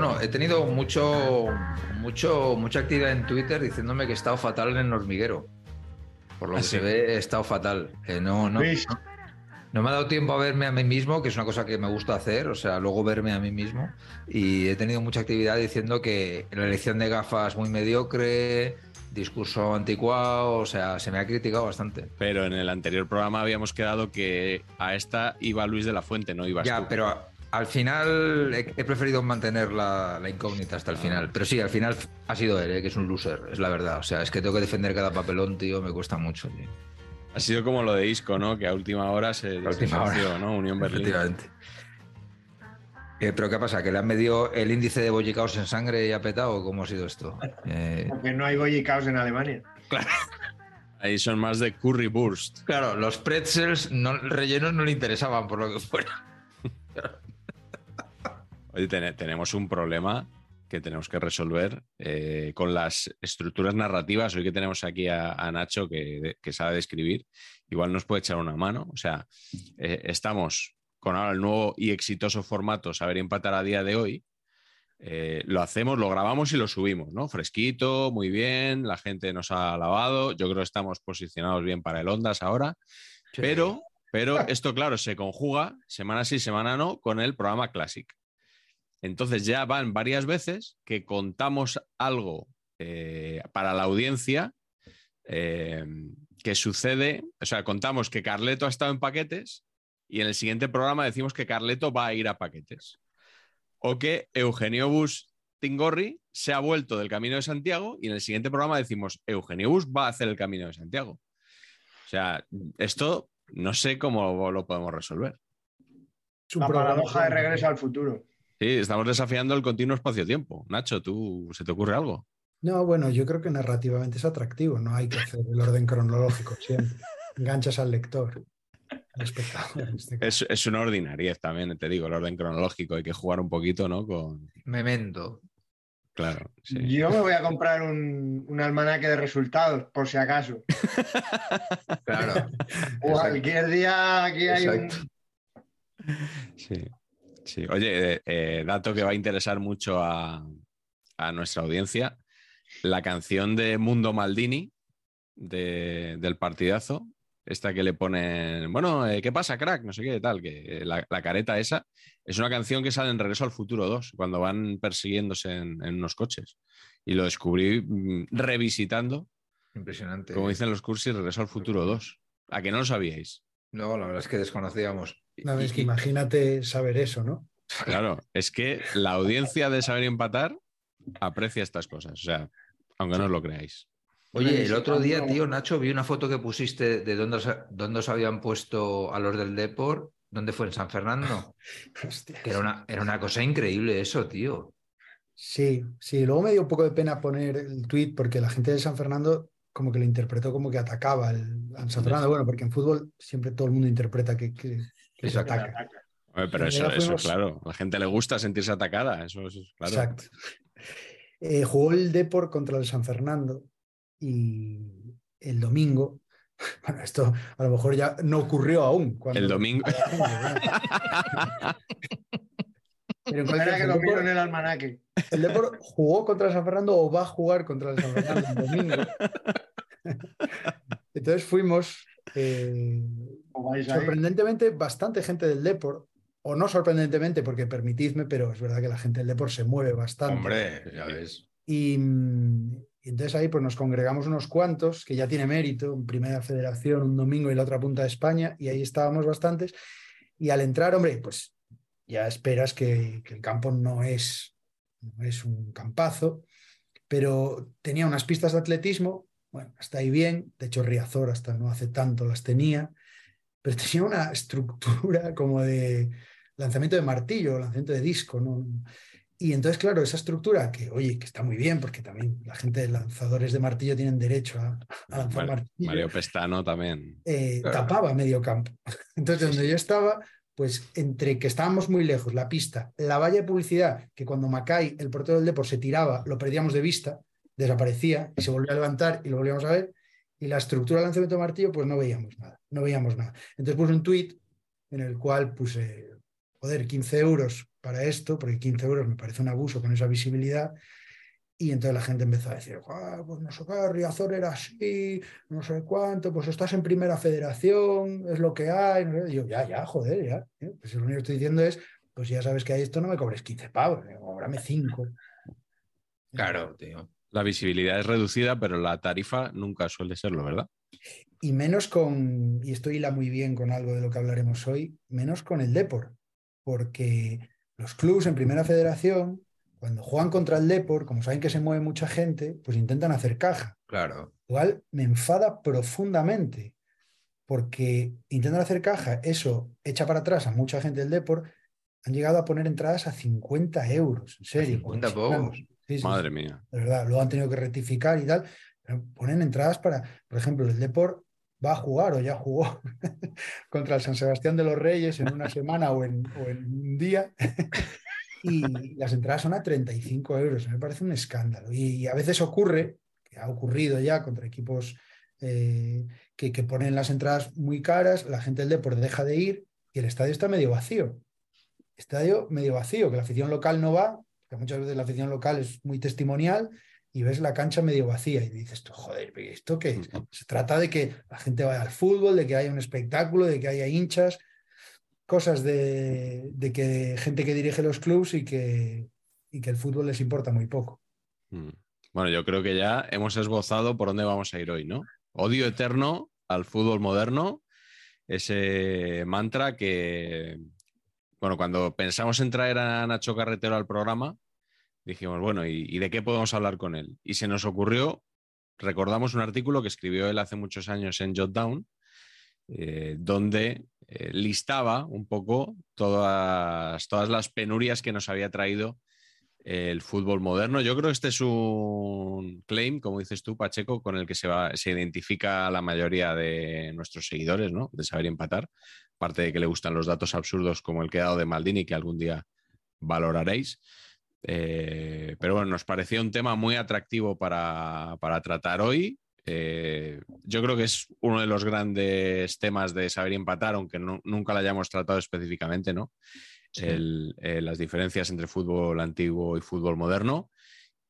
Bueno, he tenido mucho, mucho, mucha actividad en Twitter diciéndome que he estado fatal en el hormiguero. Por lo ¿Ah, que sí? se ve, he estado fatal. Eh, no, no, no, no me ha dado tiempo a verme a mí mismo, que es una cosa que me gusta hacer, o sea, luego verme a mí mismo. Y he tenido mucha actividad diciendo que la elección de gafas muy mediocre, discurso anticuado, o sea, se me ha criticado bastante. Pero en el anterior programa habíamos quedado que a esta iba Luis de la Fuente, no ibas Ya, tú. pero a- al final he, he preferido mantener la, la incógnita hasta el final. Pero sí, al final ha sido él, eh, que es un loser, es la verdad. O sea, es que tengo que defender cada papelón, tío, me cuesta mucho, tío. Ha sido como lo de Isco, ¿no? Que a última hora se desapareció. ¿no? Unión Berlín. Efectivamente. Eh, pero ¿qué pasa? ¿Que le han medido el índice de bollicaos en sangre y ha petado? ¿Cómo ha sido esto? Eh, Porque no hay bollicaos en Alemania. Ahí son más de curry burst. claro, los pretzels no, rellenos no le interesaban por lo que fuera. Oye, ten- tenemos un problema que tenemos que resolver eh, con las estructuras narrativas. Hoy que tenemos aquí a, a Nacho que, que sabe describir, igual nos puede echar una mano. O sea, eh, estamos con ahora el nuevo y exitoso formato Saber Empatar a día de hoy. Eh, lo hacemos, lo grabamos y lo subimos, ¿no? Fresquito, muy bien, la gente nos ha alabado. Yo creo que estamos posicionados bien para el Ondas ahora. Pero, pero esto, claro, se conjuga semana sí, semana no con el programa Classic. Entonces ya van varias veces que contamos algo eh, para la audiencia eh, que sucede, o sea, contamos que Carleto ha estado en paquetes y en el siguiente programa decimos que Carleto va a ir a paquetes. O que Eugenio Bus Tingorri se ha vuelto del Camino de Santiago y en el siguiente programa decimos Eugenio Bus va a hacer el Camino de Santiago. O sea, esto no sé cómo lo podemos resolver. Es La paradoja de regreso al futuro. Sí, estamos desafiando el continuo espacio-tiempo. Nacho, ¿tú se te ocurre algo? No, bueno, yo creo que narrativamente es atractivo, no hay que hacer el orden cronológico siempre. Enganchas al lector, al espectador. en este. Es, es una ordinariez también, te digo, el orden cronológico. Hay que jugar un poquito, ¿no? Con. Memento. Claro, sí. Yo me voy a comprar un, un almanaque de resultados, por si acaso. Claro. Cualquier día aquí hay un... Sí. Sí. Oye, eh, dato que va a interesar mucho a, a nuestra audiencia. La canción de Mundo Maldini de- del partidazo, esta que le ponen, bueno, eh, ¿qué pasa, crack? No sé qué, tal, que eh, la, la careta esa, es una canción que sale en Regreso al Futuro 2, cuando van persiguiéndose en, en unos coches. Y lo descubrí mm, revisitando, Impresionante. como dicen los cursis, Regreso al Futuro 2. ¿A que no lo sabíais? No, la verdad es que desconocíamos. No, es que Y- imagínate saber eso, ¿no? Claro, es que la audiencia de Saber Empatar aprecia estas cosas, o sea, aunque no os lo creáis. Oye, el otro día, tío, Nacho, vi una foto que pusiste de dónde os, dónde os habían puesto a los del Deport. ¿Dónde fue? ¿En San Fernando? Hostia. Que era una, era una cosa increíble eso, tío. Sí, sí. Luego me dio un poco de pena poner el tweet porque la gente de San Fernando como que lo interpretó como que atacaba el, a San Fernando. Bueno, porque en fútbol siempre todo el mundo interpreta que, que, que se ataca. Pero eso, fuimos- claro, a la gente le gusta sentirse atacada, eso es claro. Exacto. Eh, jugó el Depor contra el San Fernando y el domingo, bueno, esto a lo mejor ya no ocurrió aún. Cuando, El domingo. Pero en cualquier que lo el miro en el almanaque. El Depor jugó contra el San Fernando o va a jugar contra el San Fernando el domingo. Entonces fuimos, eh. Sorprendentemente, bastante gente del Depor, o no sorprendentemente, porque permitidme, pero es verdad que la gente del Depor se mueve bastante. Hombre, ya ves. Y, y entonces ahí pues nos congregamos unos cuantos, que ya tiene mérito, en primera federación, un domingo y la otra punta de España, y ahí estábamos bastantes. Y al entrar, hombre, pues ya esperas que, que el campo no es, no es un campazo, pero tenía unas pistas de atletismo, bueno, hasta ahí bien, de hecho Riazor hasta no hace tanto las tenía, pero tenía una estructura como de lanzamiento de martillo, lanzamiento de disco, ¿no? Y entonces, claro, esa estructura que, oye, que está muy bien, porque también la gente de lanzadores de martillo tienen derecho a, a lanzar Mario, martillo, Mario Pestano también. eh, Claro. tapaba medio campo. Entonces, donde yo estaba, pues entre que estábamos muy lejos, la pista, la valla de publicidad, que cuando Macay, el portero del Depor, se tiraba, lo perdíamos de vista, desaparecía y se volvía a levantar y lo volvíamos a ver, y la estructura del lanzamiento de martillo, pues no veíamos nada, no veíamos nada. Entonces puse un tuit en el cual puse, joder, 15 euros para esto, porque 15 euros me parece un abuso con esa visibilidad. Y entonces la gente empezó a decir, "Ah, pues no sé qué, Riazor era así, no sé cuánto, pues estás en primera federación, es lo que hay. no sé". Y yo, ya, ya, joder, ya. Pues lo único que estoy diciendo es, pues ya sabes que hay esto, no me cobres 15 pavos, cóbrame 5. Claro, tío. La visibilidad es reducida, pero la tarifa nunca suele serlo, ¿verdad? Y menos con, y esto hila muy bien con algo de lo que hablaremos hoy, menos con el Depor, porque los clubes en primera federación, cuando juegan contra el Depor, como saben que se mueve mucha gente, pues intentan hacer caja. Claro. Igual me enfada profundamente, porque intentan hacer caja, eso echa para atrás a mucha gente del Depor, han llegado a poner entradas a 50 euros, en serio. 50 Sí, pavos. Sí, sí, Madre mía. de verdad, luego han tenido que rectificar y tal, pero ponen entradas para, por ejemplo, el Depor va a jugar o ya jugó contra el San Sebastián de los Reyes en una semana o en, o en un día. Y las entradas son a 35 euros. Me parece un escándalo. Y, a veces ocurre, que ha ocurrido ya contra equipos eh, que, que ponen las entradas muy caras, la gente del Depor deja de ir y el estadio está medio vacío. Estadio medio vacío, que la afición local no va, que muchas veces la afición local es muy testimonial y ves la cancha medio vacía y dices tú, joder, ¿pero ¿esto qué es? Se trata de que la gente vaya al fútbol, de que haya un espectáculo, de que haya hinchas, cosas de, de que gente que dirige los clubs y que, y que el fútbol les importa muy poco. Mm. Bueno, yo creo que ya hemos esbozado por dónde vamos a ir hoy, ¿no? Odio eterno al fútbol moderno, ese mantra que, bueno, cuando pensamos en traer a Nacho Carretero al programa, dijimos, bueno, ¿y, de qué podemos hablar con él? Y se nos ocurrió, recordamos un artículo que escribió él hace muchos años en Jotdown, eh, donde eh, listaba un poco todas, todas las penurias que nos había traído el fútbol moderno. Yo creo que este es un claim, como dices tú, Pacheco, con el que se, va, se identifica la mayoría de nuestros seguidores, ¿no? De saber empatar. Aparte de que le gustan los datos absurdos como el que ha dado de Maldini, que algún día valoraréis. Eh, pero bueno, nos parecía un tema muy atractivo para, para tratar hoy. Eh, yo creo que es uno de los grandes temas de saber empatar, aunque no, nunca lo hayamos tratado específicamente, ¿no? Sí. El, eh, las diferencias entre fútbol antiguo y fútbol moderno.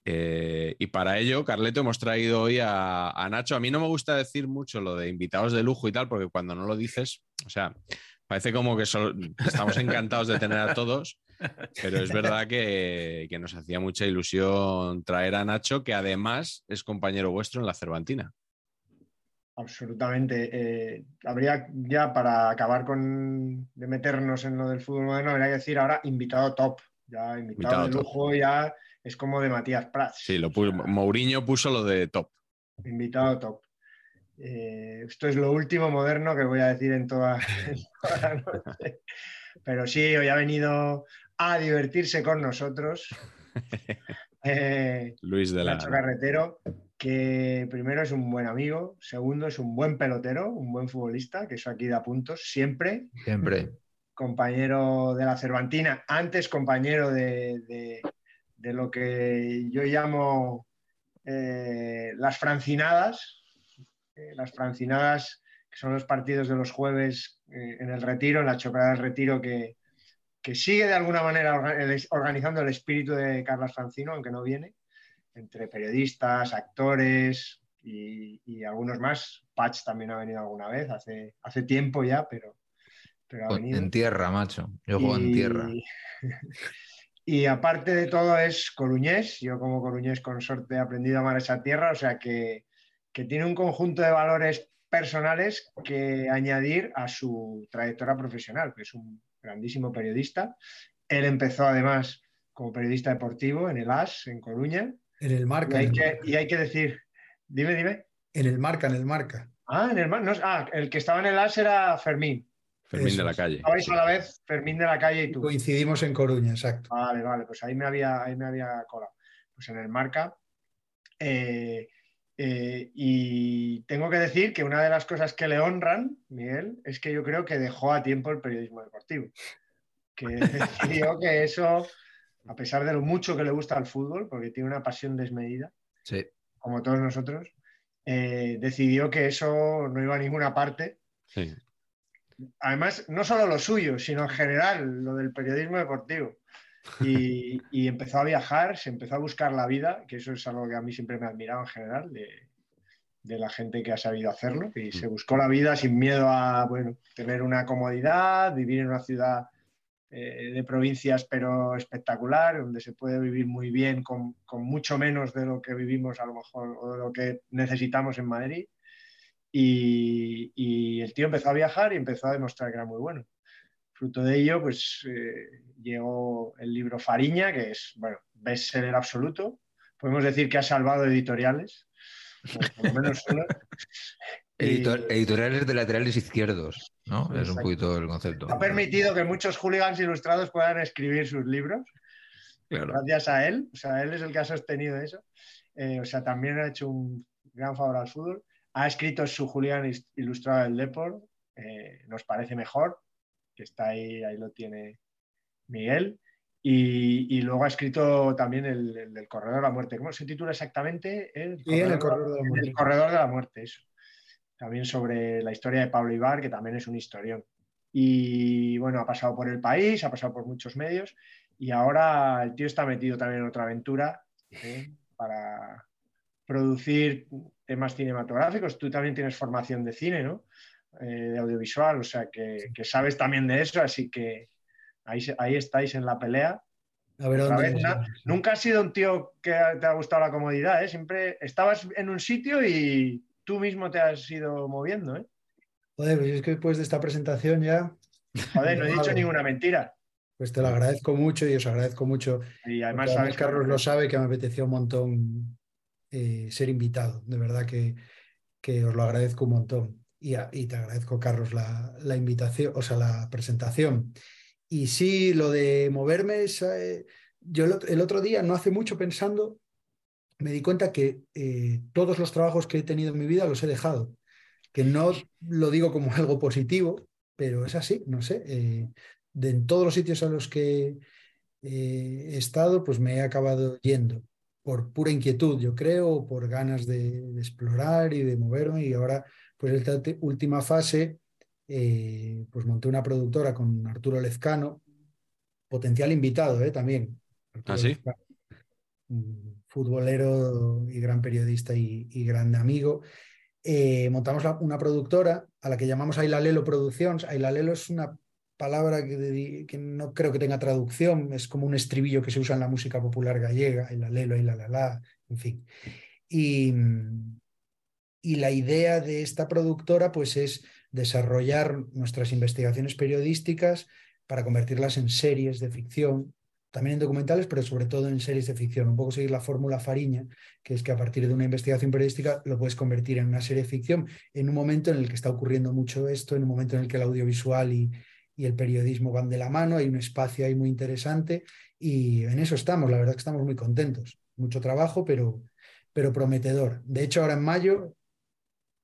Eh, y para ello, Carleto, hemos traído hoy a, a, Nacho. A mí no me gusta decir mucho lo de invitados de lujo y tal, porque cuando no lo dices, o sea, parece como que solo, estamos encantados de tener a todos, pero es verdad que, que, nos hacía mucha ilusión traer a Nacho, que además es compañero vuestro en la Cervantina. Absolutamente. Eh, habría ya para acabar con de meternos en lo del fútbol moderno, habría que decir ahora invitado top. Ya invitado, invitado de lujo top. ya es como de Matías Prats. Sí, lo puso, o sea, Mourinho puso lo de top. Invitado top. Eh, esto es lo último moderno que voy a decir en toda, en toda la noche. Pero sí, hoy ha venido a divertirse con nosotros. Eh, Luis de la Nacho Carretero, que primero es un buen amigo, segundo es un buen pelotero, un buen futbolista, que eso aquí da puntos siempre. Siempre. Compañero de la Cervantina, antes compañero de, de, de lo que yo llamo eh, las francinadas, eh, las francinadas que son los partidos de los jueves eh, en el retiro, en la chocada del retiro que, que sigue de alguna manera organizando el espíritu de Carlos Francino, aunque no viene, entre periodistas, actores y, algunos más. Patch también ha venido alguna vez, hace, hace tiempo ya, pero, pero ha venido. En tierra, macho. Yo juego en tierra. Y aparte de todo es coruñés. Yo como coruñés consorte he aprendido a amar esa tierra, o sea que, que tiene un conjunto de valores personales que añadir a su trayectoria profesional, que es un grandísimo periodista. Él empezó además como periodista deportivo en el AS, en Coruña. En el Marca. Y hay, que, y hay que decir, dime, dime. En el Marca, en el Marca. Ah, en el Marca. No, ah, el que estaba en el AS era Fermín. Fermín de la calle. Estabais a la vez Fermín de la calle y tú. Coincidimos en Coruña, exacto. Vale, vale, pues ahí me había, ahí me había colado. Pues en el Marca. Eh, eh, y tengo que decir que una de las cosas que le honran, Miguel, es que yo creo que dejó a tiempo el periodismo deportivo. Que decidió que eso, a pesar de lo mucho que le gusta al fútbol, porque tiene una pasión desmedida, sí. como todos nosotros, eh, decidió que eso no iba a ninguna parte. Sí. Además, no solo lo suyo, sino en general, lo del periodismo deportivo. Y, empezó a viajar, se empezó a buscar la vida, que eso es algo que a mí siempre me ha admirado en general, de, la gente que ha sabido hacerlo, y se buscó la vida sin miedo a bueno, tener una comodidad, vivir en una ciudad eh, de provincias pero espectacular, donde se puede vivir muy bien con, mucho menos de lo que vivimos a lo mejor o de lo que necesitamos en Madrid. Y, y el tío empezó a viajar y empezó a demostrar que era muy bueno. Fruto de ello, pues eh, llegó el libro Fariña, que es, bueno, bestseller absoluto. Podemos decir que ha salvado editoriales, por lo menos editoriales de laterales izquierdos, ¿no? Es un poquito el concepto. Ha permitido que muchos hooligans ilustrados puedan escribir sus libros. Gracias a él. O sea, él es el que ha sostenido eso. Eh, o sea, también ha hecho un gran favor al fútbol. Ha escrito su hooligan ilustrado del Deport. Eh, nos parece mejor que está ahí, ahí lo tiene Miguel. Y, luego ha escrito también el, Corredor de la Muerte. ¿Cómo se titula exactamente? El Corredor, el Corredor de la Muerte. El Corredor de la Muerte, eso. También sobre la historia de Pablo Ibar, que también es un historión. Y bueno, ha pasado por el país, ha pasado por muchos medios y ahora el tío está metido también en otra aventura ¿eh? para producir temas cinematográficos. Tú también tienes formación de cine, ¿no? Eh, de audiovisual, o sea que, sabes también de eso, así que ahí, ahí estáis en la pelea. A ver, ¿dónde nunca has sido un tío que te ha gustado la comodidad, ¿eh? siempre estabas en un sitio y tú mismo te has ido moviendo. ¿eh? Joder, pues es que después de esta presentación ya... Joder, no he dicho ninguna mentira. Pues te lo agradezco mucho y os agradezco mucho. Y además, sabes, Carlos lo sabe que me apeteció un montón eh, ser invitado. De verdad que, que os lo agradezco un montón y, te agradezco, Carlos, la, invitación, o sea, la presentación. Y sí, lo de moverme, eh, yo el otro día, no hace mucho pensando, me di cuenta que eh, todos los trabajos que he tenido en mi vida los he dejado. Que no lo digo como algo positivo, pero es así, no sé. Eh, de en todos los sitios a los que he estado, pues me he acabado yendo por pura inquietud, yo creo, por ganas de explorar y de moverme. Y ahora pues esta última fase, eh, pues monté una productora con Arturo Lezcano, potencial invitado ¿eh? también. ¿Ah, sí? futbolero y gran periodista y, gran amigo. Eh, montamos una productora a la que llamamos Ailalelo Producciones. Ailalelo es una palabra que, que, no creo que tenga traducción, es como un estribillo que se usa en la música popular gallega, Ailalelo, Ailalala, en fin. Y, y la idea de esta productora pues es desarrollar nuestras investigaciones periodísticas para convertirlas en series de ficción, también en documentales, pero sobre todo en series de ficción. Un poco seguir la fórmula Fariña, que es que a partir de una investigación periodística lo puedes convertir en una serie de ficción en un momento en el que está ocurriendo mucho esto, en un momento en el que el audiovisual y, el periodismo van de la mano, hay un espacio ahí muy interesante y en eso estamos, la verdad que estamos muy contentos. Mucho trabajo, pero, pero prometedor. De hecho, ahora en mayo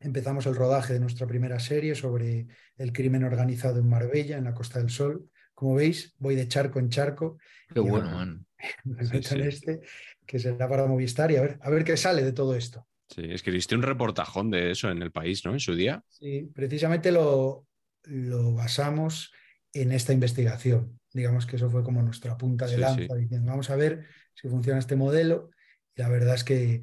empezamos el rodaje de nuestra primera serie sobre el crimen organizado en Marbella, en la Costa del Sol. Como veis, voy de charco en charco. Qué bueno, man. Me Sí, meto en sí. este, que será para Movistar y a ver, a ver qué sale de todo esto. Sí, escribiste un reportajón de eso en el país, ¿no? En su día. Sí, precisamente lo, lo basamos en esta investigación. Digamos que eso fue como nuestra punta de Sí, lanza, diciendo, vamos a ver si funciona este modelo. Y la verdad es que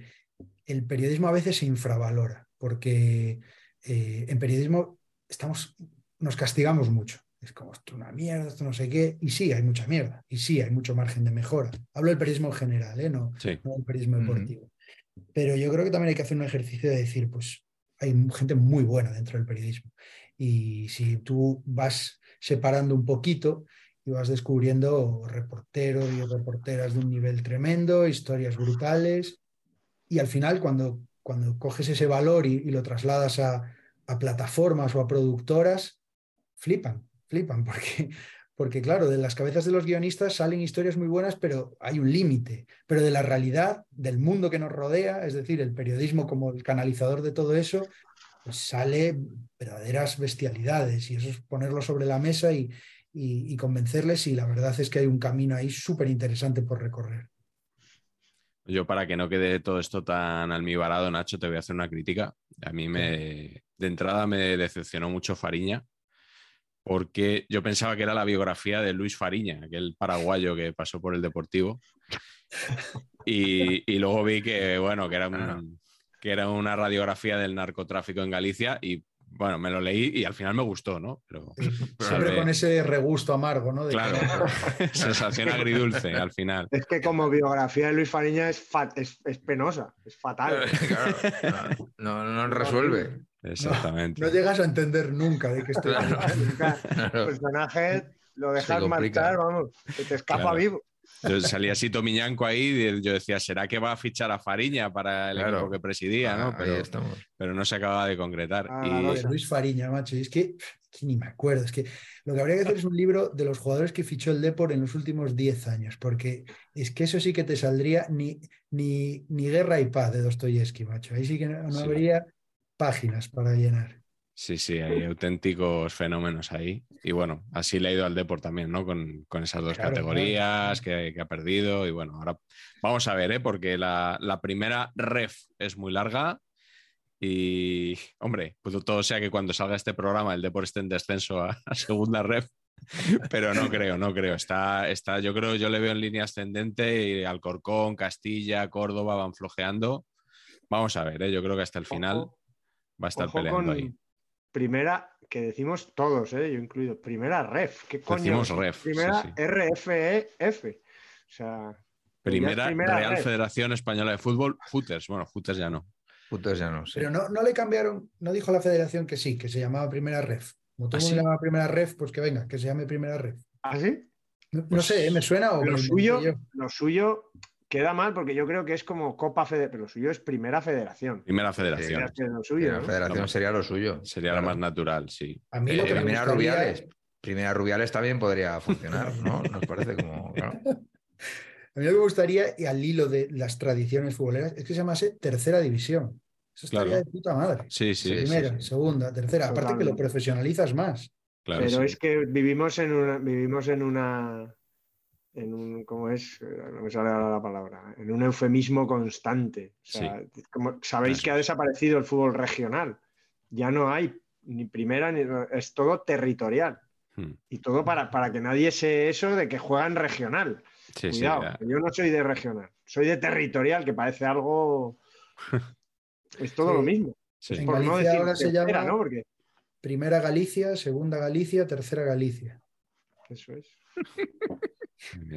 el periodismo a veces se infravalora, porque eh, en periodismo estamos, nos castigamos mucho. Es como esto es una mierda, esto no sé qué. Y sí, hay mucha mierda. Y sí, hay mucho margen de mejora. Hablo del periodismo en general, ¿eh? no, Sí. no del periodismo deportivo. Pero yo creo que también hay que hacer un ejercicio de decir, pues hay gente muy buena dentro del periodismo. Y si tú vas separando un poquito y vas descubriendo reporteros y reporteras de un nivel tremendo, historias brutales, y al final cuando, cuando coges ese valor y, lo trasladas a, plataformas o a productoras, flipan, flipan, porque, porque claro, de las cabezas de los guionistas salen historias muy buenas, pero hay un límite. Pero de la realidad, del mundo que nos rodea, es decir, el periodismo como el canalizador de todo eso, pues sale verdaderas bestialidades y eso es ponerlo sobre la mesa y- y convencerles y la verdad es que hay un camino ahí súper interesante por recorrer. Yo, para que no quede todo esto tan almibarado, Nacho, te voy a hacer una crítica. A mí me, de entrada me decepcionó mucho Fariña, porque yo pensaba que era la biografía de Luis Fariña, aquel paraguayo que pasó por el Deportivo. Y, y luego vi que, bueno, que era, un- que era una radiografía del narcotráfico en Galicia y, bueno, me lo leí y al final me gustó, ¿no? Pero, Siempre con ese regusto amargo, ¿no? De que- claro, sensación agridulce al final. Es que como biografía de Luis Fariña es, fa- es, es penosa, es fatal. Claro, no, no, no resuelve. Exactamente. no llegas a entender nunca de qué estoy Claro. personaje lo dejas marchar, vamos, que te escapa Claro. vivo. Yo salía así Tomiñanco ahí y yo decía, ¿será que va a fichar a Fariña para el Claro. equipo que presidía? Ah, Pero, no se acaba de concretar. Ah, Y-. Luis Fariña, macho. y Es que, que ni me acuerdo. Es que lo que habría que hacer es un libro de los jugadores que fichó el Depor en los últimos 10 años, porque es que eso sí que te saldría ni, ni, ni Guerra y Paz de Dostoyevsky, macho. Ahí sí que no, no Sí. habría páginas para llenar. Sí, sí, hay auténticos fenómenos ahí. Y bueno, así le ha ido al Deport también, ¿no? Con, con esas dos Claro, categorías Que, que ha perdido. Y bueno, ahora vamos a ver, ¿eh? Porque la, la primera ref es muy larga. Y, hombre, pues todo sea que cuando salga este programa el Deport esté en descenso a, a segunda ref. Pero no creo, no creo. Está, está, yo creo, yo le veo en línea ascendente y Alcorcón, Castilla, Córdoba van flojeando. Vamos a ver, ¿eh? yo creo que hasta el final Ojo, va a estar peleando con ahí. Primera, que decimos todos, ¿eh? yo incluido, primera ref. ¿Qué coño? Decimos ref, Primera sí, sí. RFEF. O sea, Primera, Real ref. Federación Española de Fútbol, Footers. Bueno, Footers ya no. Putos ya no sé. Pero no, no le cambiaron, no dijo la federación que sí, que se llamaba Primera Ref. Como todo ¿Ah, el mundo sí? le llama Primera Ref, pues que venga, que se llame Primera Ref. ¿así? No, no Pues sé, ¿eh? me suena o Lo suyo, lo suyo queda mal porque yo creo que es como Copa Federación, pero lo suyo es Primera Federación. Primera Federación. lo suyo, ¿no? federación No, sería lo suyo. Sería Claro. lo más natural, sí. A mí lo Eh, me Primera gustaría- Rubiales. Primera Rubiales también podría funcionar, ¿no? Nos parece como. claro. A mí lo que me gustaría, y al hilo de las tradiciones futboleras, es que se llamase tercera división. Eso estaría Claro. de puta madre. Sí, sí, Primera, sí. segunda, tercera. Aparte que lo profesionalizas más. claro. Pero sí. es que vivimos en una, vivimos en una, en un, ¿cómo es? Eh, No me sale ahora la palabra. En un eufemismo constante. O sea, como, sabéis Eso que ha es. desaparecido el fútbol regional. Ya no hay ni primera ni es todo territorial. Hmm. Y todo para, para que nadie se eso de que juegan regional. Sí, sí, Cuidado, que yo no soy de regional, soy de territorial, que parece algo. Es todo Sí. lo mismo. Sí. Por no Galicia decir ahora se llama- ¿no? Porque Primera Galicia, segunda Galicia, tercera Galicia. eso es.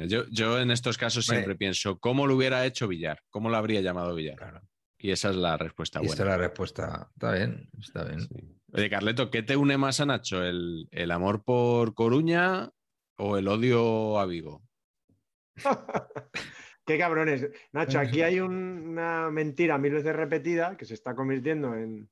Yo, yo en estos casos siempre pienso, ¿cómo lo hubiera hecho Villar? ¿Cómo lo habría llamado Villar? Claro. Y esa es la respuesta Y esta es buena. la respuesta. Está bien, está bien. Sí. Oye, Carleto, ¿qué te une más a Nacho? ¿El, el amor por Coruña o el odio a Vigo? Qué cabrones. Nacho, aquí hay un- una mentira mil veces repetida que se está convirtiendo en, en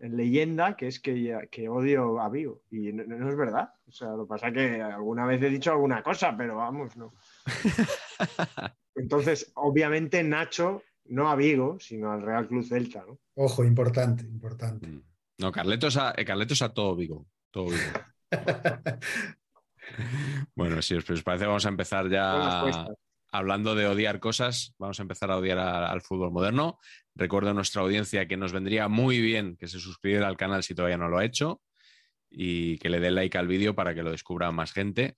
leyenda, que es que, odio a Vigo. Y no, no es verdad. O sea, lo que pasa es que alguna vez he dicho alguna cosa, pero vamos, no. Entonces, obviamente, Nacho, no a Vigo, sino al Real Club Celta, ¿no? Ojo, importante, importante. Mm. No, Carleto es a, eh, Carleto es a todo Vigo. Todo Vigo. Bueno, si os, os parece, vamos a empezar Con las ya. Hablando de odiar cosas, vamos a empezar a odiar a- al fútbol moderno. Recuerdo a nuestra audiencia que nos vendría muy bien que se suscribiera al canal si todavía no lo ha hecho y que le dé like al vídeo para que lo descubra más gente.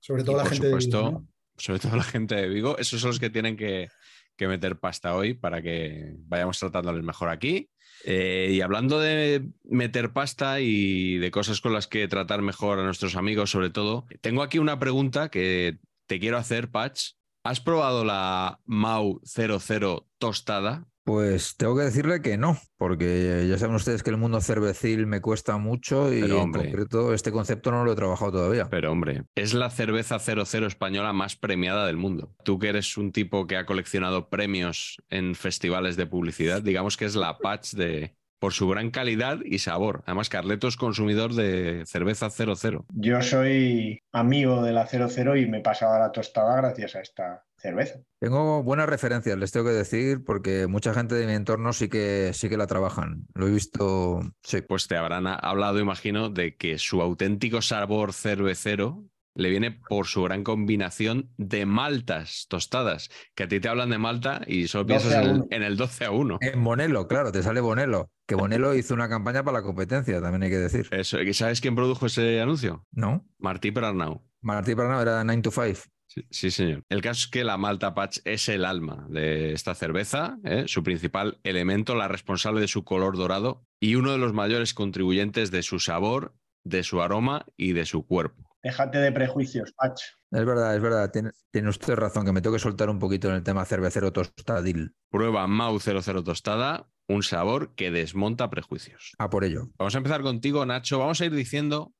Sobre Y todo la por gente de supuesto, Vigo, ¿no? sobre todo la gente de Vigo. Esos son los que tienen que, que meter pasta hoy para que vayamos tratándoles mejor aquí. Eh, y hablando de meter pasta y de cosas con las que tratar mejor a nuestros amigos, sobre todo, tengo aquí una pregunta que te quiero hacer, Patch. ¿Has probado la Mau 00 tostada? Pues tengo que decirle que no, porque ya saben ustedes que el mundo cervecil me cuesta mucho y Pero, en hombre. concreto este concepto no lo he trabajado todavía. Pero hombre, es la cerveza 00 española más premiada del mundo. Tú que eres un tipo que ha coleccionado premios en festivales de publicidad, digamos que es la patch de por su gran calidad y sabor. Además, Carleto es consumidor de cerveza 00. Yo soy amigo de la 00 y me he pasado a la tostada gracias a esta cerveza. Tengo buenas referencias, les tengo que decir, porque mucha gente de mi entorno sí que sí que la trabajan. Lo he visto, sí. Pues te habrán hablado, imagino, de que su auténtico sabor cervecero le viene por su gran combinación de maltas tostadas. Que a ti te hablan de Malta y solo 12 piensas en el, en el 12 a 1. En Bonelo, claro, te sale Bonelo. Que Bonelo hizo una campaña para la competencia, también hay que decir. Eso, ¿y ¿Sabes quién produjo ese anuncio? ¿No? Martí Pernau. Martí Pernau era 9 to 5. Sí, sí, señor. El caso es que la Malta Patch es el alma de esta cerveza, ¿eh? su principal elemento, la responsable de su color dorado y uno de los mayores contribuyentes de su sabor, de su aroma y de su cuerpo. Déjate de prejuicios, Pach. Es verdad, es verdad. Tiene, tiene usted razón, que me tengo que soltar un poquito en el tema cervecero tostadil. Prueba Mau 00 tostada, un sabor que desmonta prejuicios. A por ello. Vamos a empezar contigo, Nacho. Vamos a ir diciendo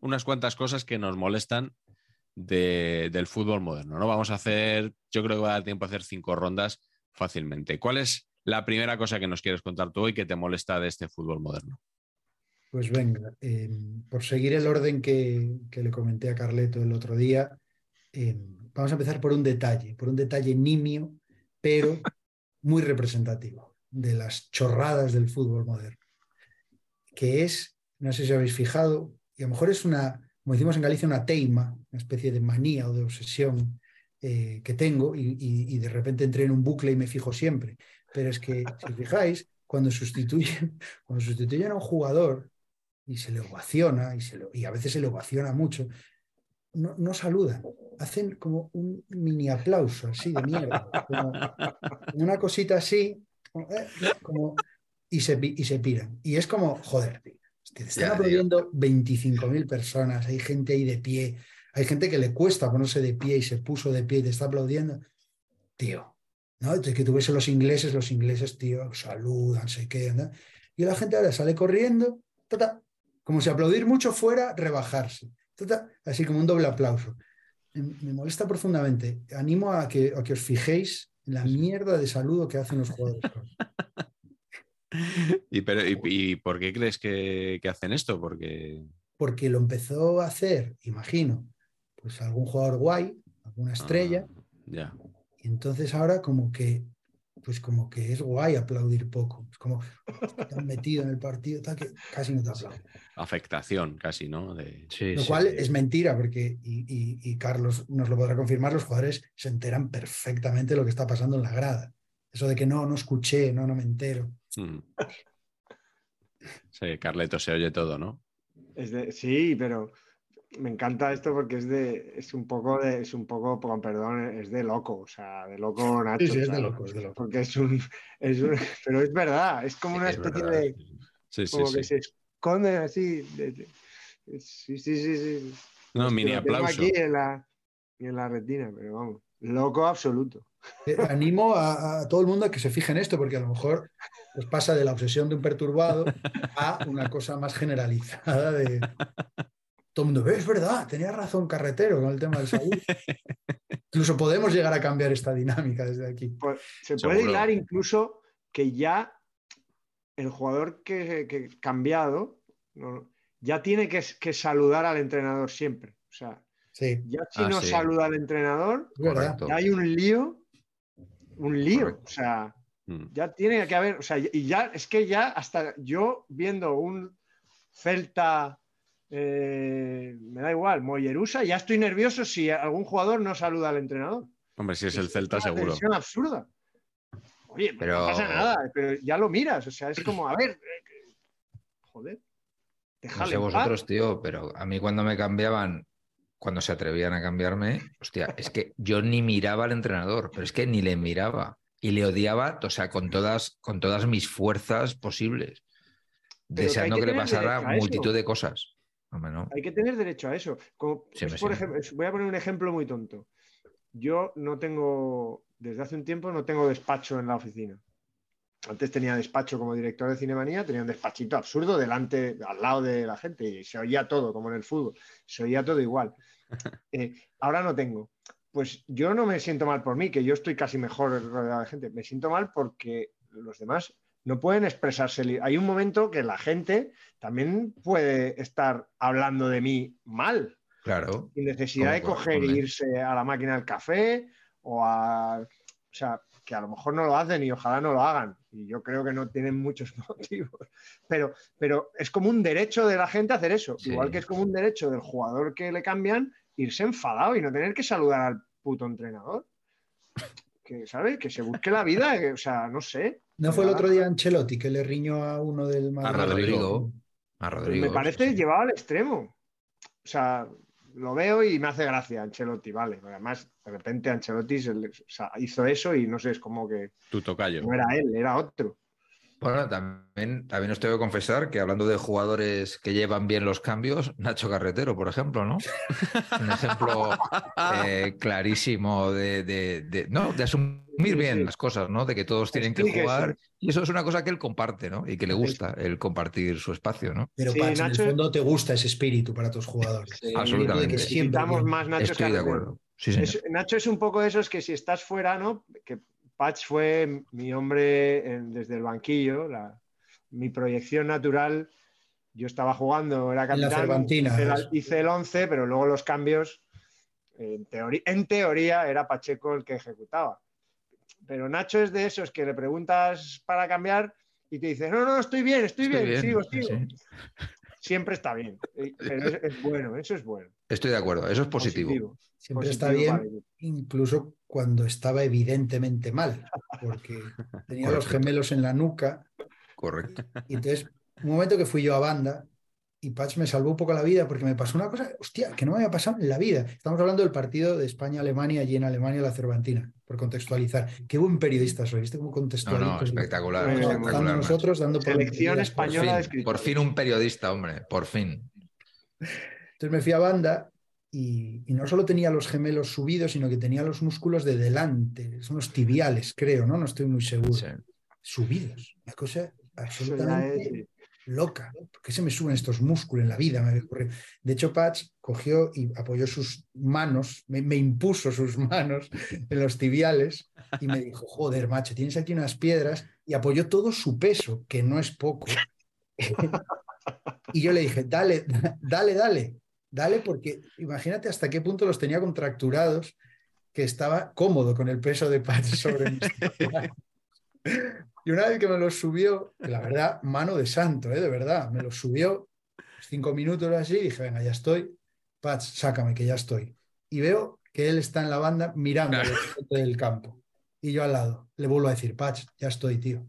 unas cuantas cosas que nos molestan de- del fútbol moderno. ¿no? Vamos a hacer, yo creo que va a dar tiempo a hacer cinco rondas fácilmente. ¿Cuál es la primera cosa que nos quieres contar tú hoy que te molesta de este fútbol moderno? Pues venga, eh, por seguir el orden que, que le comenté a Carleto el otro día, eh, vamos a empezar por un detalle, por un detalle nimio, pero muy representativo de las chorradas del fútbol moderno, que es, no sé si habéis fijado, y a lo mejor es una, como decimos en Galicia, una teima, una especie de manía o de obsesión eh, que tengo y, y- y de repente entré en un bucle y me fijo siempre. Pero es que, si fijáis, cuando sustituyen, cuando sustituyen a un jugador y se le ovaciona, y, se lo- y a veces se le ovaciona mucho, no, no saludan, hacen como un mini aplauso así de mierda, como una cosita así, como, eh, y, se, y se piran. Y es como, joder, tío, te están aplaudiendo 25.000 personas, hay gente ahí de pie, hay gente que le cuesta ponerse de pie y se puso de pie y te está aplaudiendo. Tío, ¿no? Entonces, que tú ves a los ingleses, los ingleses, tío, saludan, se quedan. Y la gente ahora sale corriendo, ta, ta, como si aplaudir mucho fuera rebajarse. así como un doble aplauso. Me, molesta profundamente. Animo a que, a que os fijéis en la mierda de saludo que hacen los jugadores. ¿Y, pero, y, y por qué crees que, que hacen esto? Porque Porque lo empezó a hacer, imagino, pues algún jugador guay, alguna estrella, Ah, ya. y entonces ahora como que pues como que es guay aplaudir poco. Es como están metido en el partido, tal, que casi no te aplauden. Afectación casi, ¿no? De... Lo cual es mentira, porque, y, y- y Carlos nos lo podrá confirmar, los jugadores se enteran perfectamente de lo que está pasando en la grada. Eso de que no, no escuché, no, no me entero. Mm. Sí, Carleto se oye todo, ¿no? Es de- sí, pero me encanta esto porque es de, es un poco de, es un poco, con perdón, es de loco, o sea, de loco Nacho. Sí, sí, es de loco, es de loco. Porque es un, es un- pero es verdad, es como una Es especie de, Sí, sí, como sí. que se esconden así. de- de- sí, sí, sí, sí. No, mini aplauso. aquí en la, en la retina, pero vamos, loco absoluto. Eh, Animo a, a todo el mundo a que se fije en esto, porque a lo mejor pues pasa de la obsesión de un perturbado a una cosa más generalizada de todo el mundo, "Eh, es verdad, tenía razón Carretero con el tema del salud. Incluso podemos llegar a cambiar esta dinámica desde aquí. Pues, se puede Seguro. hilar incluso que ya el jugador que, que cambiado ¿no? ya tiene que, que saludar al entrenador siempre. O sea, Sí, ya si Ah, no sí. saluda al entrenador, ya hay un lío, un lío. Correcto. O sea, Mm. ya tiene que haber, o sea, y ya es que ya hasta yo viendo un Celta, eh, me da igual, Mollerusa, ya estoy nervioso si algún jugador no saluda al entrenador. Hombre, si es el Es Celta, una seguro. tensión absurda. Oye, pero... no pasa nada, pero ya lo miras, o sea, es como, a ver, eh, joder, No sé vosotros, tío, pero a mí cuando me cambiaban, cuando se atrevían a cambiarme, hostia, es que yo ni miraba al entrenador, pero es que ni le miraba. Y le odiaba, o sea, con todas, con todas mis fuerzas posibles, deseando que, que le pasara multitud de cosas. Hombre, no. Hay que tener derecho a eso. Como, por ejemplo, voy a poner un ejemplo muy tonto. Yo no tengo, desde hace un tiempo, no tengo despacho en la oficina. Antes tenía despacho como director de Cinemanía, tenía un despachito absurdo delante, al lado de la gente y se oía todo, como en el fútbol, se oía todo igual. Eh, ahora no tengo. Pues yo no me siento mal por mí, que yo estoy casi mejor rodeado de gente. Me siento mal porque los demás no pueden expresarse. Hay un momento que la gente también puede estar hablando de mí mal, Claro. sin necesidad de coger e irse a la máquina del café o a... O sea, que a lo mejor no lo hacen y ojalá no lo hagan. Y yo creo que no tienen muchos motivos. Pero, pero es como un derecho de la gente hacer eso. Sí. Igual que es como un derecho del jugador que le cambian irse enfadado y no tener que saludar al puto entrenador. Que, ¿sabes? Que se busque la vida. que, o sea, no sé. ¿No fue el otro día Ancelotti que le riñó a uno del Madrid? Rodrigo. A Rodrigo. me parece sí, llevado al extremo. O sea, lo veo y me hace gracia Ancelotti, vale. Además, de repente Ancelotti se le- o sea, hizo eso y no sé, es como que Tu tocayo. no era él, era otro. Bueno, también, también os tengo que confesar que hablando de jugadores que llevan bien los cambios, Nacho Carretero, por ejemplo, ¿no? Un ejemplo eh, clarísimo de, de- de- no, de asumir bien las cosas, ¿no? De que todos tienen que jugar. Y eso es una cosa que él comparte, ¿no? Y que le gusta, el compartir su espacio, ¿no? Pero Sí, Nacho- en el fondo te gusta ese espíritu para tus jugadores. Sí, Absolutamente. Necesitamos más Nacho Estoy de Carretero. acuerdo. Sí, señor. Es- Nacho es un poco de esos que si estás fuera, ¿no? Que Patch fue mi hombre en- desde el banquillo, la- mi proyección natural. Yo estaba jugando, era En la capitán, Cervantina, hice, hice el 11, pero luego los cambios, en teoría, en teoría era Pacheco el que ejecutaba. Pero Nacho es de esos que le preguntas para cambiar y te dice, no, no, estoy bien, estoy, Estoy bien, bien, sigo, sí, sigo. sí. Siempre está bien. Eh, Pero es, es bueno, eso es bueno. Estoy de acuerdo, eso es positivo. Siempre Positivo está bien, incluso cuando estaba evidentemente mal, porque tenía los gemelos en la nuca. Correcto. Y entonces, un momento que fui yo a banda y Patch me salvó un poco la vida porque me pasó una cosa, hostia, que no me había pasado en la vida. Estamos hablando del partido de España-Alemania allí en Alemania, la Cervantina, por contextualizar. Qué buen periodista soy, ¿viste cómo No, contextualizo? no, espectacular. Muy espectacular, nosotros dando por Selección española de Por fin, por fin un periodista, hombre, por fin. Entonces me fui a banda y, y no solo tenía los gemelos subidos, sino que tenía los músculos de delante, son los tibiales, creo, ¿no? No estoy muy seguro. Sí. Subidos. Una cosa absolutamente es- loca. ¿Por qué se me suben estos músculos en la vida? Me ocurre. De hecho, Patch cogió y apoyó sus manos, me, me impuso sus manos en los tibiales y me dijo, joder, macho, tienes aquí unas piedras y apoyó todo su peso, que no es poco. y yo le dije, dale, dale, dale, dale, porque imagínate hasta qué punto los tenía contracturados, que estaba cómodo con el peso de Patch sobre manos. Y una vez que me los subió, la verdad, mano de santo, ¿eh? de verdad, me los subió cinco minutos así y dije, venga, ya estoy. Patch, sácame, que ya estoy. Y veo que él está en la banda mirando del campo. Y yo al lado. Le vuelvo a decir, Patch, ya estoy, tío.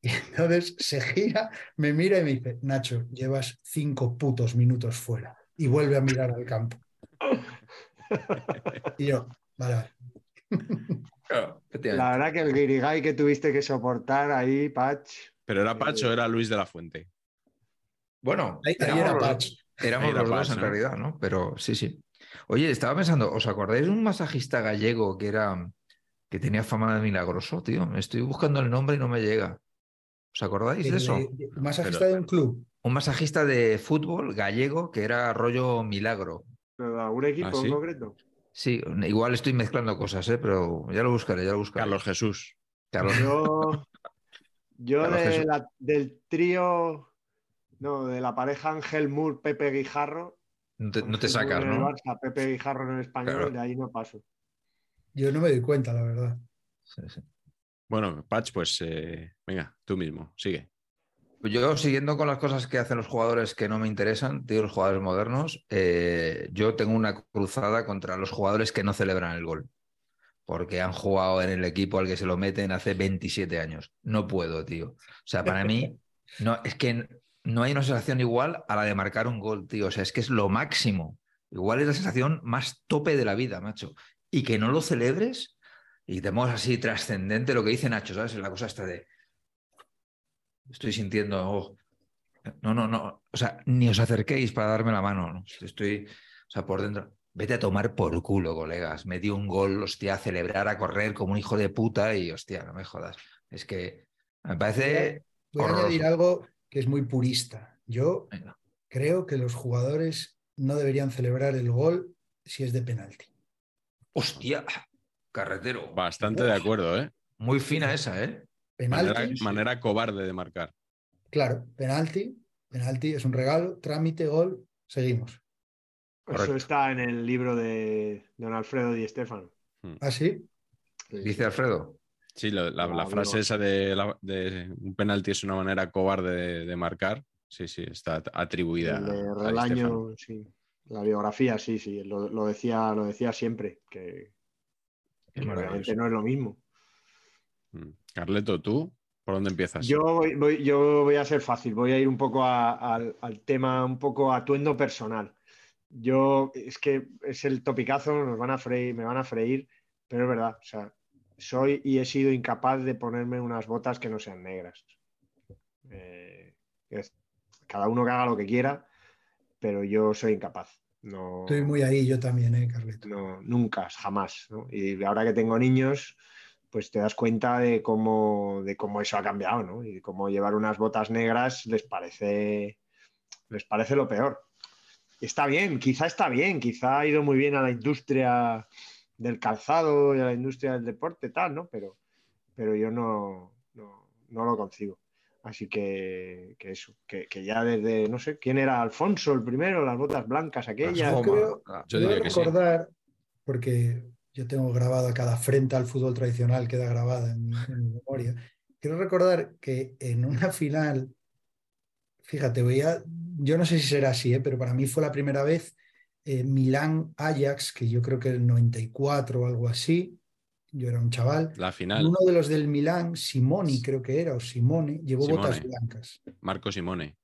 Y entonces se gira, me mira y me dice, Nacho, llevas cinco putos minutos fuera. Y vuelve a mirar al campo. Y yo, vale. Claro. La verdad que el guirigay que tuviste que soportar ahí, Patch. ¿Pero era Pacho o era Luis de la Fuente? Bueno, Ahí, ahí éramos era los- Patch. Éramos Ahí era los dos Patch, en ¿no? realidad, ¿no? Pero sí, sí. Oye, estaba pensando, ¿os acordáis de un masajista gallego que era que tenía fama de milagroso, tío? Estoy buscando el nombre y no me llega. ¿Os acordáis de eso? El, eh, masajista Pero- de un club. Un masajista de fútbol gallego que era rollo milagro. ¿Pero ¿Algún equipo ¿Ah, sí? en concreto? Sí, igual estoy mezclando cosas, ¿eh? Pero ya lo buscaré, ya lo buscaré. Carlos Jesús. Carlos. Yo, yo Carlos de Jesús. la- del trío, no, de la pareja Ángel Mur, Pepe Guijarro. No te, no te sacas, Moore en el ¿no? Barça, Pepe Guijarro en el español, Claro. de ahí no paso. Yo no me doy cuenta, la verdad. Sí, sí. Bueno, Patch, pues eh, venga, tú mismo, sigue. Pues Yo, siguiendo con las cosas que hacen los jugadores que no me interesan, tío, los jugadores modernos, eh, yo tengo una cruzada contra los jugadores que no celebran el gol. porque han jugado en el equipo al que se lo meten hace 27 años. No puedo, tío. O sea, para mí, no, es que no hay una sensación igual a la de marcar un gol, tío. O sea, es que es lo máximo. Igual es la sensación más tope de la vida, macho. Y que no lo celebres y te pongas así trascendente lo que dice Nacho, ¿sabes? La cosa esta de. Estoy sintiendo. oh, no, no, no. O sea, ni os acerquéis para darme la mano. ¿no? Estoy. O sea, por dentro. Vete a tomar por culo, colegas. Metí un gol, hostia, a celebrar, a correr como un hijo de puta y, hostia, no me jodas. Es que me parece. Voy a horroroso. añadir algo que es muy purista. Yo Venga. creo que los jugadores no deberían celebrar el gol si es de penalti. Hostia, carretero. Bastante de acuerdo, ¿eh? Muy fina esa, ¿eh? Penalti, Manera, manera cobarde de marcar. claro, penalti, penalti es un regalo, trámite, gol, seguimos. Correcto. Eso está en el libro de don Alfredo Di Stefano. ¿Ah, sí? Dice Alfredo. Sí, la, No, la digo- frase esa de, la- de un penalti es una manera cobarde de, de marcar. Sí, sí, está atribuida. El de. Relaño, sí. La biografía, sí, sí. Lo, lo decía, lo decía siempre, que, que realmente no es lo mismo. Mm. Carleto, ¿tú por dónde empiezas? Yo voy, voy- yo voy a ser fácil, voy a ir un poco a- al, al tema, un poco atuendo personal. Yo, es que es el topicazo, nos van a freír, me van a freír, pero es verdad, o sea, soy y he sido incapaz de ponerme unas botas que no sean negras. Eh, es- cada uno que haga lo que quiera, pero yo soy incapaz. No, Estoy muy ahí, yo también, ¿eh, Carleto? no, nunca, jamás. ¿no? Y ahora que tengo niños, pues te das cuenta de cómo, de cómo eso ha cambiado, ¿no? Y cómo llevar unas botas negras les parece, les parece lo peor. Está bien, quizá está bien, quizá ha ido muy bien a la industria del calzado y a la industria del deporte, tal, ¿no? Pero, pero yo no, no, no lo concibo. Así que, que eso, que, que ya desde, no sé, ¿quién era Alfonso el primero? Las botas blancas aquellas. Las Yo creo-. Yo Quiero diría que sí. recordar, porque yo tengo grabada cada frente al fútbol tradicional, queda grabada en mi, en mi memoria. Quiero recordar que en una final, fíjate, voy a- yo no sé si será así, ¿eh? pero para mí fue la primera vez eh, Milán-Ajax, que yo creo que el 94 o algo así, yo era un chaval. La final, uno de los del Milán, Simoni creo que era, o Simone, llevó Simone. botas blancas. Marco Simone.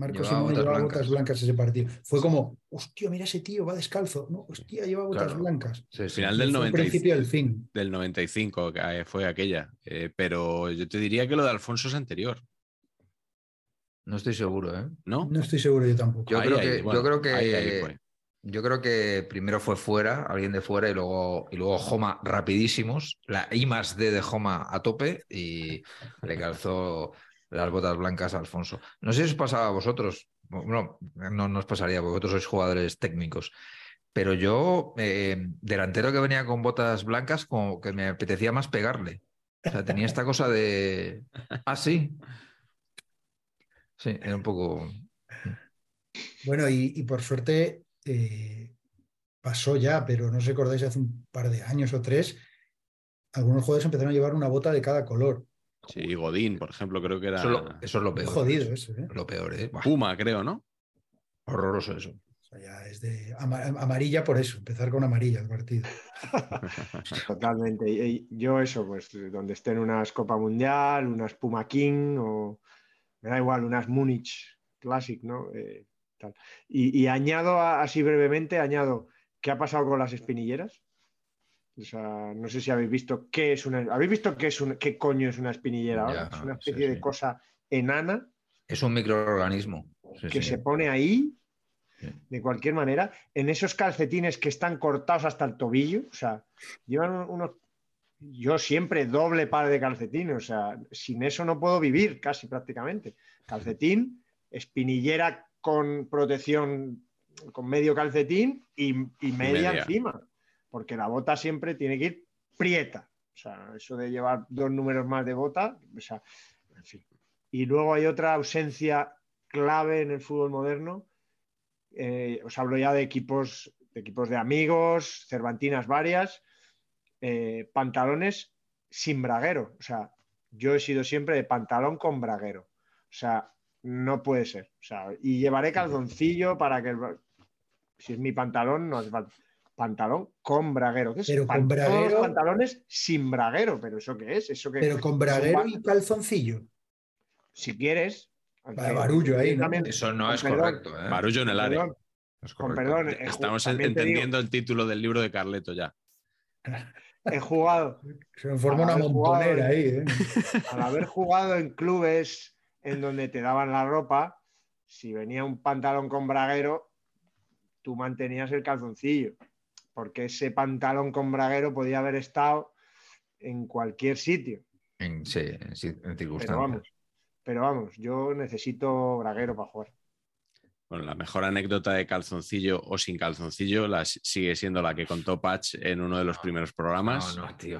Marco Llevaba Simone botas llevaba blancas. botas blancas ese partido. Fue como, hostia, mira ese tío, va descalzo. No, hostia, lleva botas Claro. blancas. Sí. Final del Fue el 90 y- principio del fin. del 95 que eh, fue aquella. Eh, pero yo te diría que lo de Alfonso es anterior, No estoy seguro, ¿eh? ¿no? No estoy seguro yo tampoco. Yo Ahí, creo ahí, que- yo bueno, creo que- ahí, ahí fue. Yo creo que primero fue fuera, alguien de fuera, y luego, y luego Joma rapidísimos, la I más D de Joma a tope, y le calzó las botas blancas a Alfonso. No sé si os pasaba a vosotros, bueno, no nos pasaría, porque vosotros sois jugadores técnicos, pero yo, eh, delantero que venía con botas blancas, como que me apetecía más pegarle. O sea, tenía esta cosa de. Ah, sí. Sí, era un poco. Bueno, y, y por suerte eh, pasó ya, pero no os acordáis, hace un par de años o tres, algunos jugadores empezaron a llevar una bota de cada color. Sí, Godín, por ejemplo, creo que era Eso es lo, eso es lo Qué peor. jodido eso, ¿eh? Lo peor, ¿eh? Buah, Puma, creo, ¿no? horroroso eso. O sea, ya es de ama- amarilla por eso, empezar con amarilla el partido. Totalmente. Y yo eso, pues donde estén unas Copa Mundial, unas Puma King o me da igual, unas Múnich Classic, ¿no? Eh, tal. Y, y añado a- así brevemente, añado, ¿qué ha pasado con las espinilleras? O sea, no sé si habéis visto qué es una. ¿Habéis visto qué es un, qué coño es una espinillera ahora? Ya, es una sí, especie de sí. cosa enana Es un microorganismo. Sí, que se pone ahí de cualquier manera, en esos calcetines que están cortados hasta el tobillo, o sea, llevan un- unos... Yo siempre doble par de calcetines, o sea, sin eso no puedo vivir casi prácticamente. Calcetín, espinillera con protección, con medio calcetín y, y media, media. encima, porque la bota siempre tiene que ir prieta. O sea, eso de llevar dos números más de bota, o sea, en fin. Y luego hay otra ausencia clave en el fútbol moderno. Eh, os hablo ya de equipos, de equipos de amigos, cervantinas varias, eh, pantalones sin braguero. O sea, yo he sido siempre de pantalón con braguero. O sea, no puede ser. O sea, y llevaré calzoncillo para que el si es mi pantalón, no hace falta. Pantalón con braguero. ¿Qué es? Pero con Todos braguero- los pantalones sin braguero, pero ¿eso qué es? ¿Eso qué Pero con braguero y calzoncillo. Si quieres. Para barullo ahí, ¿no? también- Eso no con es perdón, correcto. ¿eh? Barullo en el área. perdón, No es con perdón, he ju- Estamos digo, entendiendo el título del libro de Carleto ya. he jugado, Se me forma una montonera ahí, ¿eh? al haber jugado en clubes en donde te daban la ropa, si venía un pantalón con braguero, tú mantenías el calzoncillo, porque ese pantalón con braguero podía haber estado en cualquier sitio. En, sí, en, ci- en Pero circunstancias. vamos, pero vamos, yo necesito braguero para jugar. Bueno, la mejor anécdota de calzoncillo o sin calzoncillo la, sigue siendo la que contó Patch en uno de los primeros programas. No, no, tío.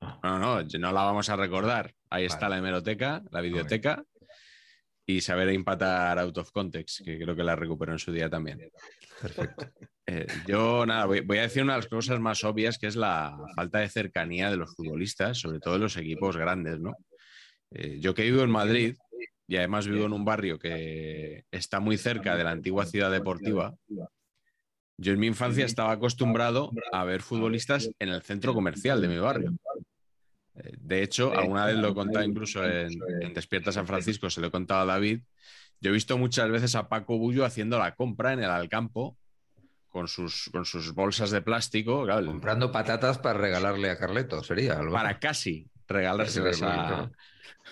no. No, no, no la vamos a recordar. Ahí está la hemeroteca, la videoteca. Y saber empatar out of context, que creo que la recuperó en su día también. Perfecto. Eh, yo, nada, voy, voy a decir una de las cosas más obvias, que es la falta de cercanía de los futbolistas, sobre todo en los equipos grandes, ¿no? Eh, yo que vivo en Madrid y además vivo en un barrio que está muy cerca de la antigua ciudad deportiva, yo en mi infancia estaba acostumbrado a ver futbolistas en el centro comercial de mi barrio. Eh, De hecho, alguna vez lo he contado incluso en, en Despierta San Francisco, se lo he contado a David. Yo he visto muchas veces a Paco Bullo haciendo la compra en el Alcampo con sus, con sus bolsas de plástico, claro, Comprando patatas para regalarle a Carleto, sería algo. para casi regalárselas a,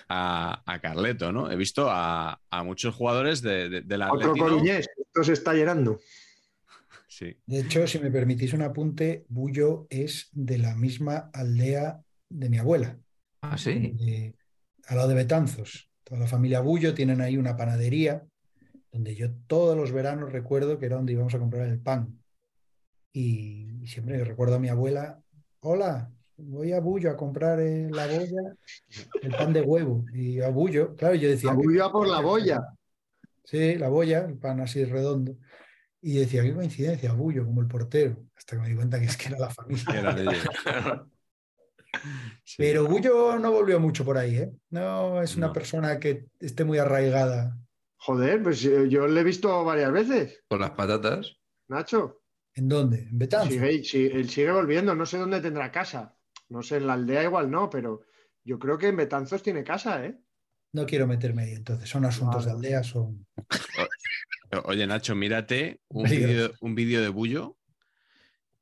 a, a Carleto, ¿no? He visto a, a muchos jugadores de, de, del Otro Coruñés, esto se está llenando. Sí. De hecho, si me permitís un apunte, Bullo es de la misma aldea de mi abuela, Ah, sí. de- al lado de Betanzos. Toda la familia Bullo tienen ahí una panadería donde yo todos los veranos recuerdo que era donde íbamos a comprar el pan. Y, y siempre recuerdo a mi abuela, hola, voy a Bullo a comprar eh, la boya, el pan de huevo. Y a Bullo, claro, yo decía... La bulla por la boya. Sí, la boya, el pan así redondo. Y decía, qué coincidencia, Bullo, como el portero. Hasta que me di cuenta que es que era la familia. Era de. Sí. Pero Bullo no volvió mucho por ahí, ¿eh? No es una No. persona que esté muy arraigada. Joder, pues eh, yo le he visto varias veces, Con las patatas. Nacho. ¿En dónde? ¿En Betanzos? Sigue, sí, él sigue volviendo, no sé dónde tendrá casa. No sé, en la aldea igual no, pero yo creo que en Betanzos tiene casa, ¿eh? No quiero meterme ahí, entonces. Son asuntos de aldea, son... Oye, Nacho, mírate un Peligroso. vídeo un vídeo de Bullo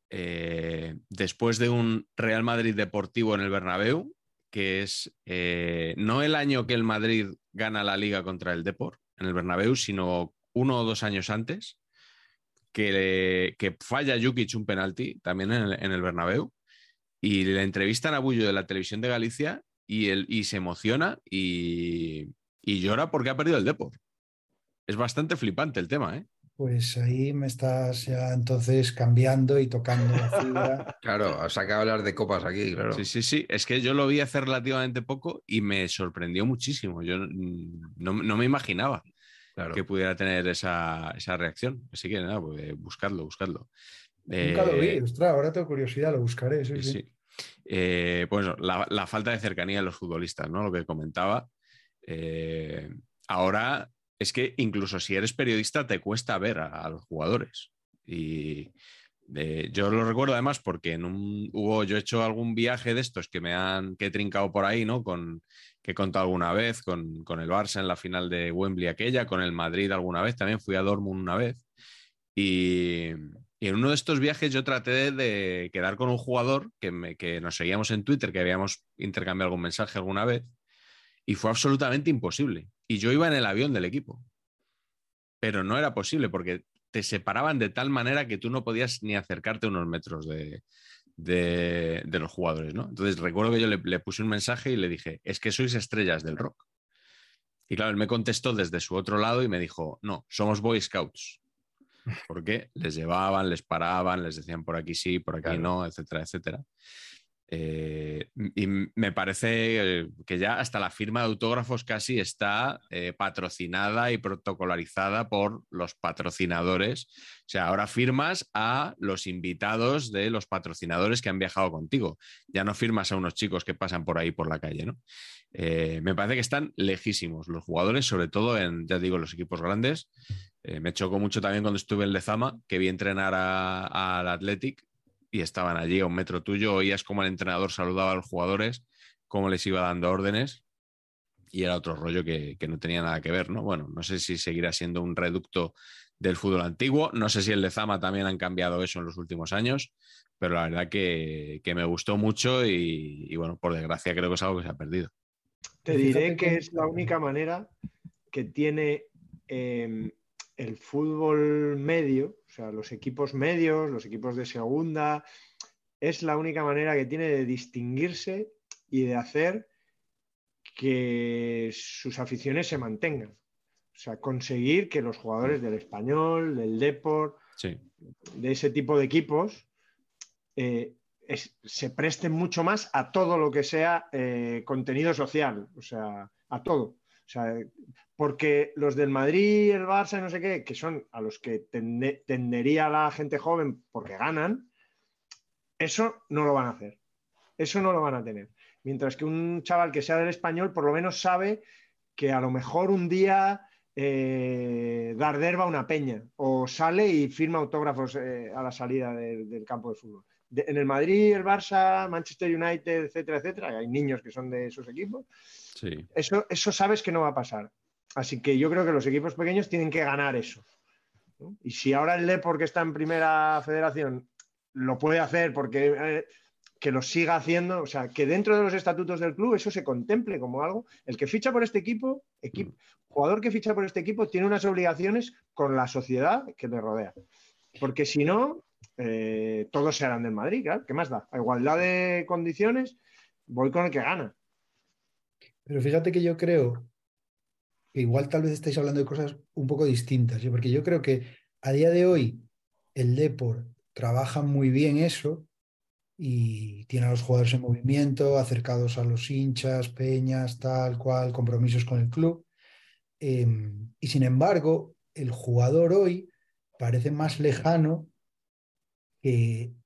eh, después de un Real Madrid deportivo en el Bernabéu, que es eh, no el año que el Madrid gana la liga contra el Depor en el Bernabéu, sino uno o dos años antes, que, falla Jukic un penalti también en el, en Bernabéu, y le entrevistan a Bullo de la televisión de Galicia y, y se emociona y, y llora porque ha perdido el Depor. Es bastante flipante el tema, ¿eh? Pues ahí me estás ya entonces cambiando y tocando la fibra. Claro, has sacado hablar de copas aquí, claro. Sí, sí, sí. Es que yo lo vi hace relativamente poco y me sorprendió muchísimo. Yo no, no me imaginaba claro. que pudiera tener esa, esa reacción. Así que nada, pues buscadlo, buscadlo. Nunca lo vi, Eh, ostras, ahora tengo curiosidad, lo buscaré. Sí, sí, sí. sí. Eh, pues la, la falta de cercanía de los futbolistas, ¿no? Lo que comentaba. Eh, ahora es que incluso si eres periodista te cuesta ver a, los jugadores. Y eh, yo lo recuerdo además porque en un, hubo, yo he hecho algún viaje de estos que me han que he trincado por ahí, ¿no? Con, que he contado alguna vez, con, con el Barça en la final de Wembley aquella, con el Madrid alguna vez, también fui a Dortmund una vez. Y, y en uno de estos viajes yo traté de, de quedar con un jugador que, me, que nos seguíamos en Twitter, que habíamos intercambiado algún mensaje alguna vez, y fue absolutamente imposible. Y yo iba en el avión del equipo, pero no era posible porque te separaban de tal manera que tú no podías ni acercarte unos metros de, de, de los jugadores, ¿no? Entonces recuerdo que yo le, le puse un mensaje y le dije, es que sois estrellas del rock. Y claro, él me contestó desde su otro lado y me dijo, no, somos Boy Scouts. Porque les llevaban, les paraban, les decían por aquí sí, por aquí Claro. no, etcétera, etcétera. Eh, y me parece que ya hasta la firma de autógrafos casi está eh, patrocinada y protocolarizada por los patrocinadores. O sea, ahora firmas a los invitados de los patrocinadores que han viajado contigo. Ya no firmas a unos chicos que pasan por ahí por la calle, ¿no? Eh, me parece que están lejísimos los jugadores, sobre todo en, ya digo, los equipos grandes, me chocó mucho también cuando estuve en Lezama, que vi entrenar al Athletic y estaban allí a un metro tuyo, oías cómo el entrenador saludaba a los jugadores, cómo les iba dando órdenes y era otro rollo que, no tenía nada que ver, ¿no? Bueno, no sé si seguirá siendo un reducto del fútbol antiguo, no sé si el Lezama también han cambiado eso en los últimos años, pero la verdad que, me gustó mucho y, bueno, por desgracia creo que es algo que se ha perdido. Te diré que es la única manera que tiene em, el fútbol medio, o sea, los equipos medios, los equipos de segunda, es la única manera que tiene de distinguirse y de hacer que sus aficiones se mantengan. O sea, conseguir que los jugadores del español, del Deport, de ese tipo de equipos, eh, se presten mucho más a todo lo que sea eh, contenido social, o sea, a todo. O sea, porque los del Madrid, el Barça, no sé qué, que son a los que tendería la gente joven porque ganan, eso no lo van a hacer. Eso no lo van a tener. Mientras que un chaval que sea del español, por lo menos sabe que a lo mejor un día eh, Darder va a una peña o sale y firma autógrafos eh, a la salida del campo de fútbol en el Madrid, el Barça, Manchester United, etcétera, etcétera, hay niños que son de esos equipos, eso, eso sabes que no va a pasar. Así que yo creo que los equipos pequeños tienen que ganar eso. Y si ahora el Depor, que está en primera federación, lo puede hacer porque eh, que lo siga haciendo, o sea, que dentro de los estatutos del club eso se contemple como algo. El que ficha por este equipo, equipo mm. jugador que ficha por este equipo, tiene unas obligaciones con la sociedad que le rodea. Porque si no, eh, todos se harán del Madrid. ¿Qué más da? A igualdad de condiciones, voy con el que gana. Pero fíjate que yo creo que igual tal vez estáis hablando de cosas un poco distintas, porque yo creo que a día de hoy el Depor trabaja muy bien eso y tiene a los jugadores en movimiento, acercados a los hinchas, peñas, tal cual, compromisos con el club. Em, y sin embargo, el jugador hoy parece más lejano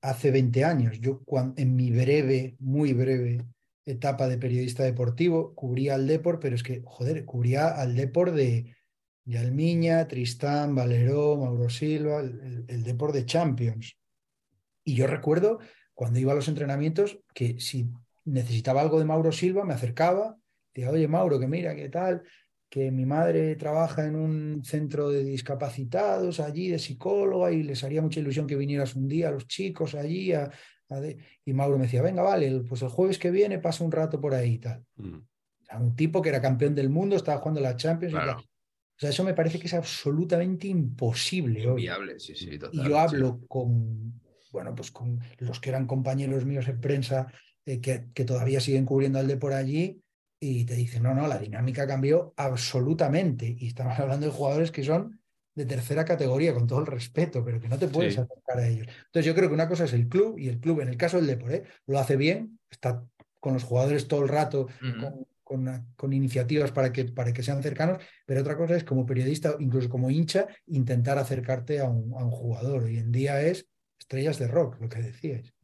hace 20 años. Yo en mi breve, muy breve etapa de periodista deportivo, cubría al Depor, pero es que, joder, cubría al Depor de Yalmiña, Tristán, Valeró, Mauro Silva, el, el de Champions. Y yo recuerdo cuando iba a los entrenamientos que si necesitaba algo de Mauro Silva, me acercaba, decía, oye Mauro, que mira, qué tal, que mi madre trabaja en un centro de discapacitados allí, de psicóloga, y les haría mucha ilusión que vinieras un día a los chicos allí. Y Mauro me decía, venga, vale, pues el jueves que viene pasa un rato por ahí y tal. Mm. un tipo que era campeón del mundo, estaba jugando la Champions. O sea, eso me parece que es absolutamente imposible. Inviable, sí, sí, y yo hablo con, bueno, pues con los que eran compañeros míos en prensa eh, que, que, todavía siguen cubriendo al de por allí y te dicen, no, no, la dinámica cambió absolutamente. Y estamos hablando de jugadores que son de tercera categoría, con todo el respeto, pero que no te puedes acercar a ellos. Entonces yo creo que una cosa es el club y el club, en el caso del Depor, ¿eh? lo hace bien, está con los jugadores todo el rato, con, iniciativas para que, para que sean cercanos, pero otra cosa es como periodista, incluso como hincha, intentar acercarte a un, a un jugador. Hoy en día es estrellas de rock, lo que decíais.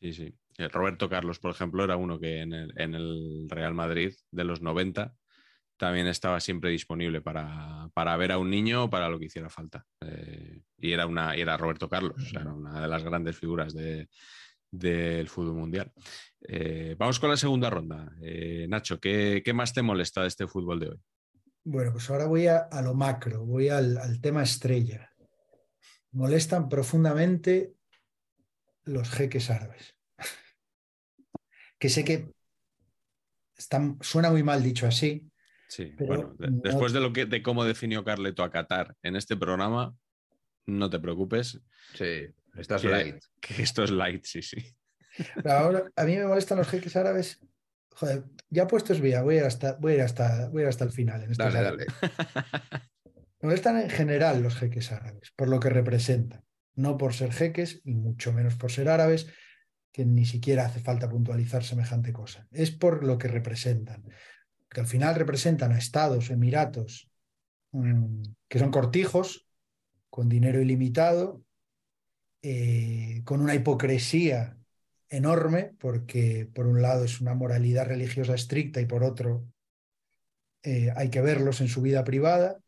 Sí, sí. Eh, Roberto Carlos, por ejemplo, era uno que en el, Real Madrid de los 90 también estaba siempre disponible para, para ver a un niño para lo que hiciera falta. Eh, y era, una, era Roberto Carlos, era una de las grandes figuras del fútbol mundial. Eh, vamos con la segunda ronda. Nacho, ¿qué, más te molesta de este fútbol de hoy? Bueno, pues ahora voy a, lo macro, voy al, al tema estrella. Molestan profundamente los jeques árabes que sé que suena muy mal dicho así. Sí, bueno, después de, lo que, de cómo definió Carleto a Qatar en este programa, no te preocupes. Sí, esto es light. Que esto es light, sí, sí. ahora, a mí me molestan los jeques árabes. Joder, ya puestos vía, voy a ir hasta, voy hasta, voy hasta el final. En dale, dale. Me molestan en general los jeques árabes, por lo que representan. No por ser jeques y mucho menos por ser árabes, que ni siquiera hace falta puntualizar semejante cosa. Es por lo que representan, que al final representan a estados, emiratos, mm, que son cortijos, con dinero ilimitado, eh, con una hipocresía enorme, porque por un lado es una moralidad religiosa estricta y por otro eh, hay que verlos en su vida privada.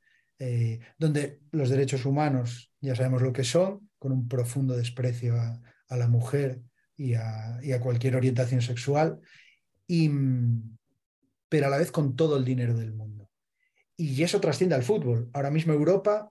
eh, donde los derechos humanos ya sabemos lo que son, con un profundo desprecio a, a la mujer y a, cualquier orientación sexual, y, pero a la vez con todo el dinero del mundo. Y eso trasciende al fútbol. Ahora mismo Europa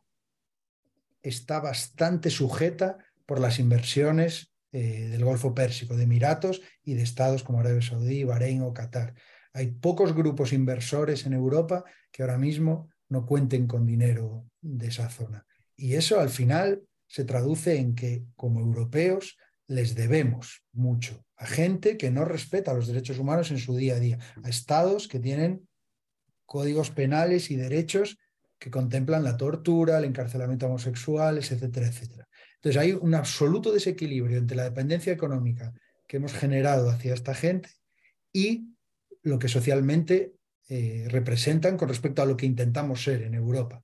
está bastante sujeta por las inversiones eh, del Golfo Pérsico, de Emiratos y de estados como Arabia Saudí, Bahrein o Qatar. Hay pocos grupos inversores en Europa que ahora mismo no cuenten con dinero de esa zona. Y eso al final se traduce en que como europeos les debemos mucho a gente que no respeta los derechos humanos en su día a día, a estados que tienen códigos penales y derechos que contemplan la tortura, el encarcelamiento de homosexuales, etcétera, etcétera. Entonces hay un absoluto desequilibrio entre la dependencia económica que hemos generado hacia esta gente y lo que socialmente eh, representan con respecto a lo que intentamos ser en Europa.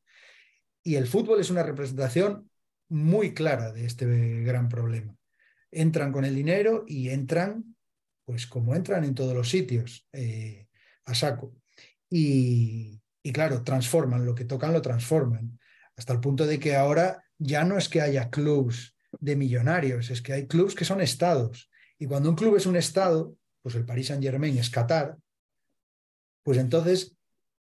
Y el fútbol es una representación muy clara de este gran problema. Entran con el dinero y entran, pues como entran en todos los sitios, eh, a saco. Y, y claro, transforman, lo que tocan lo transforman, hasta el punto de que ahora ya no es que haya clubs de millonarios, es que hay clubs que son estados. Y cuando un club es un estado, pues el Paris Saint Germain es Qatar, pues entonces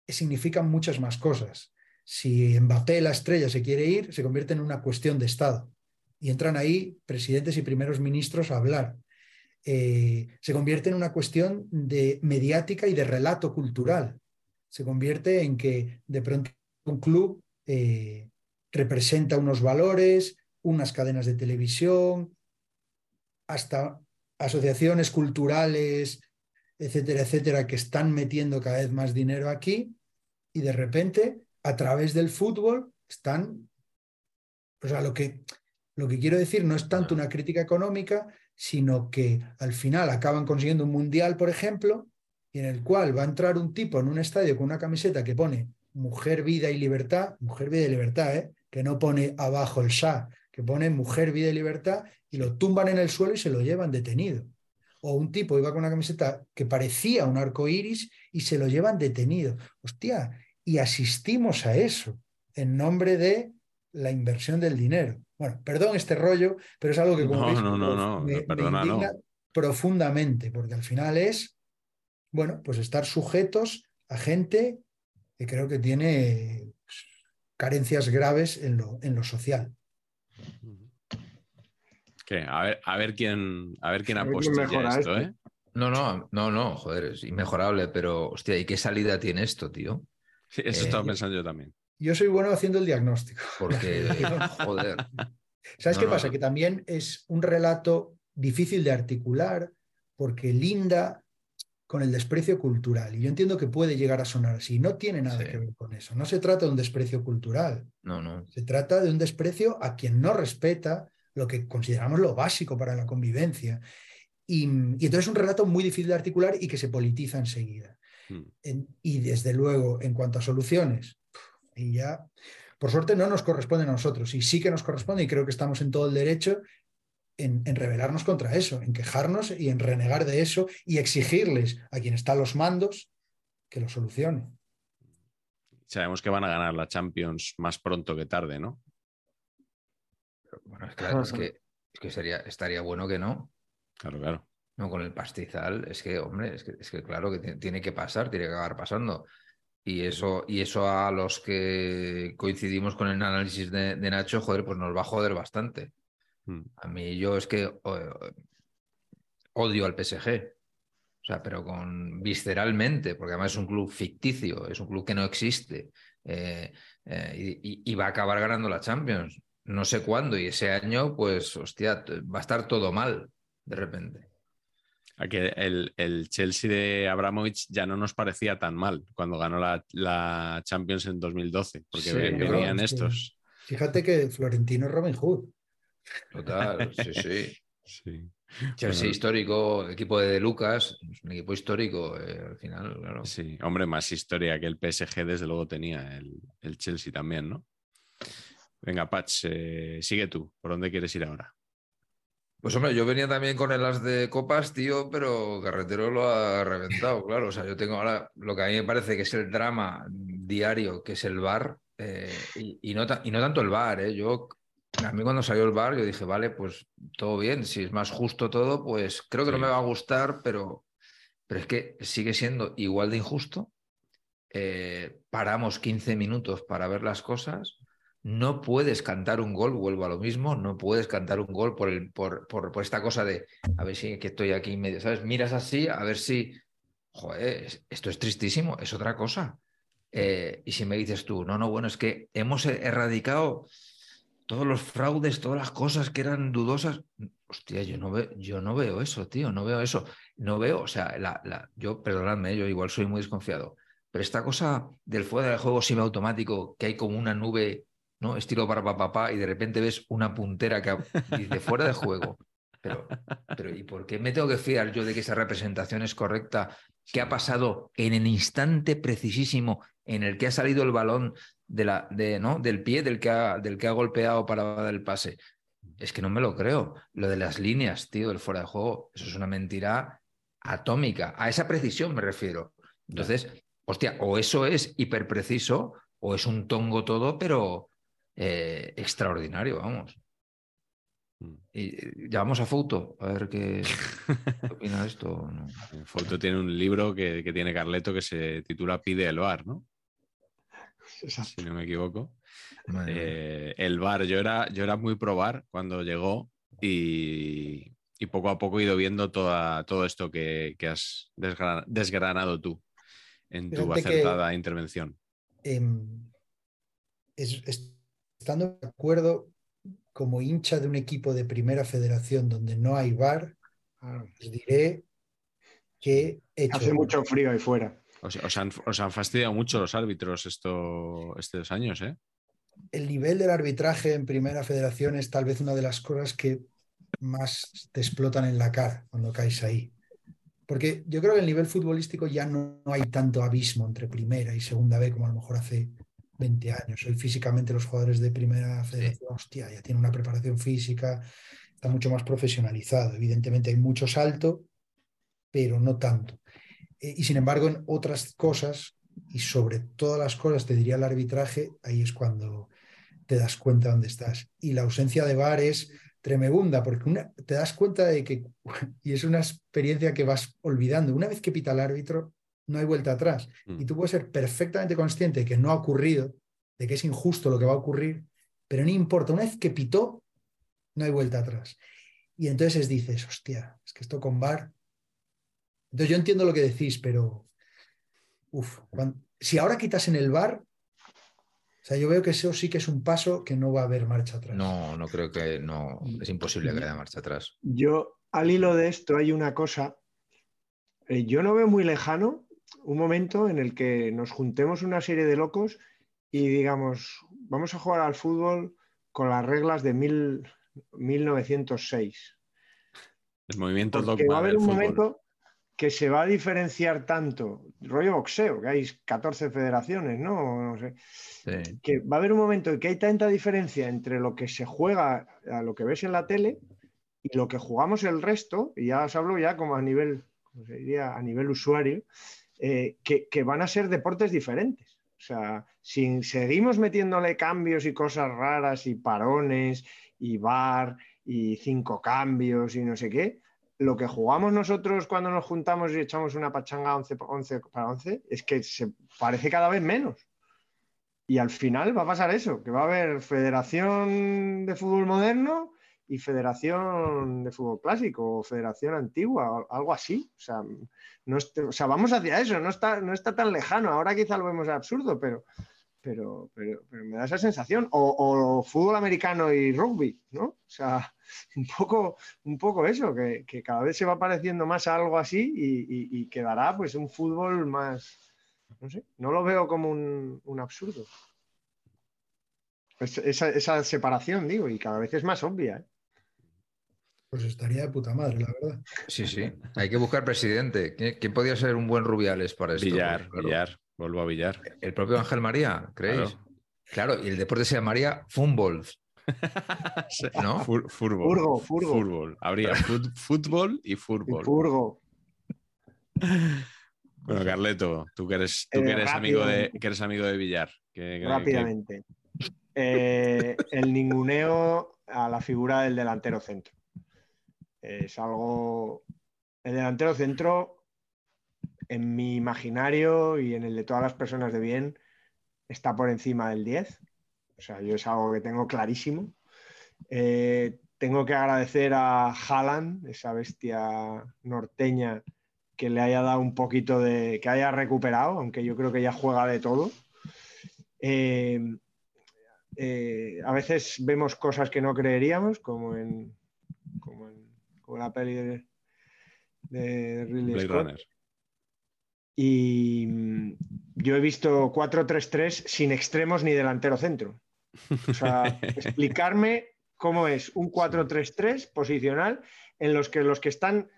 significan muchas más cosas. Si Mbappé, la estrella, se quiere ir, se convierte en una cuestión de Estado. Y entran ahí presidentes y primeros ministros a hablar. Eh, se convierte en una cuestión de mediática y de relato cultural. Se convierte en que de pronto un club eh, representa unos valores, unas cadenas de televisión, hasta asociaciones culturales, etcétera, etcétera, que están metiendo cada vez más dinero aquí y de repente, a través del fútbol, están... O sea, lo que, lo que quiero decir no es tanto una crítica económica, sino que al final acaban consiguiendo un mundial, por ejemplo, y en el cual va a entrar un tipo en un estadio con una camiseta que pone mujer, vida y libertad, mujer, vida y libertad, ¿eh? que no pone abajo el Shah, que pone mujer, vida y libertad, y lo tumban en el suelo y se lo llevan detenido. O un tipo iba con una camiseta que parecía un arco iris y se lo llevan detenido. Hostia, y asistimos a eso en nombre de la inversión del dinero. Bueno, perdón este rollo, pero es algo que como no, no, no, me, indigna profundamente, porque al final es, bueno, pues estar sujetos a gente que creo que tiene carencias graves en lo, en lo social. A ver, a ver quién, a ver quién ha puesto esto, ¿eh? No, no, no, no, joder, es inmejorable, pero hostia, ¿y qué salida tiene esto, tío? Sí, eso estaba eh, pensando yo también. Yo soy bueno haciendo el diagnóstico. Porque, joder. ¿Sabes qué pasa? Que también es un relato difícil de articular porque linda con el desprecio cultural. Y yo entiendo que puede llegar a sonar así. No tiene nada que ver con eso. No se trata de un desprecio cultural. No, no. Se trata de un desprecio a quien no respeta lo que consideramos lo básico para la convivencia. Y, entonces es un relato muy difícil de articular y que se politiza enseguida. Hmm. y desde luego, en cuanto a soluciones, y ya, por suerte no nos corresponde a nosotros, y sí que nos corresponde, y creo que estamos en todo el derecho en, en, rebelarnos contra eso, en quejarnos y en renegar de eso y exigirles a quien está a los mandos que lo solucione. Sabemos que van a ganar la Champions más pronto que tarde, ¿no? bueno, claro, es que, es que sería, estaría bueno que no. Claro, claro. No, con el pastizal, es que, hombre, es que, es que claro que tiene que pasar, tiene que acabar pasando. Y eso, y eso a los que coincidimos con el análisis de, Nacho, joder, pues nos va a joder bastante. Hmm. A mí yo es que odio al PSG. O sea, pero con visceralmente, porque además es un club ficticio, es un club que no existe eh, eh, y, va a acabar ganando la Champions no sé cuándo, y ese año, pues, hostia, va a estar todo mal de repente. Que el, Chelsea de Abramovich ya no nos parecía tan mal cuando ganó la, Champions en 2012, porque venían estos. Fíjate que Florentino es Robin Hood. Total, sí, sí. Chelsea histórico, equipo de Lucas, un equipo histórico eh, al final, claro. Sí, hombre, más historia que el PSG desde luego tenía el, el Chelsea también, ¿no? Venga, Patch, eh, sigue tú. ¿Por dónde quieres ir ahora? Pues hombre, yo venía también con el as de copas, tío, pero Carretero lo ha reventado, claro. O sea, yo tengo ahora lo que a mí me parece que es el drama diario, que es el bar. Eh, y, y no, y no tanto el bar, ¿eh? Yo, a mí cuando salió el bar, yo dije, vale, pues todo bien, si es más justo todo, pues creo que no me va a gustar, pero, pero es que sigue siendo igual de injusto. Eh, paramos 15 minutos para ver las cosas. No puedes cantar un gol, vuelvo a lo mismo, no puedes cantar un gol por, el, por, por, por esta cosa de, a ver si que estoy aquí medio, ¿sabes? Miras así, a ver si, joder, es- esto es tristísimo, es otra cosa. Eh, y si me dices tú, no, no, bueno, es que hemos e- erradicado todos los fraudes, todas las cosas que eran dudosas. Hostia, yo no veo, yo no veo eso, tío, no veo eso. No veo, o sea, la, la- yo, perdonadme, yo igual soy muy desconfiado, pero esta cosa del fuera de juego semiautomático, que hay como una nube, ¿no? Estilo para papá, y de repente ves una puntera que dice fuera de juego. Pero, pero ¿y por qué me tengo que fiar yo de que esa representación es correcta? ¿Qué ha pasado en el instante precisísimo en el que ha salido el balón de la, de, ¿no? del pie del que, ha, del que ha golpeado para dar el pase? Es que no me lo creo. Lo de las líneas, tío, del fuera de juego, eso es una mentira atómica. A esa precisión me refiero. Entonces, hostia, o eso es hiperpreciso o es un tongo todo, pero eh, extraordinario, vamos. Mm. Y eh, llamamos a Fouto a ver qué, qué opina de esto. no. Foto tiene un libro que, que tiene Carleto que se titula Pide el bar, ¿no? Exacto. Si no me equivoco. Eh, el bar, yo era, yo era muy pro bar cuando llegó y, y poco a poco he ido viendo toda, todo esto que, que has desgra- desgranado tú en tu Fíjate que- acertada intervención. em, es- es- estando de acuerdo como hincha de un equipo de primera federación donde no hay bar, Claro. os diré que he hecho Hace mucho frío ahí fuera. Os, os han, os han fastidiado mucho los árbitros esto, estos años, ¿eh? el nivel del arbitraje en primera federación es tal vez una de las cosas que más te explotan en la cara cuando caes ahí. Porque yo creo que el nivel futbolístico ya no, no hay tanto abismo entre primera y segunda B como a lo mejor hace 20 años. Hoy físicamente los jugadores de primera federación, hostia, ya tienen una preparación física, está mucho más profesionalizado. Evidentemente hay mucho salto, pero no tanto. Eh, y sin embargo, en otras cosas, y sobre todas las cosas, te diría el arbitraje, ahí es cuando te das cuenta dónde estás. Y la ausencia de VAR es tremenda, porque una, te das cuenta de que, y es una experiencia que vas olvidando, una vez que pita el árbitro, no hay vuelta atrás. Mm. Y tú puedes ser perfectamente consciente de que no ha ocurrido, de que es injusto lo que va a ocurrir, pero no importa, una vez que pitó, no hay vuelta atrás. Y entonces dices, hostia, es que esto con VAR. Entonces yo entiendo lo que decís, pero uf, si ahora quitas en el VAR, o sea, yo veo que eso sí que es un paso que no va a haber marcha atrás. No, no creo que no. Es imposible que haya marcha atrás. Yo, al hilo de esto, hay una cosa. eh, yo no veo muy lejano un momento en el que nos juntemos una serie de locos y digamos, vamos a jugar al fútbol con las reglas de mil- 1906. El movimiento Porque va a haber un fútbol. momento que se va a diferenciar tanto, rollo boxeo, que hay 14 federaciones, ¿no? No sé. Sí. que va a haber un momento en que hay tanta diferencia entre lo que se juega, a lo que ves en la tele, y lo que jugamos el resto, y ya os hablo ya como a nivel, como se diría, a nivel usuario, eh, que, que van a ser deportes diferentes. O sea, si seguimos metiéndole cambios y cosas raras y parones y bar y cinco cambios y no sé qué, lo que jugamos nosotros cuando nos juntamos y echamos una pachanga 11, 11 para 11 es que se parece cada vez menos. Y al final va a pasar eso, que va a haber Federación de Fútbol Moderno y Federación de Fútbol Clásico o Federación Antigua, algo así. O sea, no o sea, vamos hacia eso, no está, no está tan lejano. Ahora quizá lo vemos absurdo, pero, pero, pero, me da esa sensación. O, fútbol americano y rugby, ¿no? O sea, un poco, un poco eso, que, que cada vez se va pareciendo más a algo así y, quedará pues un fútbol más, no sé, no lo veo como un, un absurdo. Es- esa, esa separación, digo, y cada vez es más obvia. ¿eh? Pues estaría de puta madre, la verdad. Sí, sí. Hay que buscar presidente. ¿Quién, podría ser un buen Rubiales para esto? Billar, Claro. billar. Vuelvo a billar. El propio Ángel María, ¿creéis? Claro. Claro, y el deporte se llamaría fútbol. ¿No? Fur- fútbol. Furgo, furgo. Fútbol. Habría fut- fútbol y Y fútbol. Furgo. Bueno, Carleto, tú que eres, tú que Eh, eres amigo de que eres amigo de Villar. que- que- Rápidamente. Eh, el ninguneo a la figura del delantero centro. Es algo. El delantero centro, en mi imaginario y en el de todas las personas de bien, está por encima del 10. O sea, yo es algo que tengo clarísimo. Eh, tengo que agradecer a Haaland, esa bestia norteña, que le haya dado un poquito de. que haya recuperado, aunque yo creo que ya juega de todo. Eh, eh, a veces vemos cosas que no creeríamos, como en, como la peli de, de Ridley Blade Scott. Runner. Y mm, yo he visto 4-3-3 sin extremos ni delantero centro. O sea, explicarme cómo es un 4-3-3 posicional en los que los que están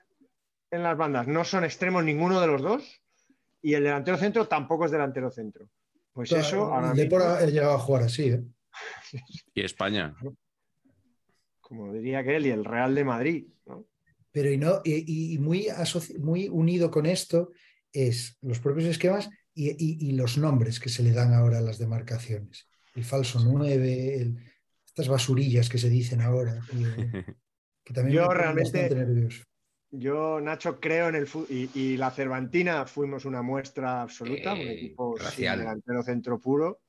en las bandas no son extremos ninguno de los dos y el delantero centro tampoco es delantero centro. Pues eso ahora mismo, ha llegado a jugar así, ¿eh? Y España. Como diría que él, y el Real de Madrid. ¿no? Pero y, no, y, y muy, muy unido con esto es los propios esquemas y, y- y los nombres que se le dan ahora a las demarcaciones. El falso 9, el- estas basurillas que se dicen ahora, que también Yo realmente- bastante nervioso. Yo, Nacho, creo en el fútbol y, y la Cervantina fuimos una muestra absoluta, un Eh, equipo sin delantero centro puro.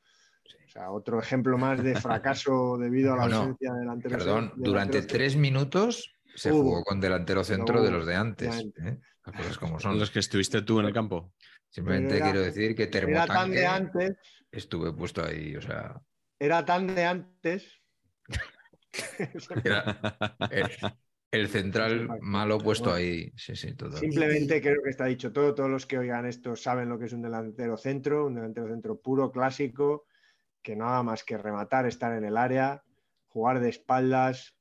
O sea, otro ejemplo más de fracaso debido a la No, no. ausencia de delantero Perdón, delantero durante centro. tres minutos se jugó con delantero centro de los de antes. ¿eh? Las cosas como Son los que estuviste tú en el campo. Simplemente era- quiero decir que Era tan de antes, estuve puesto ahí, o sea, era tan de antes. era el, el central malo puesto ahí. Sí, sí, todo. Simplemente creo que está dicho todo. Todos los que oigan esto saben lo que es un delantero centro, un delantero centro puro, clásico, que no haga más que rematar, estar en el área, jugar de espaldas.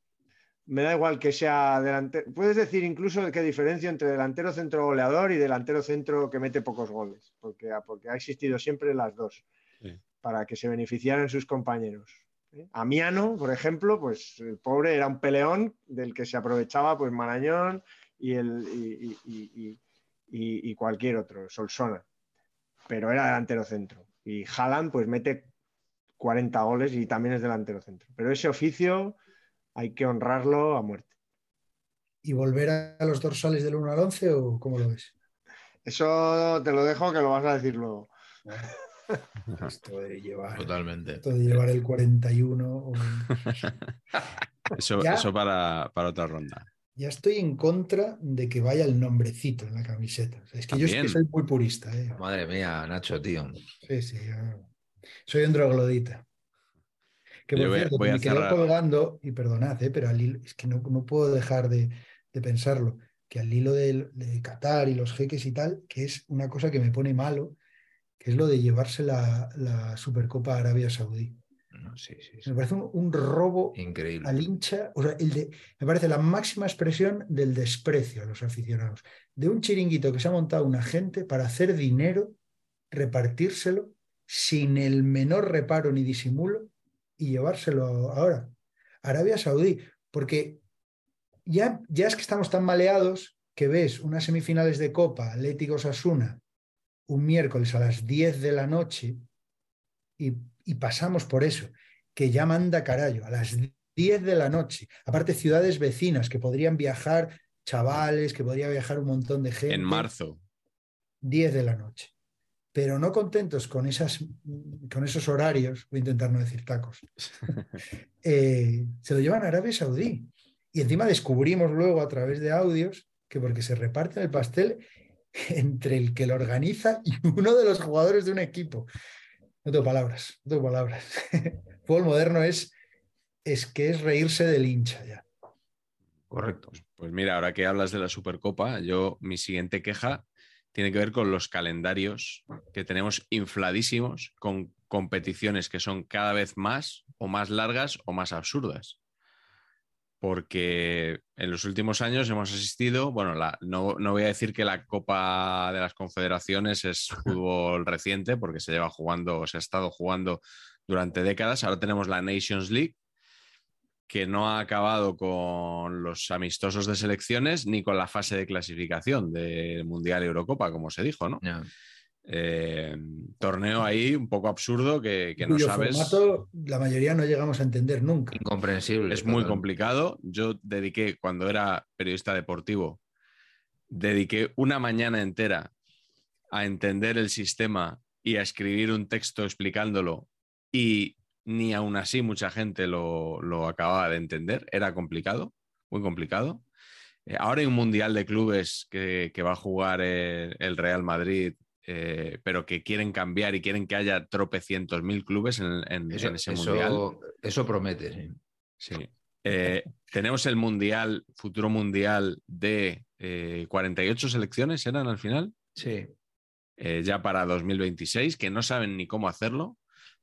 Me da igual que sea delantero. Puedes decir incluso que diferencia entre delantero centro goleador y delantero centro que mete pocos goles, porque, porque ha existido siempre las dos, Sí. para que se beneficiaran sus compañeros. ¿eh? Amiano, por ejemplo, pues el pobre era un peleón del que se aprovechaba pues Marañón y, el, y, y- y- y- y cualquier otro, Solsona. Pero era delantero centro. Y Haaland pues mete 40 goles y también es delantero centro. Pero ese oficio hay que honrarlo a muerte. ¿Y volver a los dorsales del 1 al 11 o cómo lo ves? Eso te lo dejo que lo vas a decir luego. Esto de llevar, Totalmente. esto de llevar el 41 o Eso, Ya. eso para, para otra ronda. Ya estoy en contra de que vaya el nombrecito en la camiseta. O sea, es que yo es que También. soy muy purista. ¿eh? Madre mía, Nacho, tío. Sí, sí. yo- Soy un troglodita. Que por voy cierto, voy me cerrar. colgando, y perdonad, ¿eh? pero al hilo- es que no, no puedo dejar de, de pensarlo, que al hilo del- de, Qatar y los jeques y tal, que es una cosa que me pone malo, que es lo de llevarse la, la Supercopa a Arabia Saudí. No, sí, sí, sí. Me parece un, un robo Increíble. al hincha, o sea, el de, me parece la máxima expresión del desprecio a los aficionados, de un chiringuito que se ha montado una gente para hacer dinero, repartírselo sin el menor reparo ni disimulo y llevárselo ahora Arabia Saudí, porque ya, ya es que estamos tan maleados que ves unas semifinales de Copa, Atlético Sasuna, un miércoles a las 10 de la noche y, y pasamos por eso, que ya manda carallo, a las 10 de la noche. Aparte, ciudades vecinas que podrían viajar, chavales, que podría viajar un montón de gente. En marzo. 10 de la noche. Pero no contentos con, esas, con esos horarios, voy a intentar no decir tacos, eh, se lo llevan a Arabia Saudí. Y encima descubrimos luego a través de audios que porque se reparten el pastel entre el que lo organiza y uno de los jugadores de un equipo. No tengo palabras, no tengo palabras. Fútbol moderno es, es que es reírse del hincha ya. Correcto. Pues mira, ahora que hablas de la Supercopa, yo mi siguiente queja tiene que ver con los calendarios que tenemos infladísimos con competiciones que son cada vez más o más largas o más absurdas. Porque en los últimos años hemos asistido, bueno, la- no, no voy a decir que la Copa de las Confederaciones es fútbol reciente, porque se lleva jugando, se ha estado jugando durante décadas. Ahora tenemos la Nations League, que no ha acabado con los amistosos de selecciones ni con la fase de clasificación del Mundial y Eurocopa, como se dijo, ¿no? Eh, torneo ahí un poco absurdo que, que no sabes. formato la mayoría no llegamos a entender nunca. Incomprensible. Es muy complicado. Yo dediqué, cuando era periodista deportivo, dediqué una mañana entera a entender el sistema y a escribir un texto explicándolo y ni aún así mucha gente lo, lo acababa de entender. Era complicado, muy complicado. Eh, ahora hay un mundial de clubes que, que va a jugar el Real Madrid, eh, pero que quieren cambiar y quieren que haya tropecientos mil clubes en, en- Eso, en ese eso- mundial. eso promete, sí. Sí. Eh, tenemos el mundial, futuro mundial de eh, 48 selecciones, ¿eran al final? Sí. Ya para 2026, que no saben ni cómo hacerlo,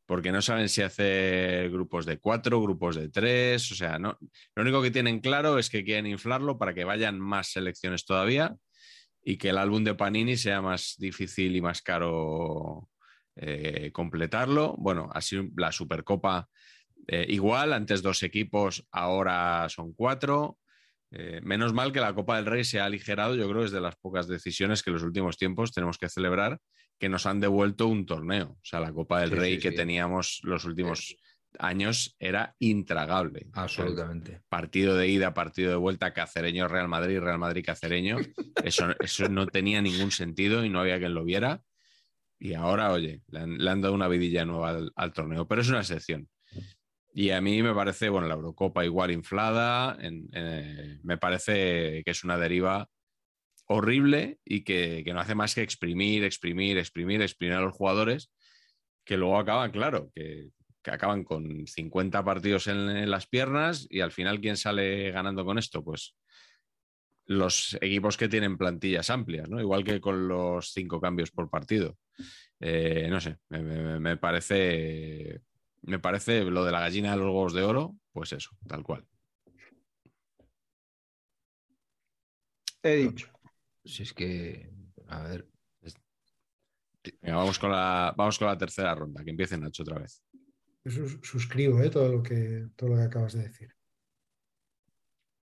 porque no saben si hacer grupos de cuatro, grupos de tres, o sea, no, lo único que tienen claro es que quieren inflarlo para que vayan más selecciones todavía y que el álbum de Panini sea más difícil y más caro eh, completarlo. Bueno, así la Supercopa eh, igual, antes dos equipos, ahora son cuatro. Eh, menos mal que la Copa del Rey se ha aligerado, yo creo es de las pocas decisiones que en los últimos tiempos tenemos que celebrar, que nos han devuelto un torneo. O sea, la Copa del Sí, Rey sí, que sí. teníamos los últimos años era intragable. Absolutamente. Partido de ida, partido de vuelta, Cacereño, Real Madrid, Real Madrid, Cacereño. Eso, eso no tenía ningún sentido y no había quien lo viera. Y ahora, oye, le han, le han dado una vidilla nueva al, al torneo, pero es una excepción. Y a mí me parece, bueno, la Eurocopa igual inflada, en- eh, me parece que es una deriva horrible y que, que no hace más que exprimir, exprimir, exprimir, exprimir a los jugadores, que luego acaban, claro, que, que acaban con 50 partidos en, las piernas y al final, ¿quién sale ganando con esto? Pues los equipos que tienen plantillas amplias, ¿no? Igual que con los cinco cambios por partido. Eh, no sé, me parece. Me parece lo de la gallina de los huevos de oro, pues eso, tal cual. He dicho. Si es que, a ver, Venga, vamos con la, vamos con la tercera ronda, que empiece Nacho otra vez. Yo suscribo ¿eh? todo, lo que, todo lo que acabas de decir.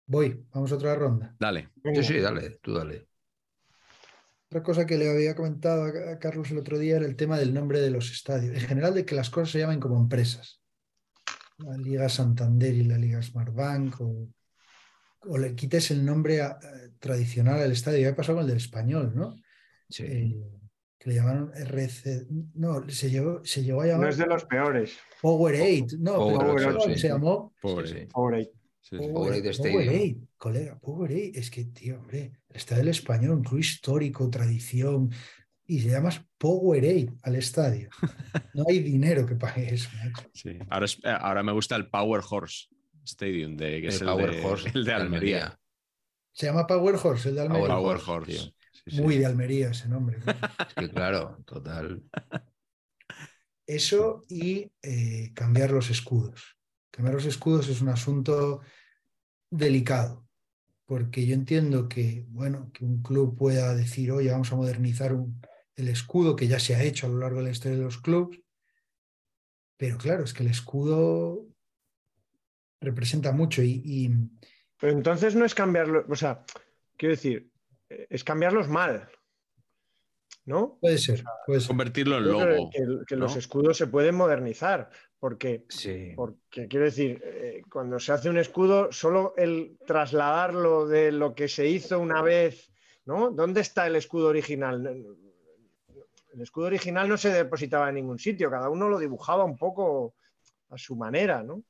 Voy, vamos a otra ronda. Dale. sí, sí, dale, tú dale. Otra cosa que le había comentado a a Carlos el otro día era el tema del nombre de los estadios. En general, de que las cosas se llamen como empresas. La Liga Santander y la Liga Smartbank, o, o le quites el nombre a- a- tradicional al estadio. Ya pasó con el del español, ¿no? Sí. Eh, que le llamaron RC. No, se, llevó, se llegó a llamar No es de los peores. Powerade. No, Powerade, pero ¿cómo sí. se llamó Pobre. Sí, sí. Pobre. Sí, sí. Stadium. Powerade, colega, Powerade. Es que, tío, hombre, el estadio del español, un club histórico, tradición, y se llamas Powerade al estadio. No hay dinero que pague eso. macho. Sí. Ahora, es- eh, ahora me gusta el Power Horse Stadium, de, que es El Power de, Horse el de Almería. Se llama Power Horse, el de Almería. Power Power Horse. Sí, sí. Muy de Almería ese nombre. Es que claro, total. Eso y eh, cambiar los escudos. Cambiar los escudos es un asunto delicado, porque yo entiendo que, bueno, que un club pueda decir, oye, vamos a modernizar un- el escudo que ya se ha hecho a lo largo de la historia de los clubes, pero claro, es que el escudo representa mucho y, y Pero entonces no es cambiarlo, o sea, quiero decir, es cambiarlos mal. ¿No? puede ser, puede ser. Convertirlo en logo. que, que ¿no? los escudos se pueden modernizar, porque, Sí. porque quiero decir, eh, cuando se hace un escudo, solo el trasladarlo de lo que se hizo una vez, ¿no? ¿Dónde está el escudo original? El escudo original no se depositaba en ningún sitio, cada uno lo dibujaba un poco a su manera, ¿no?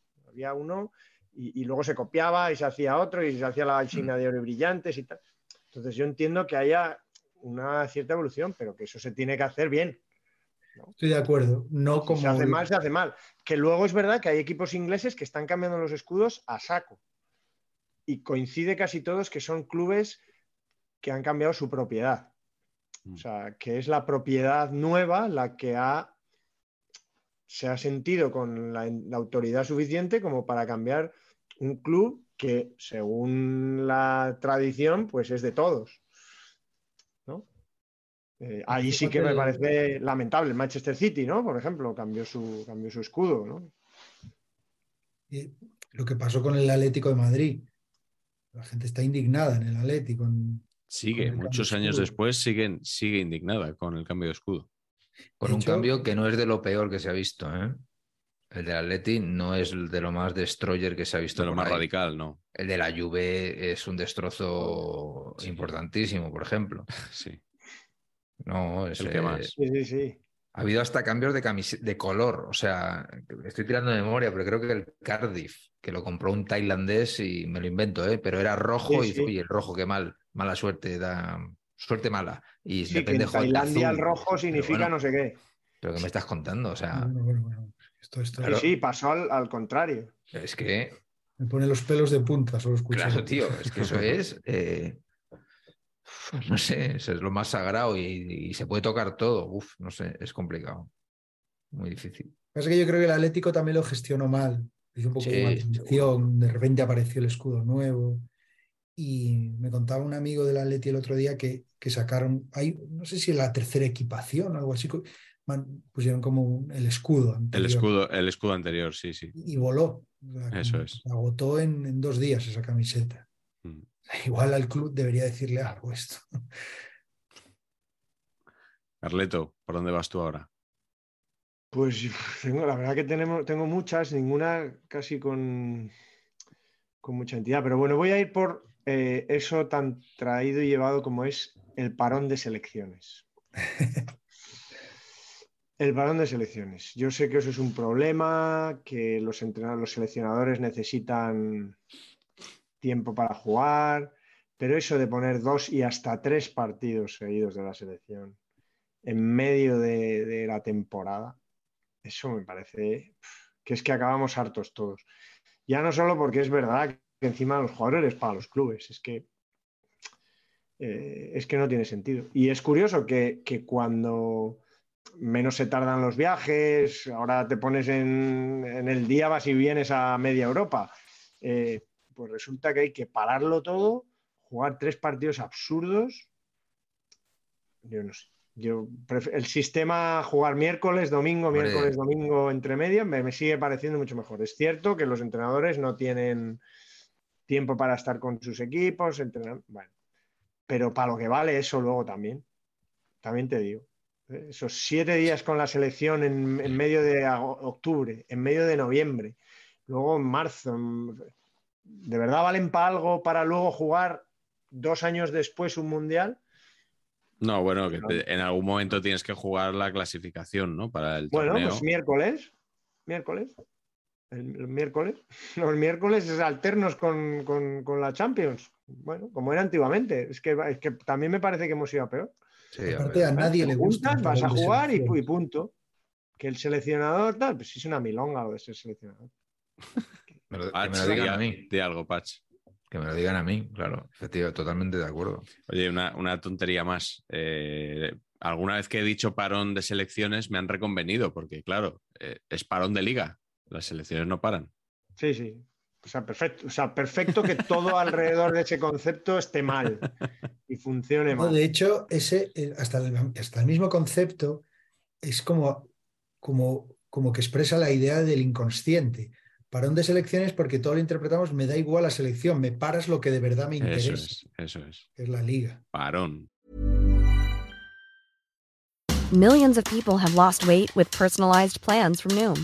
Uno y, y luego se copiaba y se hacía otro y se hacía la china de oro y brillantes y tal. Entonces yo entiendo que haya una cierta evolución, pero que eso se tiene que hacer bien. Estoy de acuerdo. No Si como se hace mal, se hace mal. Que luego es verdad que hay equipos ingleses que están cambiando los escudos a saco. Y coincide casi todos que son clubes que han cambiado su propiedad. O sea, que es la propiedad nueva la que ha, se ha sentido con la, la autoridad suficiente como para cambiar un club que, según la tradición, pues es de todos. ¿no? Eh, ahí sí que me parece lamentable. El Manchester City, ¿no? Por ejemplo, cambió su, cambió su escudo, ¿no? Eh, Lo que pasó con el Atlético de Madrid. La gente está indignada en el Atlético. en- Sigue, Con el muchos de años después siguen, sigue indignada con el cambio de escudo. Con De un hecho- cambio que no es de lo peor que se ha visto. ¿eh? El del Atleti no es de lo más destroyer que se ha visto. De lo más ahí. radical, ¿no? El de la Juve es un destrozo Sí. importantísimo, por ejemplo. Sí. No, es, El que más. Sí, sí, sí. Ha habido hasta cambios de, camis- de color. O sea, estoy tirando de memoria, pero creo que el Cardiff, que lo compró un tailandés y me lo invento, ¿eh? pero era rojo Sí, y sí. oye, el rojo, qué mal, mala suerte, da suerte mala. Y Sí, que en Tailandia el rojo Pero significa bueno, no sé qué. Pero ¿qué me estás contando? O sea, Bueno, bueno, bueno. Esto, esto- Claro. Sí, pasó al, al contrario. es que, Me pone los pelos de punta, solo escucho. claro, tío, es que eso es. eh, no sé, eso es lo más sagrado y, y se puede tocar todo. Uf, no sé, es complicado. Muy difícil. Pasa que yo creo que el Atlético también lo gestionó mal. Hizo un poco Sí, de atención, de repente apareció el escudo nuevo. Y me contaba un amigo del Atleti el otro día que, que sacaron, hay, no sé si la tercera equipación o algo así, man- pusieron como un- el escudo. El anterior escudo, el escudo anterior, sí, sí. Y voló. O sea, Eso es. Agotó en, en dos días esa camiseta. Mm. Igual al club debería decirle algo esto. Carleto, ¿por dónde vas tú ahora? Pues tengo, la verdad que tenemos, tengo muchas, ninguna casi con, con mucha entidad. Pero bueno, voy a ir por eh, eso tan traído y llevado como es el parón de selecciones. El parón de selecciones. Yo sé que eso es un problema, que los entrenadores, los seleccionadores necesitan tiempo para jugar, pero eso de poner dos y hasta tres partidos seguidos de la selección en medio de, de la temporada, eso me parece que es que acabamos hartos todos. Ya no solo porque es verdad que encima los jugadores para los clubes, es que eh, es que no tiene sentido. Y es curioso que, que cuando menos se tardan los viajes, ahora te pones en, en el día, vas y vienes a media Europa, eh, pues resulta que hay que pararlo todo, jugar tres partidos absurdos. Yo no sé. Yo el sistema jugar miércoles, domingo, miércoles, domingo entre medio me, me sigue pareciendo mucho mejor. Es cierto que los entrenadores no tienen tiempo para estar con sus equipos, entrenar, bueno, pero para lo que vale eso luego también, también te digo. Esos siete días con la selección en, en medio de octubre, en medio de noviembre, luego en marzo, en- ¿de verdad valen para algo para luego jugar dos años después un mundial? No, bueno, que te- en algún momento tienes que jugar la clasificación, ¿no? Para el Bueno, torneo. pues miércoles. Miércoles. El, el miércoles. Los miércoles es alternos con, con- con la Champions. Bueno, como era antiguamente. Es que, es que también me parece que hemos ido a peor. Sí, Aparte, a nadie le gusta. juntas, vas a de jugar y, punto. Que el seleccionador, tal, pues es una milonga lo de ser seleccionador. Me lo- que me lo digan di- a mí. di algo, Patch. Que me lo digan a mí, claro. Efectivo, totalmente de acuerdo. Oye, una, una tontería más. Eh, alguna vez que he dicho parón de selecciones me han reconvenido, porque claro, eh, es parón de liga. Las selecciones no paran. Sí, sí. O sea, perfecto. O sea, perfecto que todo alrededor de ese concepto esté mal y funcione No, mal. de hecho, ese, eh, hasta, el, hasta el mismo concepto es como, como, como que expresa la idea del inconsciente. Parón de selecciones porque todo lo interpretamos, me da igual la selección, me paras lo que de verdad me interesa, Eso es, eso es. es la liga. Parón. Millions of people have lost weight with personalized plans from Noom,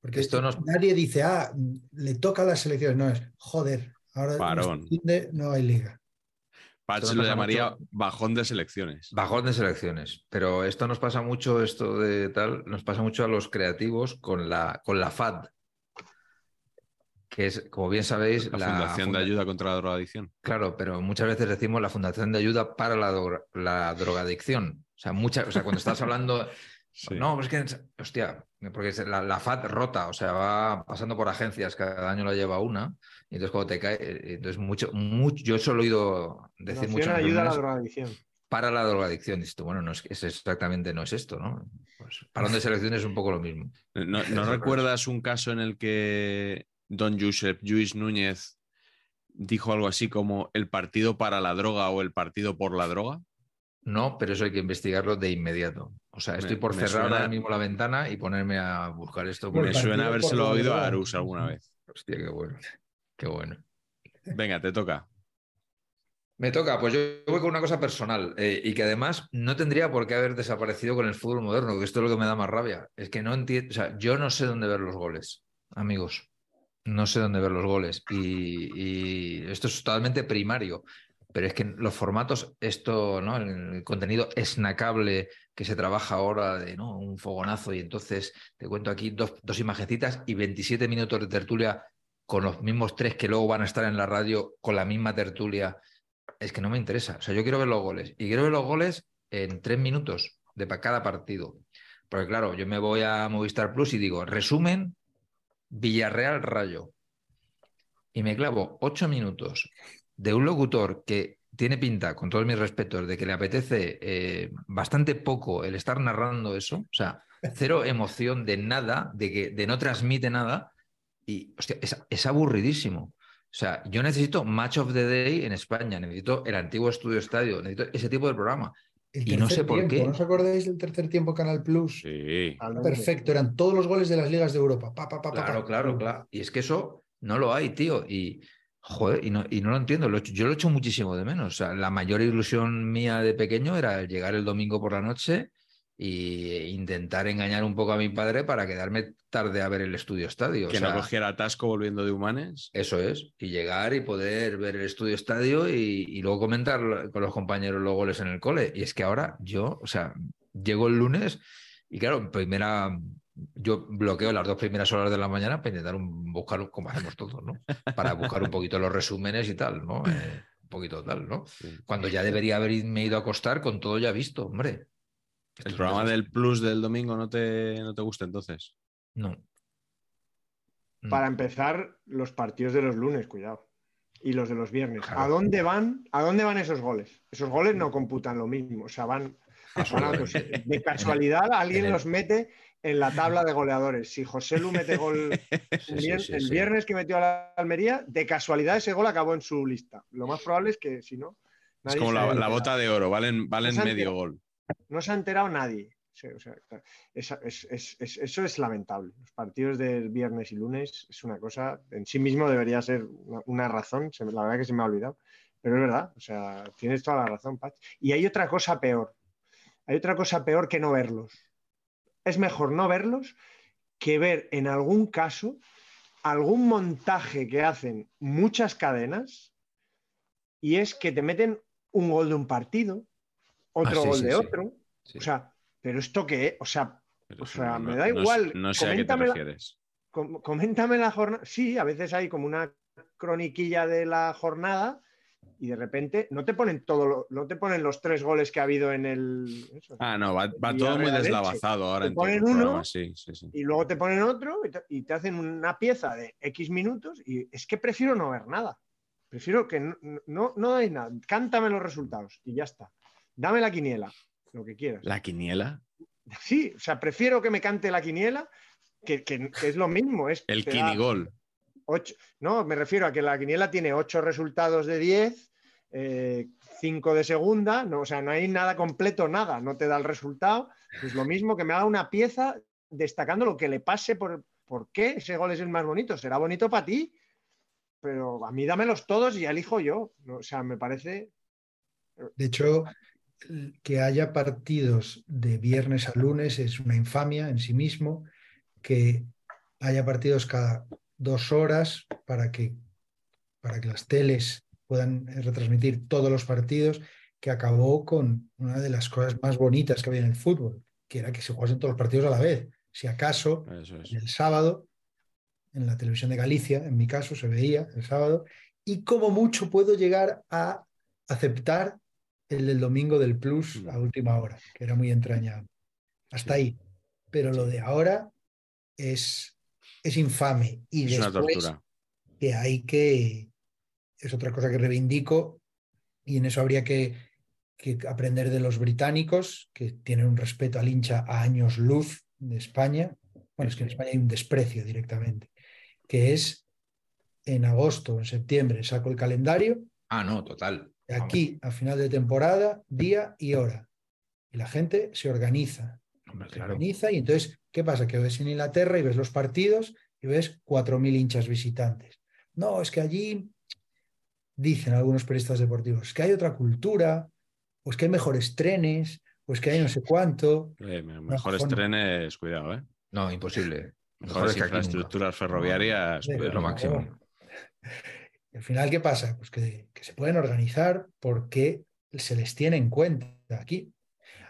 Porque Esto nos- nadie dice, ah, le toca a las selecciones. No es, joder, ahora Parón. fin de- no hay liga. Patch lo llamaría mucho. bajón de selecciones. Bajón de selecciones. Pero esto nos pasa mucho, esto de tal, nos pasa mucho a los creativos con la, con la FAD. Que es, como bien sabéis, La, Fundación de Ayuda contra la Drogadicción. Claro, pero muchas veces decimos la Fundación de Ayuda para la, dro- la Drogadicción. O sea, muchas, o sea, cuando estás hablando, Sí. No, es que, hostia, porque la, la FAT rota, o sea, va pasando por agencias, cada año la lleva una, y entonces cuando te cae, eh, entonces mucho, mucho, yo solo he oído decir mucho ayuda a la drogadicción. para la drogadicción. Dices tú, bueno, no es, es exactamente no es esto, ¿no? Pues parón de selección es un poco lo mismo. ¿No, no Eso, recuerdas un caso en el que don Josep Lluís Núñez dijo algo así como el partido para la droga o el partido por la droga? No, pero eso hay que investigarlo de inmediato. O sea, estoy por me cerrar suena- ahora mismo la ventana y ponerme a buscar esto. Me suena habérselo oído a. Arus alguna vez. Hostia, qué bueno. Qué bueno. Venga, te toca. Me toca, pues yo voy con una cosa personal eh, y que además no tendría por qué haber desaparecido con el fútbol moderno, que esto es lo que me da más rabia. Es que no entiendo, o sea, yo no sé dónde ver los goles, amigos. No sé dónde ver los goles. Y, y esto es totalmente primario. Pero es que los formatos, esto, ¿no? El contenido snackable que se trabaja ahora de ¿no? un fogonazo, y entonces te cuento aquí dos, dos y 27 minutos de tertulia con los mismos tres que luego van a estar en la radio con la misma tertulia es que no me interesa. O sea, yo quiero ver los goles. Y quiero ver los goles en tres minutos de cada partido. Porque claro, yo me voy a Movistar Plus y digo, resumen, Villarreal Rayo. Y me clavo ocho minutos de un locutor que tiene pinta, con todos mis respetos, de que le apetece eh, bastante poco el estar narrando eso. O sea, cero emoción de nada, de que de no transmite nada. Y hostia, es, es aburridísimo. O sea, yo necesito Match of the Day en España, necesito el antiguo Estudio Estadio, necesito ese tipo de programa. El Y no sé por tiempo, qué. ¿No os acordáis del tercer tiempo Canal Plus? Sí. Perfecto, eran todos los goles de las ligas de Europa. Pa, pa, pa, pa, Claro, pa. claro, claro. Y es que eso no lo hay, tío. Y, joder, y no, y no lo entiendo. Lo yo lo he hecho muchísimo de menos. O sea, la mayor ilusión mía de pequeño era llegar el domingo por la noche e intentar engañar un poco a mi padre para quedarme tarde a ver el estudio estadio. O Que sea, no cogiera atasco volviendo de Humanes. Eso es, y llegar y poder ver el estudio estadio y, y luego comentar con los compañeros los goles en el cole. Y es que ahora yo, o sea, llego el lunes y claro, primera, yo bloqueo las dos primeras horas de la mañana para intentar un- buscar, como hacemos todos, ¿no? Para buscar un poquito los resúmenes y tal, ¿no? Eh, un poquito tal, ¿no? Cuando ya debería haberme ido a acostar con todo ya visto, hombre. El programa del Plus del domingo no te, no te gusta entonces. No. No. Para empezar, los partidos de los lunes, cuidado. Y los de los viernes. Claro. ¿A dónde van? ¿A dónde van esos goles? Esos goles no computan lo mismo. O sea, van, van a otros- De casualidad, alguien los mete en la tabla de goleadores. Si José Lu mete gol Sí, sí, el viernes que metió a la Almería, de casualidad ese gol acabó en su lista. Lo más probable es que si no. Es como la, bota de oro, valen, valen medio gol. No se ha enterado nadie. Sí, o sea, esa- es- es- es- eso es lamentable. Los partidos del viernes y lunes es una cosa, en sí mismo debería ser una, una razón, se la verdad que se me ha olvidado, pero es verdad, o sea, tienes toda la razón, Patch. Y hay otra cosa peor, hay otra cosa peor que no verlos. Es mejor no verlos que ver en algún caso algún montaje que hacen muchas cadenas y es que te meten un gol de un partido, otro Ah, sí, gol sí, de sí. otro. O sea, pero esto qué, o sea, O sea, no- me da no- igual, No, sé a qué te refieres. com- coméntame la jornada. Sí, a veces hay como una croniquilla de la jornada y de repente no te ponen todo, lo- no te ponen los tres goles que ha habido en el. eso. Ah, no, va, va todo muy deslavazado ahora Te en ponen uno, sí, sí, sí. Y luego te ponen otro y te, y te hacen una pieza de X minutos y es que prefiero no ver nada. Prefiero que no, no, no dais nada. Cántame los resultados y ya está. Dame la quiniela, lo que quieras. La quiniela, Sí, o sea, prefiero que me cante la quiniela, que, que- que es lo mismo. Es, el quinigol. Ocho- no, me refiero a que la quiniela tiene ocho resultados de 10, eh, cinco de segunda, no, o sea, no hay nada completo, nada, no te da el resultado. Pues lo mismo que me haga una pieza destacando lo que le pase por, por qué ese gol es el más bonito. Será bonito para ti, pero a mí dámelos todos y ya elijo yo. O sea, me parece. De hecho, que haya partidos de viernes a lunes es una infamia en sí mismo, que haya partidos cada dos horas para que, para que las teles puedan retransmitir todos los partidos, que acabó con una de las cosas más bonitas que había en el fútbol, que era que se jugasen todos los partidos a la vez. Si acaso, es. el sábado, en la televisión de Galicia, en mi caso, se veía el sábado, y como mucho puedo llegar a aceptar el del domingo del Plus Mm. a última hora, que era muy entrañable. Hasta Sí. ahí. pero lo de ahora es, es infame. Y Es una tortura. que hay que, es otra cosa que reivindico, y en eso habría que, que aprender de los británicos, que tienen un respeto al hincha a años luz de España. Bueno, es que en España hay un desprecio directamente, que es en agosto o en septiembre saco el calendario, Ah, no, total. aquí a final de temporada, día y hora. Y la gente se organiza. Hombre, Se claro. organiza y entonces, ¿qué pasa? Que ves en Inglaterra y ves los partidos y ves 4.000 hinchas visitantes. No, es que allí, dicen algunos periodistas deportivos, es que hay otra cultura, o es que hay mejores trenes, o es que hay no sé cuánto. Eh, me- mejores trenes, cuidado, ¿eh? No, imposible. Mejores que aquí nunca. infraestructuras ferroviarias. No, Es lo máximo. Y al final, ¿qué pasa? Pues que, que se pueden organizar porque se les tiene en cuenta. Aquí,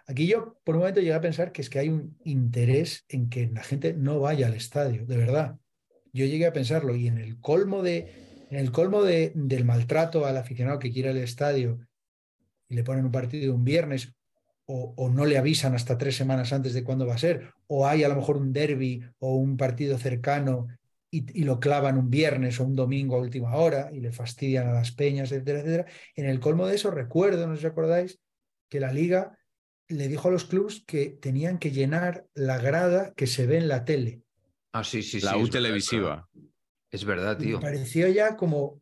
aquí yo por un momento llegué a pensar que es que hay un interés en que la gente no vaya al estadio, de verdad. Yo llegué a pensarlo y en el colmo, de, en el colmo de, del maltrato al aficionado que quiere al estadio y le ponen un partido un viernes o, no le avisan hasta tres semanas antes de cuándo va a ser, o hay a lo mejor un derby o un partido cercano y, y lo clavan un viernes o un domingo a última hora y le fastidian a las peñas, etcétera, etcétera. En el colmo de eso, recuerdo, no os acordáis, que la liga le dijo a los clubs que tenían que llenar la grada que se ve en la tele. Ah, sí, sí, sí. La es U verdad, televisiva. Es verdad, Me tío. pareció ya como,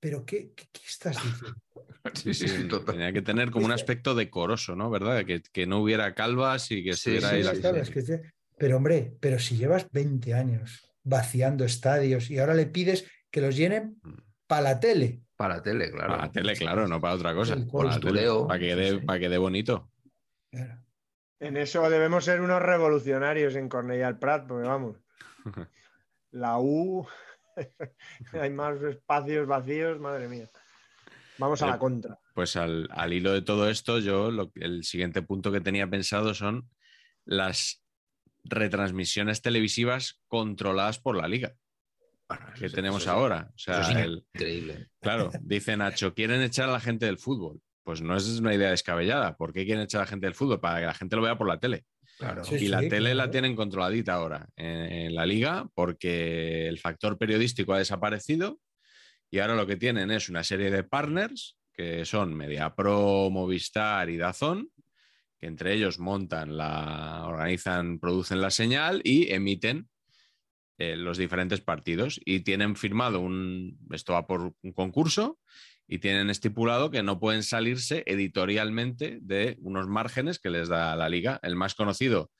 ¿pero qué, qué, qué estás diciendo? Sí, sí, sí, total. Tenía que tener como un aspecto decoroso, ¿no? ¿Verdad? Que, que no hubiera calvas y que Sí, estuviera sí, ahí la es que. Pero hombre, pero si llevas 20 años vaciando estadios y ahora le pides que los llenen para la tele. Para la tele, claro. Para la tele, claro, no para otra cosa. Para, la tele, postureo. para que dé, sí. para que dé bonito. Claro. En eso debemos ser unos revolucionarios en Cornellà al Prat, porque vamos. La U, hay más espacios vacíos, madre mía. Vamos a la Eh, contra. Pues al, al hilo de todo esto, yo lo- el siguiente punto que tenía pensado son las retransmisiones televisivas controladas por la liga Bueno, que tenemos es- ahora. O sea, eso es el- increíble. claro, dice Nacho, quieren echar a la gente del fútbol. Pues no es una idea descabellada. ¿Por qué quieren echar a la gente del fútbol? Para que la gente lo vea por la tele. Claro. Sí, y la sí, tele la tienen controladita ahora en, en la liga porque el factor periodístico ha desaparecido y ahora lo que tienen es una serie de partners que son MediaPro, Movistar y Dazón, que entre ellos montan la, organizan, producen la señal y emiten eh, los diferentes partidos y tienen firmado un, esto va por un concurso y tienen estipulado que no pueden salirse editorialmente de unos márgenes que les da la liga. El más conocido,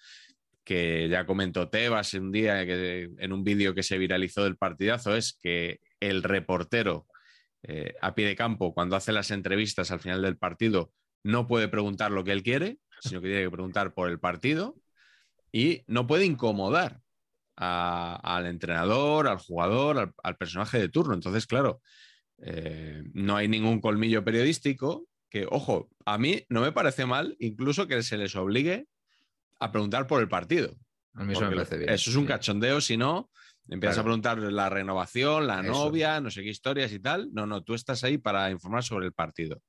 que ya comentó Tebas un día en un vídeo que se viralizó del partidazo, es que el reportero eh, a pie de campo, cuando hace las entrevistas al final del partido, no puede preguntar lo que él quiere, sino que tiene que preguntar por el partido y no puede incomodar al entrenador, al jugador, al personaje de turno. Entonces, claro, eh, no hay ningún colmillo periodístico que, ojo, a mí no me parece mal incluso que se les obligue a preguntar por el partido. A mí eso me parece bien. Eso es un cachondeo, si no, empiezas Claro. a preguntar la renovación, la Eso. novia, no sé qué historias y tal. No, no, tú estás ahí para informar sobre el partido.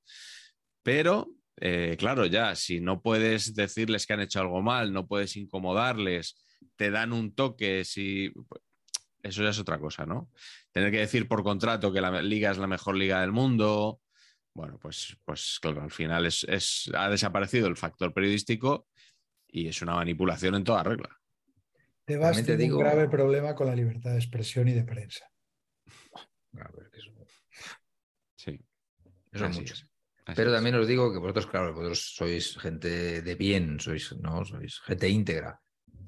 Pero, eh, claro, ya, si no puedes decirles que han hecho algo mal, no puedes incomodarles, te dan un toque, si... Eso ya es otra cosa, ¿no? Tener que decir por contrato que la liga es la mejor liga del mundo. Bueno, pues, pues claro, al final es, es- ha desaparecido el factor periodístico y es una manipulación en toda regla. Te tiene digo- un grave problema con la libertad de expresión y de prensa. A ver, eso, Sí. eso es mucho. Pero también os digo que vosotros, claro, vosotros sois gente de bien, sois, ¿no? Sois gente íntegra.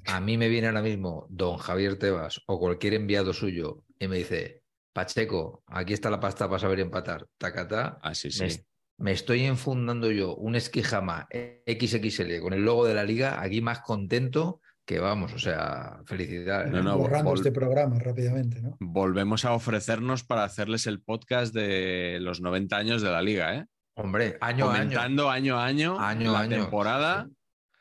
A mí me viene ahora mismo don Javier Tebas o cualquier enviado suyo y me dice, Pacheco, aquí está la pasta para saber empatar. Tacata. Así Me, sí. me estoy enfundando yo un esquijama XXL con el logo de la liga, aquí más contento que vamos, o sea, felicidades. No, no, borrando este programa rápidamente, ¿no? Volvemos a ofrecernos para hacerles el podcast de los 90 años de la liga, ¿eh? Hombre, año a año. Comentando año a año, Año la año, temporada,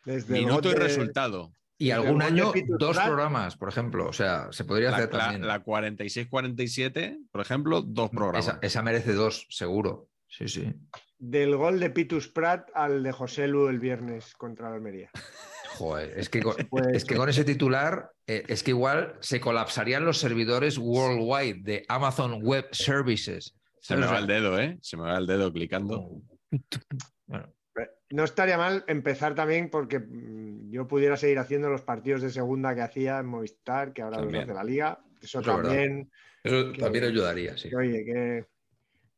Desde el minuto y resultado. Y Desde algún año dos programas, por ejemplo. O sea, se podría La, hacer la- también. la 46-47, por ejemplo, dos programas. Esa, esa merece dos, seguro. Sí, sí. Del gol de Pitus Prat al de José Lu el viernes contra la Almería. Joder, es que con, Pues- es que con ese titular eh, es que igual se colapsarían los servidores worldwide de Amazon Web Services. Se me va el dedo, ¿eh? Se me va el dedo clicando. Bueno, No estaría mal empezar también porque mm, yo pudiera seguir haciendo los partidos de segunda que hacía en Movistar, que ahora los También. hace la liga. Eso también, eso Que- también ayudaría, sí. que, oye, que,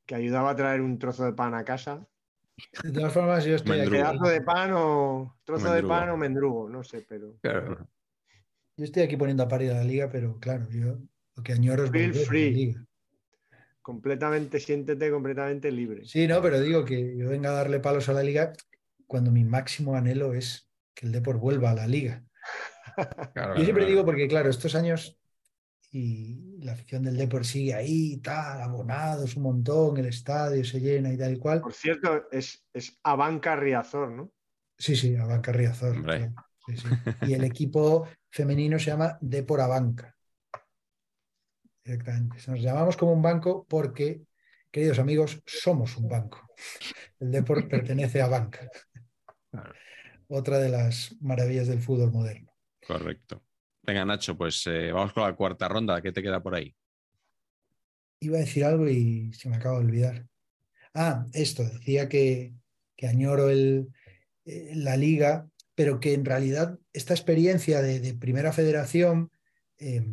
que ayudaba a traer un trozo de pan a casa. De todas formas, yo estoy aquí. Pedazo de pan o trozo de Mendrugo. pan o mendrugo, no sé, pero. Claro. yo estoy aquí poniendo a parir a la liga, pero claro, yo lo que añoro es Feel la free. liga. Completamente, siéntete completamente libre. Sí, no, pero digo que yo venga a darle palos a la liga cuando mi máximo anhelo es que el Depor vuelva a la liga. claro, Yo siempre claro. digo porque, claro, estos años y la afición del Depor sigue ahí, tal, abonados un montón, el estadio se llena y tal y cual. Por cierto, es, es Abanca Riazor, ¿no? Sí, sí, Abanca Riazor. Sí, sí. Y el equipo femenino se llama Depor Abanca. Directamente. Nos llamamos como un banco porque, queridos amigos, somos un banco. El Depor pertenece a Banca. Claro. Otra de las maravillas del fútbol moderno. Correcto. Venga, Nacho, pues eh, vamos con la cuarta ronda. ¿Qué te queda por ahí? Iba a decir algo y se me acaba de olvidar. Ah, esto, decía que, que añoro el, eh, la liga, pero que en realidad esta experiencia de, de primera federación, eh,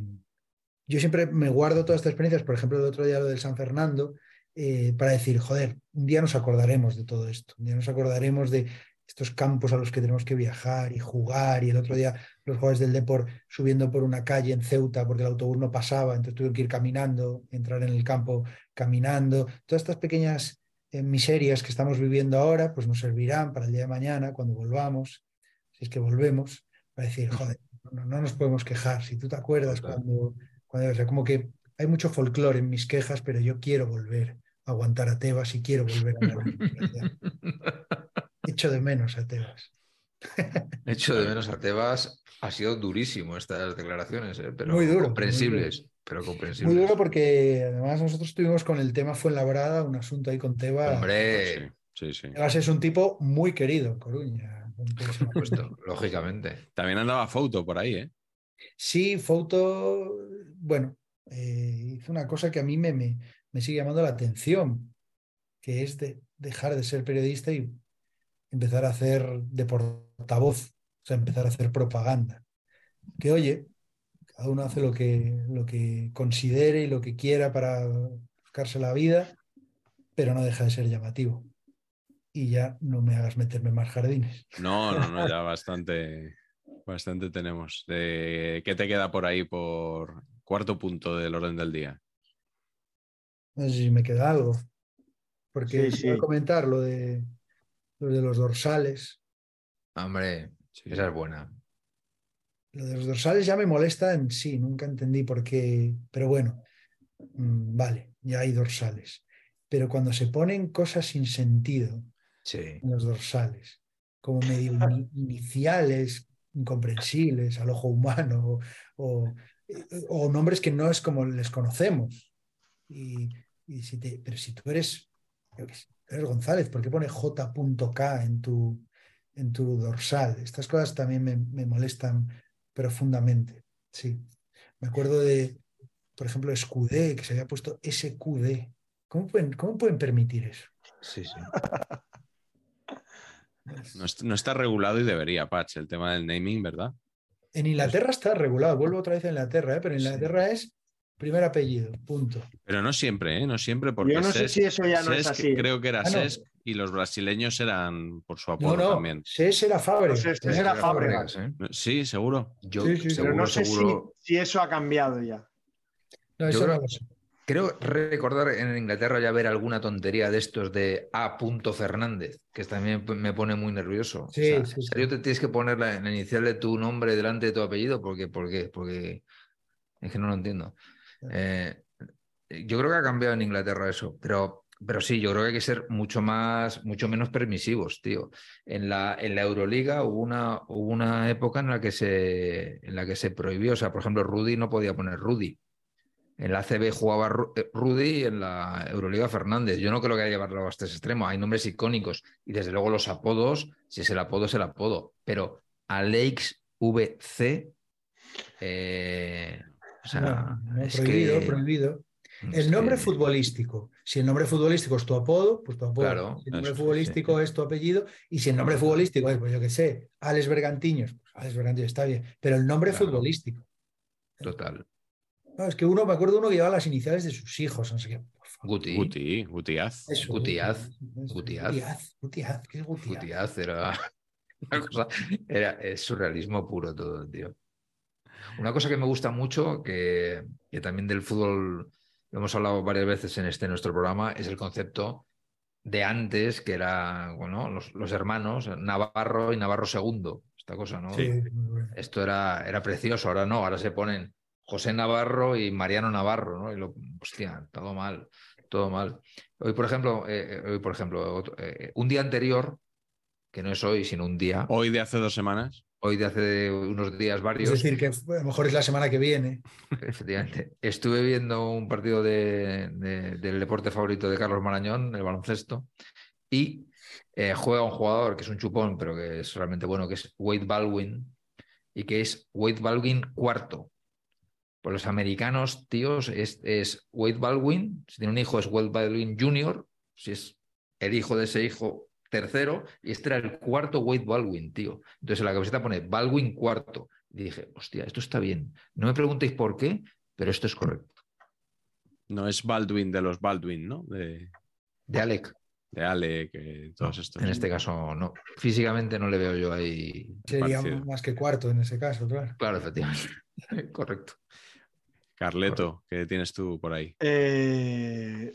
yo siempre me guardo todas estas experiencias, por ejemplo, el otro día lo del San Fernando, eh, para decir, joder, un día nos acordaremos de todo esto, un día nos acordaremos de estos campos a los que tenemos que viajar y jugar, y el otro día los jugadores del Depor subiendo por una calle en Ceuta porque el autobús no pasaba, entonces tuvieron que ir caminando, entrar en el campo caminando. Todas estas pequeñas eh, miserias que estamos viviendo ahora, pues nos servirán para el día de mañana, cuando volvamos, si es que volvemos, para decir, joder, no, no nos podemos quejar. Si tú te acuerdas cuando, cuando, o sea, como que hay mucho folclore en mis quejas, pero yo quiero volver a aguantar a Tebas y quiero volver a. Echo de menos a Tebas. Hecho de menos a Tebas, ha sido durísimo estas declaraciones, ¿eh? pero Muy duro, comprensibles. Pero comprensibles. Muy duro porque además nosotros estuvimos con el tema Fuenlabrada, un asunto ahí con Tebas. Hombre, Sí, sí. Tebas es un tipo muy querido en Coruña. por supuesto, lógicamente. También andaba Foto por ahí, ¿eh? Sí, Foto, bueno, eh, hizo una cosa que a mí me, me, me sigue llamando la atención, que es de dejar de ser periodista y empezar a hacer de portavoz, o sea, empezar a hacer propaganda. Que oye, cada uno hace lo que, lo que considere y lo que quiera para buscarse la vida, pero no deja de ser llamativo. Y ya no me hagas meterme en más jardines. No, no, no, ya bastante, bastante tenemos. De, ¿Qué te queda por ahí por cuarto punto del orden del día? No sé si me queda algo. Porque Sí, voy a comentar lo de, lo de los dorsales. Hombre, esa es buena. Lo de los dorsales ya me molesta en sí, nunca entendí por qué, pero bueno, mm, vale, ya hay dorsales. Pero cuando se ponen cosas sin sentido Sí. en los dorsales, como medio ini- iniciales, incomprensibles al ojo humano, o, o nombres que no es como les conocemos. Y, y si te, pero si tú eres, yo qué sé, eres González, ¿por qué pone J.K en tu, en tu dorsal? Estas cosas también me, me molestan profundamente. Sí. Me acuerdo de, por ejemplo, Escudé, que se había puesto SQD. ¿Cómo pueden, cómo pueden permitir eso? Sí, sí. No, est- no está regulado y debería, Patch, el tema del naming, ¿verdad? En Inglaterra está regulado, vuelvo otra vez a Inglaterra, ¿eh? pero en Sí. Inglaterra es primer apellido, punto. Pero no siempre, ¿eh? No siempre, porque Yo no sé Cesc- si eso ya no es Cesc así. creo que era Ah, no. Sesc y los brasileños eran por su No, apodo no, también. Cés era Fábregas. No era Fábregas. ¿eh? Sí, seguro. Yo Sí, sí, sí. Pero seguro, no sé si, seguro. si eso ha cambiado ya. No, eso creo- no lo sé. Creo recordar en Inglaterra ya ver alguna tontería de estos de A. Fernández, que también me pone muy nervioso. Sí, o sea, sí, ¿en sí. serio te tienes que poner la, la inicial de tu nombre delante de tu apellido? ¿Por qué? ¿Por qué? Porque es que no lo entiendo. Eh, yo creo que ha cambiado en Inglaterra eso, pero, pero sí, yo creo que hay que ser mucho más, mucho menos permisivos, tío. En la, en la Euroliga hubo una, hubo una época en la que se, en la que se prohibió. O sea, por ejemplo, Rudy no podía poner Rudy. En la ACB jugaba eh, Rudy y en la Euroliga Fernández. Yo no creo que haya llevarlo hasta ese extremo. Hay nombres icónicos y desde luego los apodos, si es el apodo, es el apodo. Pero Alex VC. Eh, o sea, No, no, es prohibido, que- prohibido. es El nombre que- futbolístico. Si el nombre futbolístico es tu apodo, pues tu apodo. Claro, si el nombre eso, futbolístico es tu apellido. Y si el nombre futbolístico es, pues yo qué sé, Alex Bergantiños, pues Alex Bergantiños está bien. Pero el nombre Claro. futbolístico. Total. No, es que uno, me acuerdo uno que llevaba las iniciales de sus hijos, no sé qué. Por favor. Guti. Guti, Gutiaz. Eso, Gutiaz, Gutiaz. Gutiaz, Gutiaz, ¿qué es Gutiaz? Gutiaz era una cosa, era es surrealismo puro todo, tío. Una cosa que me gusta mucho, que, que también del fútbol hemos hablado varias veces en este nuestro programa, es el concepto de antes, que era, bueno, los, los hermanos, Navarro y Navarro II, esta cosa, ¿no? Sí. Esto era, era precioso, ahora no, ahora se ponen José Navarro y Mariano Navarro, ¿no? Y lo, hostia, todo mal, todo mal. Hoy, por ejemplo, eh, hoy, por ejemplo, otro- eh, un día anterior, que no es hoy, sino un día, Hoy de hace dos semanas. Hoy de hace unos días Es varios, decir, que a lo mejor es la semana que viene. efectivamente, estuve viendo un partido de- de- del deporte favorito de Carlos Marañón, el baloncesto, y eh, juega un jugador que es un chupón, pero que es realmente bueno, que es Wade Baldwin, y que es Wade Baldwin cuarto. Pues los americanos, tíos, es, es Wade Baldwin, si tiene un hijo es Wade Baldwin Jr., si es el hijo de ese hijo tercero, y este era el cuarto Wade Baldwin, tío. Entonces en la camiseta pone Baldwin cuarto. Y dije, hostia, esto está bien. No me preguntéis por qué, pero esto es correcto. No es Baldwin de los Baldwin, ¿no? De, De Alec, de Ale, que todos estos. en este caso no. Físicamente no le veo yo ahí. Sería Parecido. más que cuarto en ese caso, claro. Claro, efectivamente. correcto. Carleto, ¿qué tienes tú por ahí? Eh,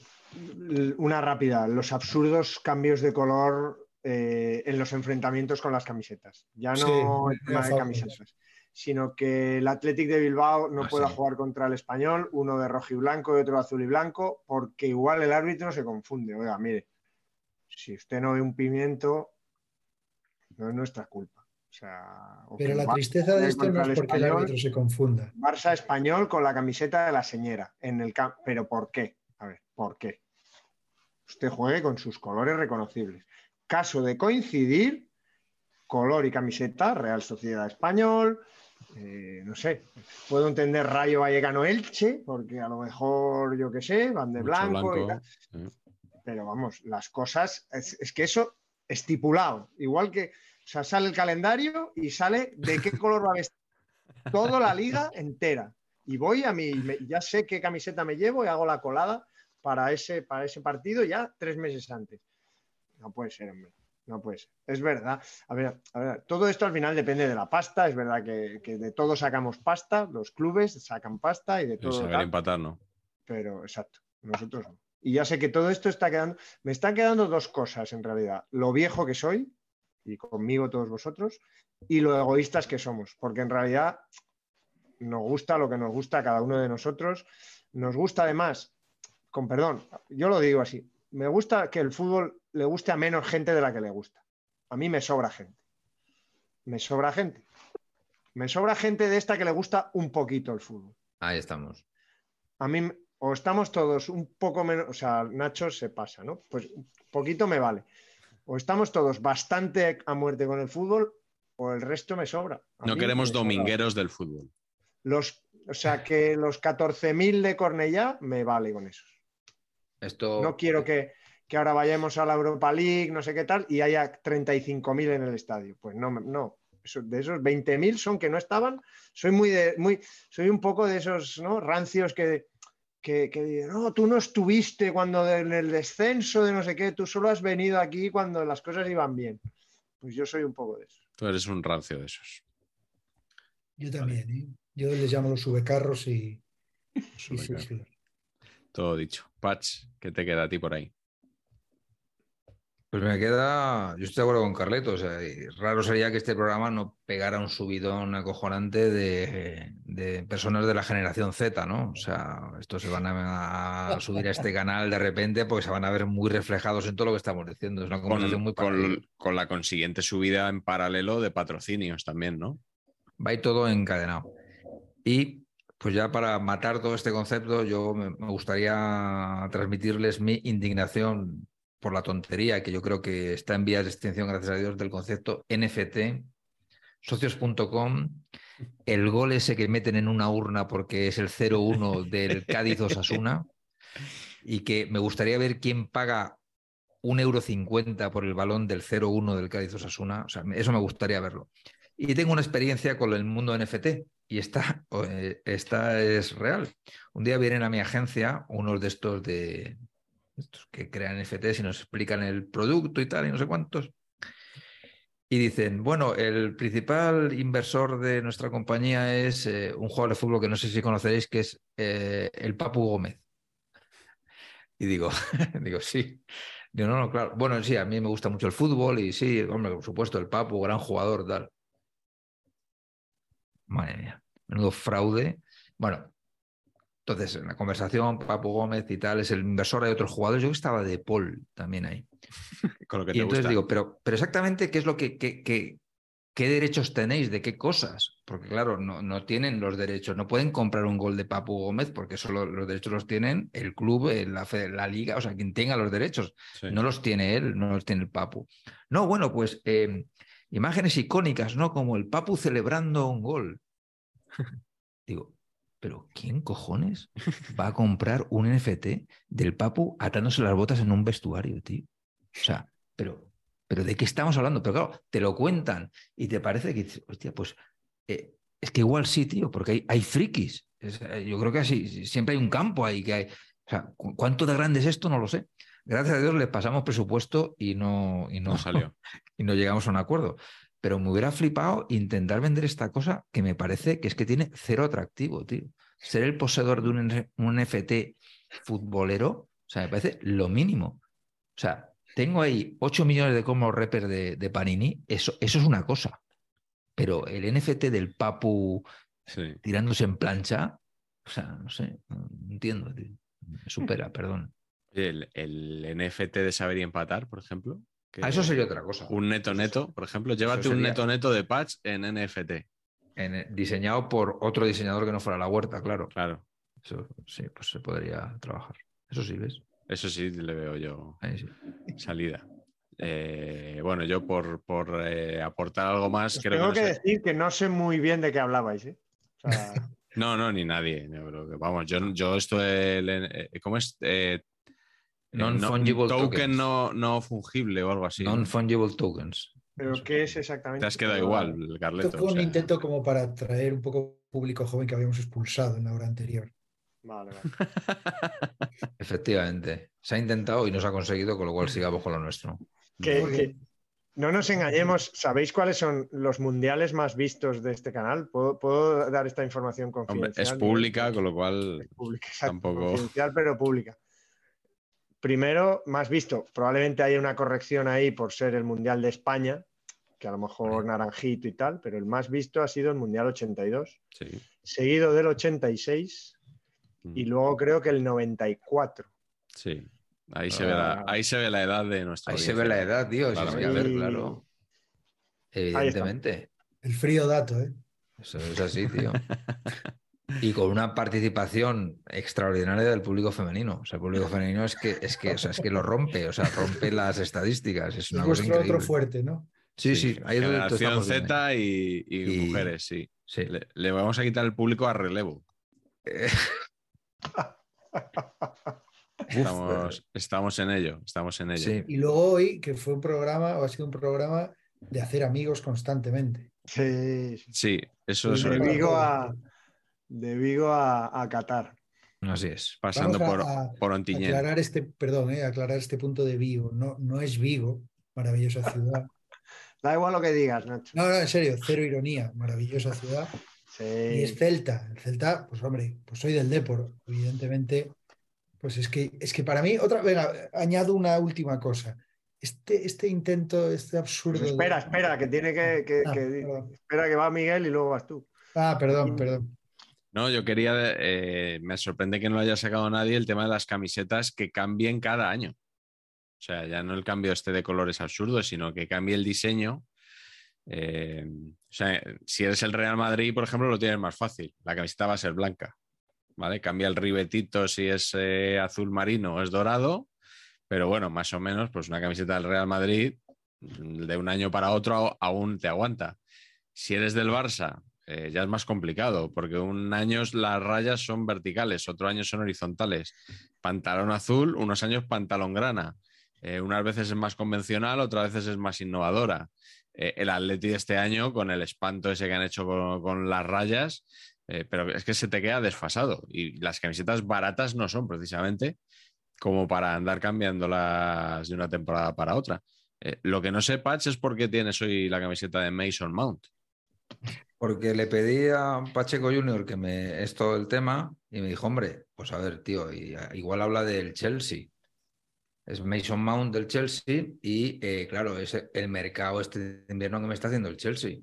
una rápida, los absurdos cambios de color eh, en los enfrentamientos con las camisetas. Ya no Sí, el tema de camisetas, sino que el Athletic de Bilbao no Ah, pueda sí. jugar contra el español, uno de rojo y blanco y otro de azul y blanco, porque igual el árbitro se confunde. Oiga, mire, si usted no ve un pimiento, no es nuestra culpa. O sea, o Pero la tristeza de esto no es el porque el Español, árbitro se confunda. Barça español con la camiseta de la señora en el campo. ¿Pero por qué? A ver, ¿por qué? Usted juegue con sus colores reconocibles. Caso de coincidir, color y camiseta, Real Sociedad Español, eh, no sé, puedo entender Rayo Vallecano Elche, porque a lo mejor, yo qué sé, van de Mucho blanco, y tal. pero vamos, las cosas, es, es que eso estipulado, igual que, o sea, sale el calendario y sale de qué color va a vestir toda la liga entera. Y voy a mi, ya sé qué camiseta me llevo y hago la colada para ese, para ese partido ya tres meses antes. No puede ser, hombre. No puede ser. Es verdad. A ver, a ver, todo esto al final depende de la pasta. Es verdad que, que de todo sacamos pasta, los clubes sacan pasta y de Y todo. saber tal empatar, ¿no? pero exacto, nosotros no. Y ya sé que todo esto está quedando, me están quedando dos cosas en realidad, lo viejo que soy, y conmigo todos vosotros, y lo egoístas que somos, porque en realidad nos gusta lo que nos gusta a cada uno de nosotros, nos gusta además, con perdón, yo lo digo así, me gusta que el fútbol le guste a menos gente de la que le gusta. A mí me sobra gente. Me sobra gente. Me sobra gente de esta que le gusta un poquito el fútbol Ahí estamos. a mí o estamos todos un poco menos, o sea, Nacho se pasa, ¿no? Pues un poquito me vale. O estamos todos bastante a muerte con el fútbol o el resto me sobra. A No queremos sobra. domingueros del fútbol. Los, o sea, que los 14.000 de Cornellá me vale con esos. Esto. No quiero que, que ahora vayamos a la Europa League, no sé qué tal, y haya 35.000 en el estadio. Pues no, no. Eso- de esos 20.000 son que no estaban. Soy muy de, muy, soy un poco de esos ¿no? rancios que, que, que dicen, no, tú no estuviste cuando en el descenso de no sé qué, tú solo has venido aquí cuando las cosas iban bien. Pues yo soy un poco de eso. Tú eres un rancio de esos. Yo también, ¿eh? Yo les llamo los subecarros y, y sí, Subecarros. sí. Todo dicho. Patch, ¿qué te queda a ti por ahí? Pues me queda, yo estoy de acuerdo con Carleto, o sea, y raro sería que este programa no pegara un subidón acojonante de, de personas de la generación Z, ¿no? O sea, estos se van a, a subir a este canal de repente porque se van a ver muy reflejados en todo lo que estamos diciendo. Es una conversación Con, muy con- con la consiguiente subida en paralelo de patrocinios también, ¿no? Va ir todo encadenado. Y pues ya para matar todo este concepto, yo me, gustaría transmitirles mi indignación por la tontería que yo creo que está en vías de extinción, gracias a Dios, del concepto NFT, socios.com, el gol ese que meten en una urna porque es el 0-1 del Cádiz Osasuna, y que me gustaría ver quién paga un euro cincuenta por el balón del 0-1 del Cádiz Osasuna. O sea, eso me gustaría verlo. Y tengo una experiencia con el mundo NFT y esta, eh, esta es real. Un día vienen a mi agencia unos de estos de estos que crean NFTs y nos explican el producto y tal y no sé cuántos. Y dicen, bueno, el principal inversor de nuestra compañía es eh, un jugador de fútbol que no sé si conoceréis, que es eh, el Papu Gómez. Y digo, digo, sí. Digo, no, no, claro. Bueno, sí, a mí me gusta mucho el fútbol y sí, hombre, por supuesto, el Papu, gran jugador, tal. Madre mía, menudo fraude. Bueno, entonces en la conversación, Papu Gómez y tal, es el inversor de otros jugadores. Yo estaba de Paul también ahí. Con lo que te Y entonces gusta. digo, pero, pero exactamente qué es lo que, que- que- qué derechos tenéis, de qué cosas. Porque claro, no, no tienen los derechos, no pueden comprar un gol de Papu Gómez porque solo los derechos los tienen el club, la, la liga, o sea, quien tenga los derechos. Sí. No los tiene él, no los tiene el Papu. No, bueno, pues eh, imágenes icónicas, ¿no? Como el Papu celebrando un gol. Digo, pero ¿quién cojones va a comprar un NFT del Papu atándose las botas en un vestuario, tío? O sea, pero, pero ¿de qué estamos hablando? Pero claro, te lo cuentan y te parece que, dices, hostia, pues eh, es que igual sí, tío, porque hay, hay frikis. Es, eh, yo creo que así, siempre hay un campo ahí que hay. O sea, cu- ¿cuánto de grande es esto? No lo sé. Gracias a Dios le pasamos presupuesto y no, y no, No salió. y no llegamos a un acuerdo. Pero me hubiera flipado intentar vender esta cosa que me parece que es que tiene cero atractivo, tío. Ser el poseedor de un, un NFT futbolero, o sea, me parece lo mínimo. O sea, tengo ahí 8 millones de como rappers de, de Panini, eso, eso es una cosa. Pero el NFT del Papu Sí. tirándose en plancha, o sea, no sé, no entiendo, tío. Me supera, perdón. El, el NFT de saber y empatar, por ejemplo. Que Ah, eso sería otra cosa. Un neto neto, por ejemplo. Llévate un neto neto de patch en NFT. En- diseñado por otro diseñador que no fuera la huerta, claro. Claro. Eso sí, pues se podría trabajar. Eso sí, ¿ves? Eso sí le veo yo Ahí sí. salida. Eh, bueno, yo por, por eh, aportar algo más, creo tengo que, que no sé- decir que no sé muy bien de qué hablabais, ¿eh? O sea, No, no, ni nadie. yo creo que- vamos, yo, yo esto eh, ¿cómo es? Eh, Non-fungible token tokens. no, no fungible o algo así. ¿no? Non-fungible tokens. ¿Pero qué es exactamente? Te has quedado igual, Carleto. Esto fue o un sea. intento como para atraer un poco público joven que habíamos expulsado en la hora anterior. Vale, vale. Efectivamente. Se ha intentado y no se ha conseguido, con lo cual sigamos con lo nuestro. Que- no nos engañemos, ¿sabéis cuáles son los mundiales más vistos de este canal? ¿Puedo, puedo dar esta información Hombre, confidencial? es pública, con lo cual Es pública, exacto, tampoco- confidencial, pero pública. Primero, más visto, probablemente haya una corrección ahí por ser el Mundial de España, que a lo mejor naranjito y tal, pero el más visto ha sido el Mundial 82, sí. seguido del 86 y Mm, luego creo que el 94. sí. Ahí, se ve la, Ah. ahí se ve la edad de nuestra Ahí se ve la edad, tío. sí, a ver, claro. Evidentemente. El frío dato, ¿eh? Eso es así, tío. Y con una participación extraordinaria del público femenino. O sea, el público femenino es que, es que, o sea, es que lo rompe, o sea, rompe las estadísticas. Es una cosa otro fuerte, ¿no? Sí, sí, ahí donde Generación. Z y, y Y- mujeres, sí. Sí. Le, le vamos a quitar el público a relevo. Eh, Estamos, estamos en ello, estamos en ello. sí. Y luego hoy, que fue un programa, o ha sido un programa de hacer amigos constantemente. Sí, sí. Sí, eso es Pues a, de Vigo a, a Qatar. Así es. pasando Vamos por, a- por. Aclarar este, perdón, eh, aclarar este punto de Vigo. No, no es Vigo, maravillosa ciudad. Da igual lo que digas, Nacho. No, no, en serio, cero ironía, maravillosa ciudad. Sí. Y es Celta. El Celta, pues hombre, pues soy del Depor, evidentemente. Pues es que, es que para mí, otra, venga, añado una última cosa. Este, este intento, este absurdo. Pues de- espera, espera, que tiene que, que- Ah, que- espera que va Miguel y luego vas tú. Ah, perdón, perdón. No, yo quería, eh, me sorprende que no lo haya sacado nadie el tema de las camisetas que cambien cada año. O sea, ya no el cambio este de colores absurdos, sino que cambie el diseño. Eh, o sea, si eres el Real Madrid, por ejemplo, lo tienes más fácil. La camiseta va a ser blanca. ¿Vale? Cambia el ribetito si es eh, azul marino o es dorado. Pero bueno, más o menos, pues una camiseta del Real Madrid de un año para otro aún te aguanta. Si eres del Barça, eh, ya es más complicado, porque un año las rayas son verticales, otro año son horizontales. Pantalón azul, unos años pantalón grana. Eh, unas veces es más convencional, otras veces es más innovadora. Eh, el Atleti de este año, con el espanto ese que han hecho con, con las rayas, pero es que se te queda desfasado. Y las camisetas baratas no son precisamente como para andar cambiándolas de una temporada para otra. Lo que no sé, Patch, es por qué tienes hoy la camiseta de Mason Mount. Porque le pedí a Pacheco Junior que me esto el tema y me dijo, hombre, pues a ver, tío, y- igual habla del Chelsea. Es Mason Mount del Chelsea y eh, claro, es el mercado este invierno que me está haciendo el Chelsea.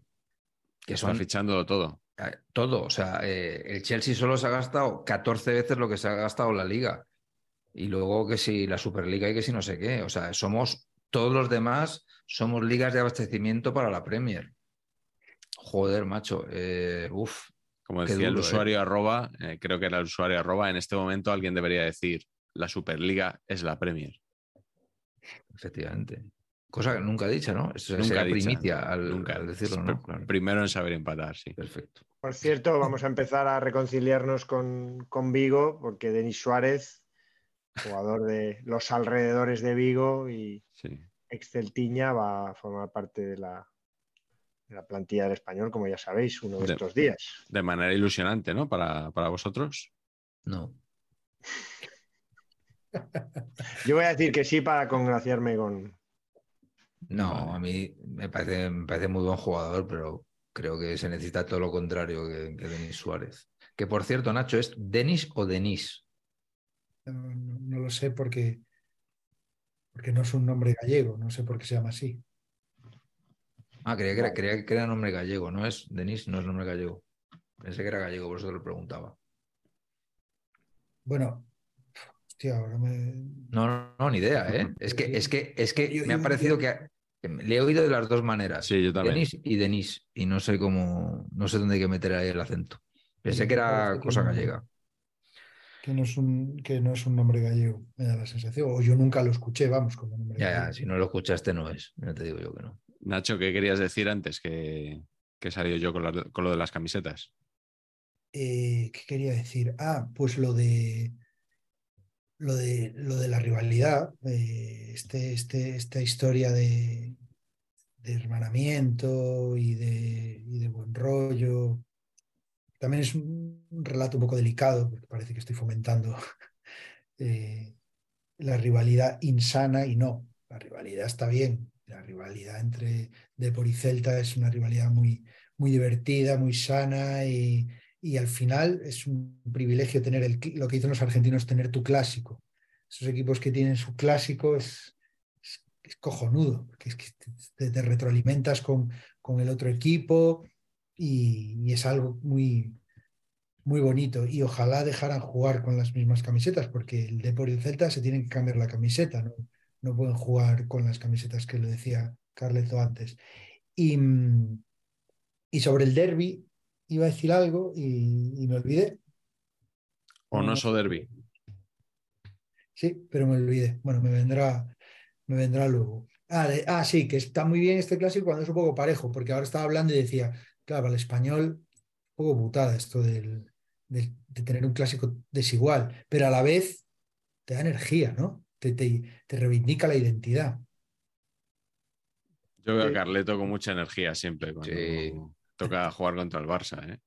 Que Está son fichando todo. eh, todo. O sea, eh, el Chelsea solo se ha gastado 14 veces lo que se ha gastado la liga. Y luego que si la Superliga y que si no sé qué. O sea, somos todos los demás, somos ligas de abastecimiento para la Premier. Joder, macho. eh, uf, Como decía el ¿eh? usuario arroba, eh, creo que era el usuario arroba, en este momento alguien debería decir, la Superliga es la Premier. efectivamente. Cosa que nunca he dicho, ¿no? Eso Nunca sería dicha, primicia al, nunca. al decirlo, ¿no? Claro. Primero en saber empatar, sí. Perfecto. Por cierto, vamos a empezar a reconciliarnos con, con Vigo, porque Denis Suárez, jugador de los alrededores de Vigo y sí. ex Celtiña, va a formar parte de la, de la plantilla del español, como ya sabéis, uno de De- estos días. De manera ilusionante, ¿no? Para, para vosotros. No. Yo voy a decir que sí para congraciarme con. No, Vale. a mí me parece, me parece muy buen jugador, pero creo que se necesita todo lo contrario que, que Denis Suárez. Que por cierto, Nacho, ¿es Denis o Denis? No, no- no lo sé porque, porque no es un nombre gallego, no sé por qué se llama así. Ah, creía que, era, creía que era nombre gallego, ¿no es? Denis no es nombre gallego. Pensé que era gallego, por eso te lo preguntaba. Bueno, hostia, ahora me. No, no, no, ni idea, ¿eh? Es que, es que, es que Yo- me ha parecido yo- que, le he oído de las dos maneras. Sí, yo también. Denis y Denis. Y no sé cómo, no sé dónde hay que meter ahí el acento. Pensé que era que cosa no. gallega. Que no, es un, que no es un nombre gallego, me da la sensación. O yo nunca lo escuché, vamos, como nombre Ya, gallego. ya, si no lo escuchaste no es. Ya te digo yo que no. Nacho, ¿qué querías decir antes que, que he salido yo con, lo de las camisetas? Eh, ¿qué quería decir? Ah, pues lo de lo de lo de la rivalidad, eh, este, este, esta historia de, hermanamiento y de, y de buen rollo. También es un relato un poco delicado, porque parece que estoy fomentando eh, la rivalidad insana y no, la rivalidad está bien. La rivalidad entre Depor y Celta es una rivalidad muy, muy divertida, muy sana y, y al final es un privilegio tener el, lo que dicen los argentinos, tener tu clásico. Esos equipos que tienen su clásico es, es, es cojonudo, porque es que te, te retroalimentas con, con el otro equipo y, y es algo muy, muy bonito. Y ojalá dejaran jugar con las mismas camisetas, porque el Depor y el Celta se tienen que cambiar la camiseta, ¿no? No pueden jugar con las camisetas que le decía Carleto antes. Y, mm, y sobre el derby iba a decir algo y, y me olvidé. Onoso Derby. Sí, pero me olvidé. Bueno, me vendrá, me vendrá luego. Ah, de- ah, sí, que está muy bien este clásico cuando es un poco parejo, porque ahora estaba hablando y decía, claro, al español, un poco putada esto del, del- de tener un clásico desigual, pero a la vez te da energía, ¿no? Te, te, te reivindica la identidad. Yo veo a. Carleto con mucha energía siempre cuando Sí. toca jugar contra el Barça. ¿eh?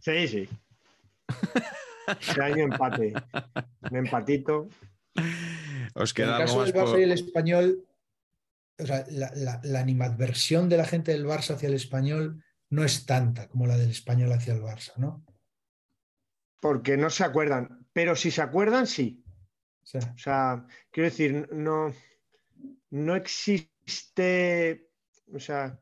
Sí, sí. Este año empate. Un empatito. Os En queda el algo caso más del Barça por- y el español, o sea, la, la- la animadversión de la gente del Barça hacia el español no es tanta como la del español hacia el Barça, ¿no? Porque no se acuerdan. Pero si se acuerdan, sí. O sea, O sea, quiero decir, no, no existe. O sea,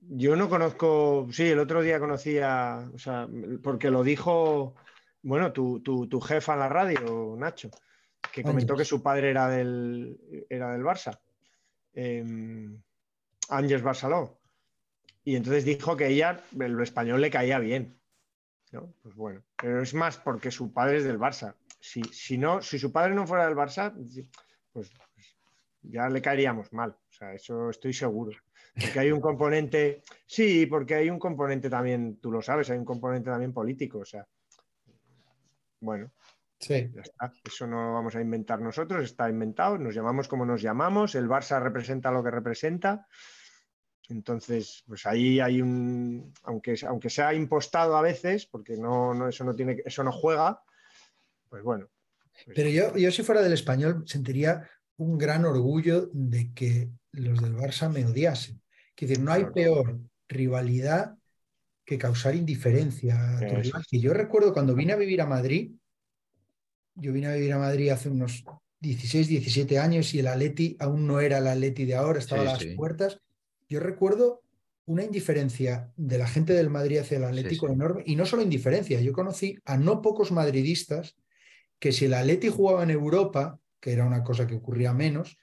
yo no conozco. Sí, el otro día conocía. O sea, porque lo dijo. Bueno, tu, tu, tu jefa en la radio, Nacho, que comentó que su padre era del, era del Barça. Eh, Ángels Barceló. Y entonces dijo que ella, el español le caía bien. ¿No? Pues bueno, pero es más porque su padre es del Barça. Si, si no, si su padre no fuera del Barça, pues, pues ya le caeríamos mal. O sea, eso estoy seguro. Porque hay un componente, sí, porque hay un componente también, tú lo sabes, hay un componente también político. O sea, bueno, Sí. ya está. Eso no lo vamos a inventar nosotros, está inventado, nos llamamos como nos llamamos, el Barça representa lo que representa. Entonces, pues ahí hay un, aunque, aunque sea impostado a veces, porque no, no, eso, no tiene, eso no juega, pues bueno. pues- Pero yo, yo si fuera del español sentiría un gran orgullo de que los del Barça me odiasen. Es decir, no hay Claro. peor rivalidad que causar indiferencia a tu Eso rival. Que yo recuerdo cuando vine a vivir a Madrid, yo vine a vivir a Madrid hace unos 16, 17 años y el Atleti aún no era el Atleti de ahora, estaba Sí, a las sí. puertas. Yo recuerdo una indiferencia de la gente del Madrid hacia el Atlético sí. enorme y no solo indiferencia, yo conocí a no pocos madridistas que si el Atleti jugaba en Europa, que era una cosa que ocurría menos,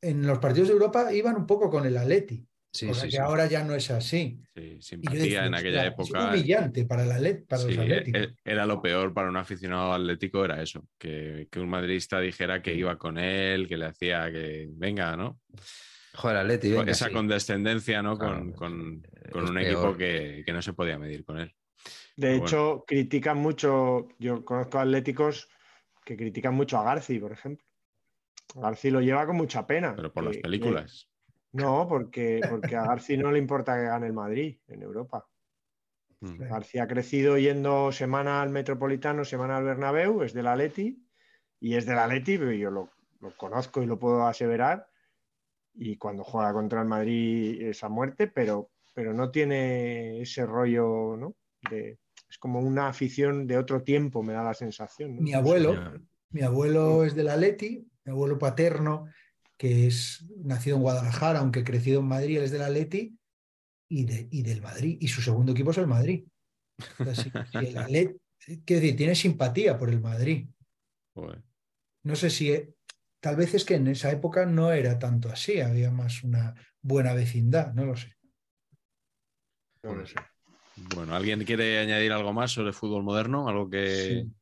en los partidos de Europa iban un poco con el Atleti, Sí, cosa sí, que sí. ahora ya no es así. Sí, simpatía decía, en aquella "Ostras, época. Es humillante para, el Atlet- para los atléticos. e- era lo peor para un aficionado atlético, era eso, que, que un madridista dijera que iba con él, que le hacía que venga, ¿no? Joder, Atleti, venga, Esa sí. condescendencia, ¿no? Claro, con, con- con un peor. equipo que, que no se podía medir con él. De Pero hecho, critican mucho, yo conozco atléticos que critican mucho a Garci, por ejemplo. Garci lo lleva con mucha pena. Pero por que- las que- películas. No, porque, porque a Garci no le importa que gane el Madrid en Europa. Mm. García ha crecido yendo semana al Metropolitano, semana al Bernabéu, es del Atleti y es del Atleti, pero yo lo, lo conozco y lo puedo aseverar. Y cuando juega contra el Madrid es a muerte, pero, pero no tiene ese rollo, ¿no? De- es como una afición de otro tiempo, me da la sensación. ¿no? Mi abuelo, mi abuelo es del Atleti, mi abuelo paterno, que es nacido en Guadalajara, aunque crecido en Madrid, él es del Atleti y, de, y del Madrid. Y su segundo equipo es el Madrid. El Atleti, quiero decir, tiene simpatía por el Madrid. No sé si, eh, tal vez es que en esa época no era tanto así, había más una buena vecindad, no lo sé. No lo sé. Bueno, ¿alguien quiere añadir algo más sobre fútbol moderno? Algo que. Sí.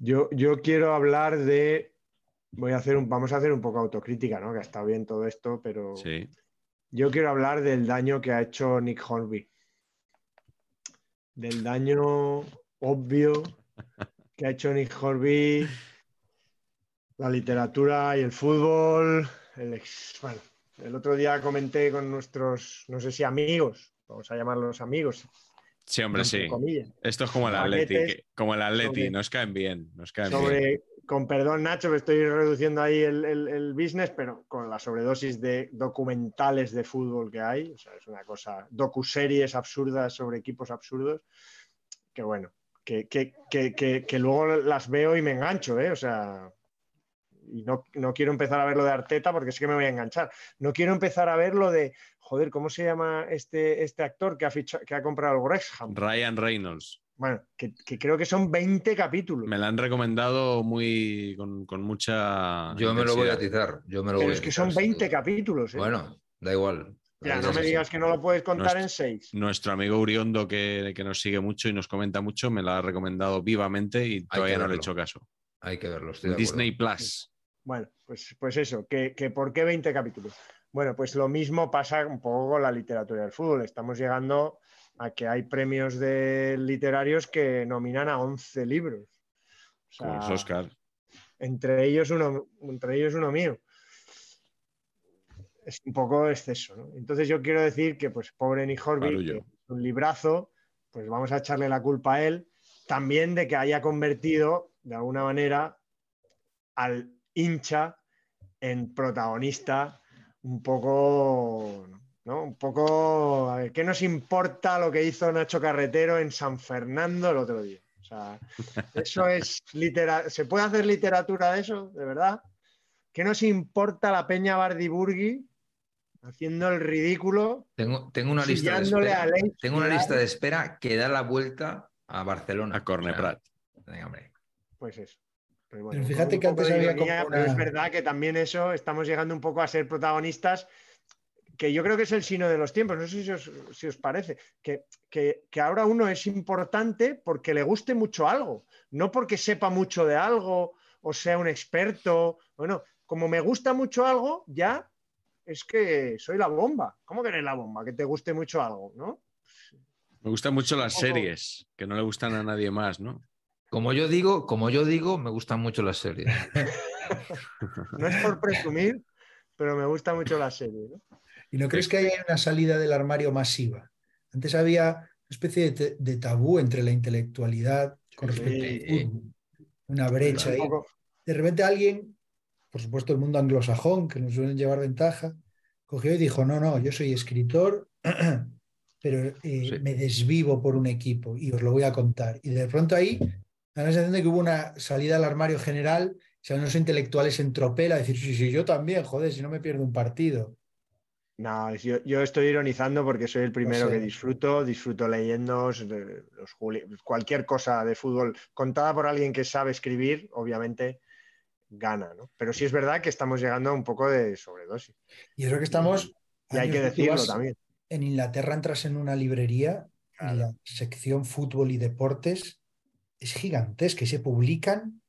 Yo, yo quiero hablar de. Voy a hacer un, vamos a hacer un poco autocrítica, ¿no? Que ha estado bien todo esto, pero Sí. yo quiero hablar del daño que ha hecho Nick Hornby. Del daño obvio que ha hecho Nick Hornby, la literatura y el fútbol. El ex- bueno, el otro día comenté con nuestros, no sé si amigos, vamos a llamarlos amigos. Sí, hombre, sí. comillas, Esto es como el Atleti. que- Como el Atleti, sobre- nos caen bien. Nos caen bien. sobre, con perdón Nacho, que estoy reduciendo ahí el, el- el business, pero con la sobredosis de documentales de fútbol que hay, o sea, es una cosa, docuseries absurdas sobre equipos absurdos, que bueno, que- que- que luego las veo y me engancho, ¿eh? O sea, y no, no quiero empezar a ver lo de Arteta porque es que me voy a enganchar. No quiero empezar a ver lo de, joder, ¿cómo se llama este, este actor que ha, ficha- que ha comprado el Wrexham? Ryan Reynolds. Bueno, que, que creo que son 20 capítulos. Me la han recomendado muy con, con mucha. Yo me lo voy a atizar. Yo me lo Pero voy es a que son sin 20 duda. capítulos. ¿eh? Bueno, da igual. ya, no me digas que no lo puedes contar en 6. Nuestro amigo Uriondo, que, que nos sigue mucho y nos comenta mucho, me la ha recomendado vivamente y todavía no le he hecho caso. Hay que verlo. Estoy de. Disney Plus. Bueno, pues, pues eso, que, que ¿por qué 20 capítulos? Bueno, pues lo mismo pasa un poco con la literatura del fútbol. Estamos llegando a que hay premios de literarios que nominan a 11 libros. O sea, Como los Oscar. entre ellos uno, entre ellos uno mío. Es un poco exceso, ¿no? Entonces yo quiero decir que, pues, pobre Nick Horby, un librazo, pues vamos a echarle la culpa a él, también de que haya convertido, de alguna manera, al hincha en protagonista un poco, ¿no? Un poco, a ver, ¿qué nos importa lo que hizo Nacho Carretero en San Fernando el otro día? O sea, eso es literatura. ¿Se puede hacer literatura de eso, de verdad? ¿Qué nos importa la Peña Bardiburgui haciendo el ridículo? Tengo, tengo una lista de espera. Tengo una lista de espera que da la vuelta a Barcelona. A Corneprat. Venga, hombre. Pues eso. Pero fíjate un que antes de había ironía, como pero es verdad que también eso estamos llegando un poco a ser protagonistas, que yo creo que es el sino de los tiempos. No sé si os, si os parece, que, que- que ahora uno es importante porque le guste mucho algo, no porque sepa mucho de algo o sea un experto. Bueno, como me gusta mucho algo, ya es que soy la bomba. ¿Cómo que eres la bomba? Que te guste mucho algo, ¿no? Me gustan mucho las series, que no le gustan a nadie más, ¿no? Como yo digo, como yo digo, me gustan mucho las series. No es por presumir, pero me gusta mucho la serie, ¿no? ¿Y no crees que hay una salida del armario masiva? Antes había una especie de, tabú entre la intelectualidad con Sí. respecto fútbol. Una brecha ahí. De repente alguien, por supuesto el mundo anglosajón, que nos suelen llevar ventaja, cogió y dijo, no, no, yo soy escritor, pero eh, Sí. me desvivo por un equipo y os lo voy a contar. Y de pronto ahí, da la sensación de que hubo una salida al armario general, salen los intelectuales en tropel a decir, sí, sí, yo también, joder, si no me pierdo un partido. No, yo, yo estoy ironizando porque soy el primero sé. que disfruto, disfruto leyendo los cualquier cosa de fútbol contada por alguien que sabe escribir, obviamente gana, ¿no? Pero sí es verdad que estamos llegando a un poco de sobredosis. Y es lo que estamos... Y hay que decirlo vas- también. En Inglaterra entras en una librería Claro. y la sección fútbol y deportes es gigantesca y se publican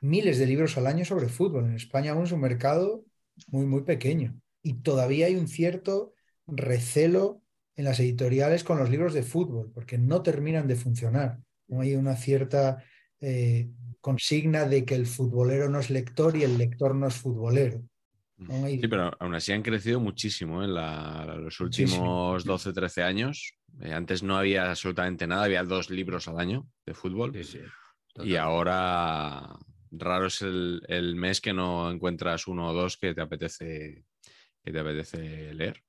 miles de libros al año sobre fútbol. En España aún es un mercado muy, muy pequeño. Y todavía hay un cierto recelo en las editoriales con los libros de fútbol, porque no terminan de funcionar. No hay una cierta eh, consigna de que el futbolero no es lector y el lector no es futbolero. ¿no? Y- Sí, pero aún así han crecido muchísimo ¿eh? en la- los Muchísimo. últimos 12, 13 años. Eh, antes no había absolutamente nada, había dos libros al año de fútbol. Sí, sí. Y ahora raro es el, el mes que no encuentras uno o dos que te apetece, que te apetece leer.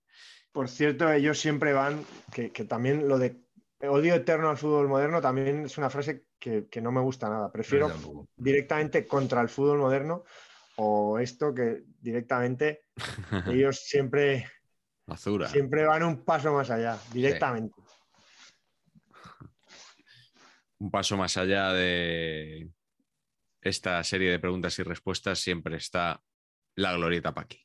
Por cierto, ellos siempre van, que, que también lo de odio eterno al fútbol moderno también es una frase que, que no me gusta nada. Prefiero No, directamente contra el fútbol moderno o esto que directamente ellos siempre, Siempre van un paso más allá, directamente. Un paso más allá de esta serie de preguntas y respuestas siempre está la glorieta Paqui.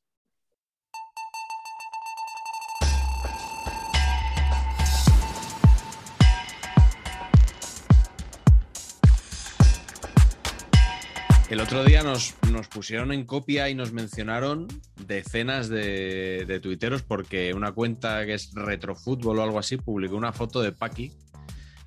El otro día nos, nos pusieron en copia y nos mencionaron decenas de, de tuiteros porque una cuenta que es Retrofútbol o algo así publicó una foto de Paqui,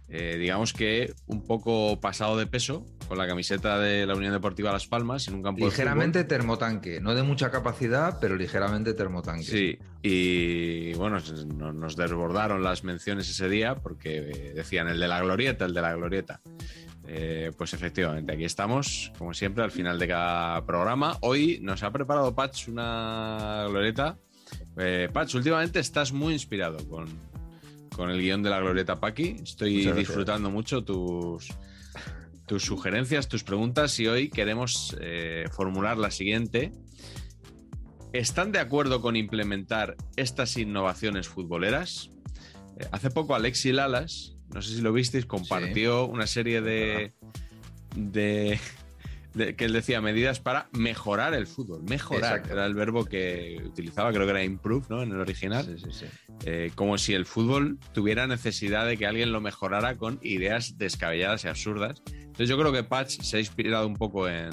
eh, digamos que un poco pasado de peso, con la camiseta de la Unión Deportiva Las Palmas en un campo Ligeramente termotanque, no de mucha capacidad, pero ligeramente termotanque. Sí, y bueno, nos desbordaron las menciones ese día porque eh, decían el de la glorieta, el de la glorieta. Eh, pues efectivamente, aquí estamos, como siempre, al final de cada programa. Hoy nos ha preparado Patch una glorieta. Eh, Patch, últimamente estás muy inspirado con, con el guion de la glorieta Paqui. Estoy disfrutando mucho tus, tus sugerencias, tus preguntas y hoy queremos eh, formular la siguiente. ¿Están de acuerdo con implementar estas innovaciones futboleras? Eh, hace poco Alexi Lalas, no sé si lo visteis, compartió una serie de, de, de- que él decía medidas para mejorar el fútbol. Mejorar Exacto. era el verbo que utilizaba, creo que era improve, ¿no? En el original. Sí, sí, sí. Eh, como si el fútbol tuviera necesidad de que alguien lo mejorara con ideas descabelladas y absurdas. Entonces yo creo que Patch se ha inspirado un poco en,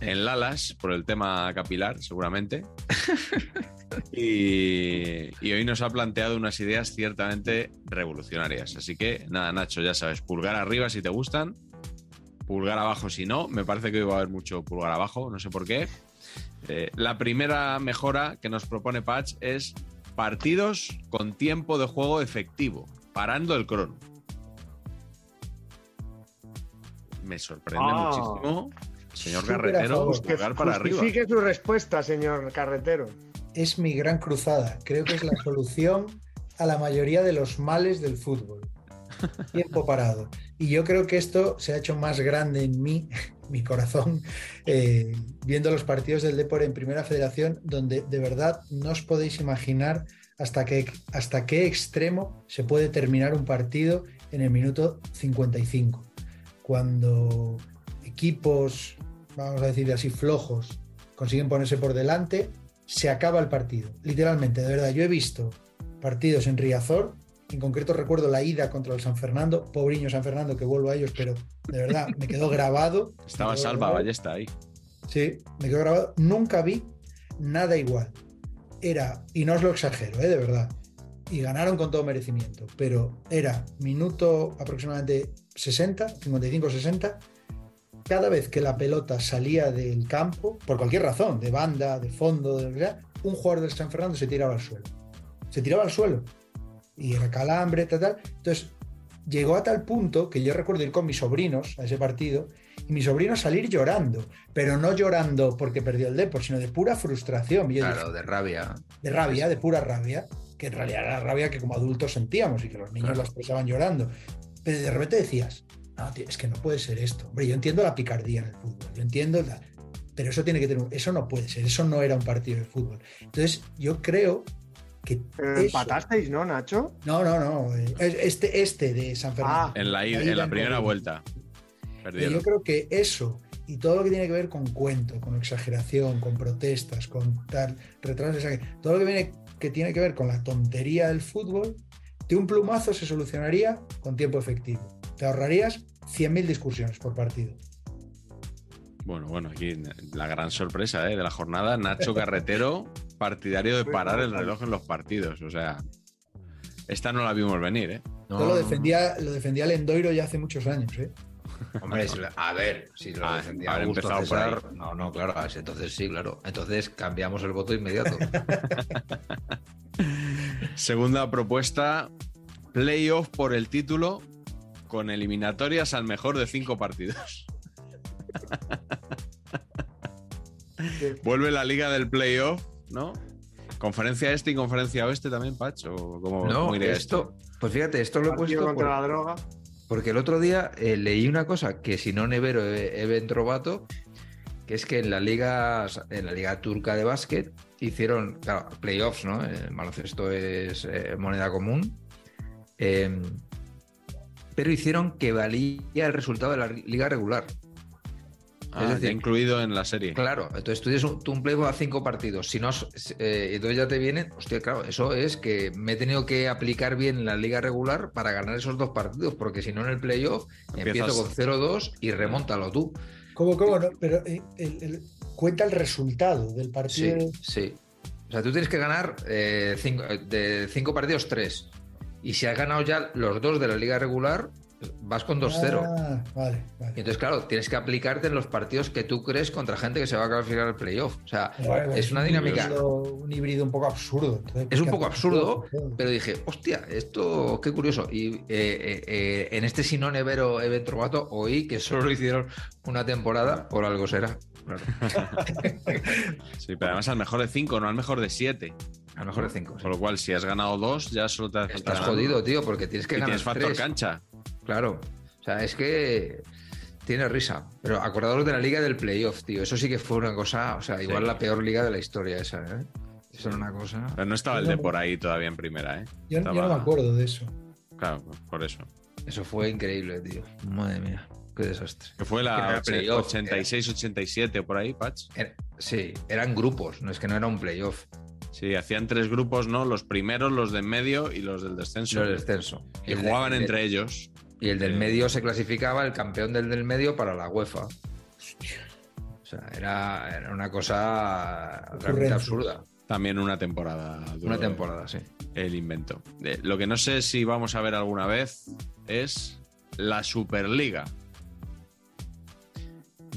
en Lalas por el tema capilar, seguramente. y, y hoy nos ha planteado unas ideas ciertamente revolucionarias. Así que nada, Nacho, ya sabes, pulgar arriba si te gustan, pulgar abajo si no. Me parece que hoy va a haber mucho pulgar abajo, no sé por qué. Eh, la primera mejora que nos propone Patch es partidos con tiempo de juego efectivo, parando el crono. Me sorprende Ah. muchísimo, señor Carretero, pulgar para arriba. justifique su respuesta, señor carretero. es mi gran cruzada. Creo que es la solución a la mayoría de los males del fútbol. Tiempo parado. Y yo creo que esto se ha hecho más grande en mí, mi corazón, eh, viendo los partidos del Depor en Primera Federación, donde de verdad no os podéis imaginar hasta qué, hasta qué extremo se puede terminar un partido en el minuto 55. Cuando equipos, vamos a decir así, flojos, consiguen ponerse por delante, se acaba el partido. Literalmente, de verdad, yo he visto partidos en Riazor, en concreto recuerdo la ida contra el San Fernando, pobriño San Fernando, que vuelvo a ellos, pero de verdad me quedó grabado. Estaba quedó Salva grabado. Ballesta ahí. Sí, me quedó grabado. Nunca vi nada igual. Era, y no os lo exagero, ¿eh? de verdad. Y ganaron con todo merecimiento, pero era minuto aproximadamente 60, 55-60. Cada vez que la pelota salía del campo, por cualquier razón, de banda, de fondo, de lo que sea, un jugador del San Fernando se tiraba al suelo. Se tiraba al suelo. Y era calambre, tal, tal. Entonces, llegó a tal punto que yo recuerdo ir con mis sobrinos a ese partido y mis sobrinos salir llorando, pero no llorando porque perdió el Depor, sino de pura frustración. Y yo Claro, dije, de rabia. de rabia, de pura rabia, que en realidad era la rabia que como adultos sentíamos y que los niños Claro. la expresaban llorando. Pero de repente decías, no, tío, es que no puede ser esto. Hombre, yo entiendo la picardía en el fútbol, yo entiendo la- Pero eso tiene que tener, un- eso no puede ser, eso no era un partido de fútbol. Entonces, yo creo que Pero eso- empatasteis, ¿no, Nacho? no, no, no. eh, Este, este de San Fernando. Ah, En la, ida- en la primera vuelta. Perdieron. yo creo que eso y todo lo que tiene que ver con cuento, con exageración, con protestas, con tal, retrasos, todo lo que viene que tiene que ver con la tontería del fútbol, de un plumazo se solucionaría con tiempo efectivo. Te ahorrarías 100.000 discusiones por partido. Bueno, bueno, aquí la gran sorpresa ¿eh? de la jornada, Nacho Carretero, partidario de parar el reloj en los partidos. O sea, esta no la vimos venir, ¿eh? No, Yo lo defendía, lo defendía Lendoiro ya hace muchos años. ¿eh? no. Hombre, si a ver, si lo Ah, defendía haber Augusto empezado por ahí. César, no, no, claro, entonces sí, claro. Entonces cambiamos el voto inmediato. Segunda propuesta, playoff por el título con eliminatorias al mejor de cinco partidos. Vuelve la liga del playoff, ¿no? Conferencia este y conferencia oeste también, Pacho. ¿Cómo, No, cómo iría esto, pues fíjate, esto lo he puesto contra por- la droga. porque el otro día eh, leí una cosa que si no Nevero e- Eben Trovato, que es que en la liga en la liga turca de básquet hicieron claro, playoffs, ¿no? El baloncesto es eh, moneda común. Eh, pero hicieron que valía el resultado de la liga regular. Ah, es decir, ya incluido en la serie. Claro, entonces tú tienes un, tú un playoff a cinco partidos. Si no, eh, entonces ya te vienen. Hostia, claro, eso es que me he tenido que aplicar bien la liga regular para ganar esos dos partidos, porque si no en el playoff empiezo con 0-2 y remóntalo tú. ¿Cómo, cómo no? Pero eh, el- el- cuenta el resultado del Sí, partido. sí. O sea, tú tienes que ganar eh, cinco- de cinco partidos, tres. Y si has ganado ya los dos de la liga regular, vas con 2-0. Ah, vale, Y entonces, claro, tienes que aplicarte en los partidos que tú crees contra gente que se va a clasificar al playoff. O sea, es una un dinámica. híbrido- Un híbrido un poco absurdo. Entonces, Es un ¿qué poco absurdo, pero dije, hostia, esto qué curioso. Y eh, eh, eh, en este Sinón Evero Evento Trovato oí que solo lo hicieron una temporada, por algo será. Claro. Sí, pero además al mejor de cinco, no al mejor de siete. A lo mejor de cinco. sí. Con lo cual, si has ganado dos, ya solo te falta Estás jodido, tío, porque tienes que Y ganar tienes factor tres. cancha. Claro. O sea, es que tiene risa. Pero acordaros de la liga del playoff, tío. Eso sí que fue una cosa, o sea, igual Sí. la peor liga de la historia esa, ¿eh? Eso era una cosa. Pero no estaba el de por ahí todavía en primera, ¿eh? Yo, no me acuerdo de eso. Claro, por eso. Eso fue increíble, tío. Madre mía, qué desastre. Que fue la era playoff, 86-87 por ahí, Patch. Era- sí, eran grupos, no es que no era un playoff. Sí, hacían tres grupos, ¿no? Los primeros, los de en medio y los del descenso. Los del descenso. Y jugaban entre ellos. Y el del Sí. medio se clasificaba el campeón del del medio para la UEFA. O sea, era, era una cosa realmente absurda. También una temporada. duró Una temporada, sí. El invento. Eh, lo que no sé si vamos a ver alguna vez es la Superliga.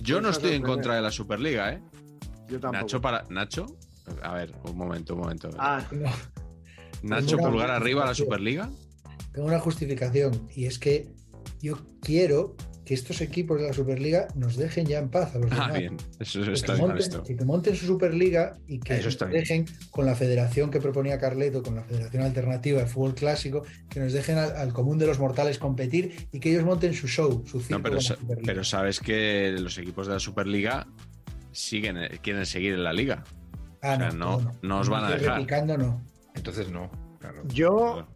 Yo no estoy en contra de la Superliga, ¿eh? Yo tampoco. Nacho para. ¿Nacho? A ver, un momento, un momento. Ah, No, Nacho, una pulgar arriba a la. Superliga. tengo una justificación y es que yo quiero que estos equipos de la Superliga nos dejen ya en paz a los Ah, demás. bien. Eso, está que bien monten, esto. que- que monten su Superliga y que Eso nos bien. dejen con la federación que proponía Carleto, con la Federación Alternativa de Fútbol Clásico, que nos dejen al, al común de los mortales competir y que ellos monten su show, su circo. No, pero, sa- pero sabes que los equipos de la Superliga siguen, eh, quieren seguir en la liga. Ah, o sea, no, no- no os van a dejar. replicando, no. Entonces no. Claro. yo,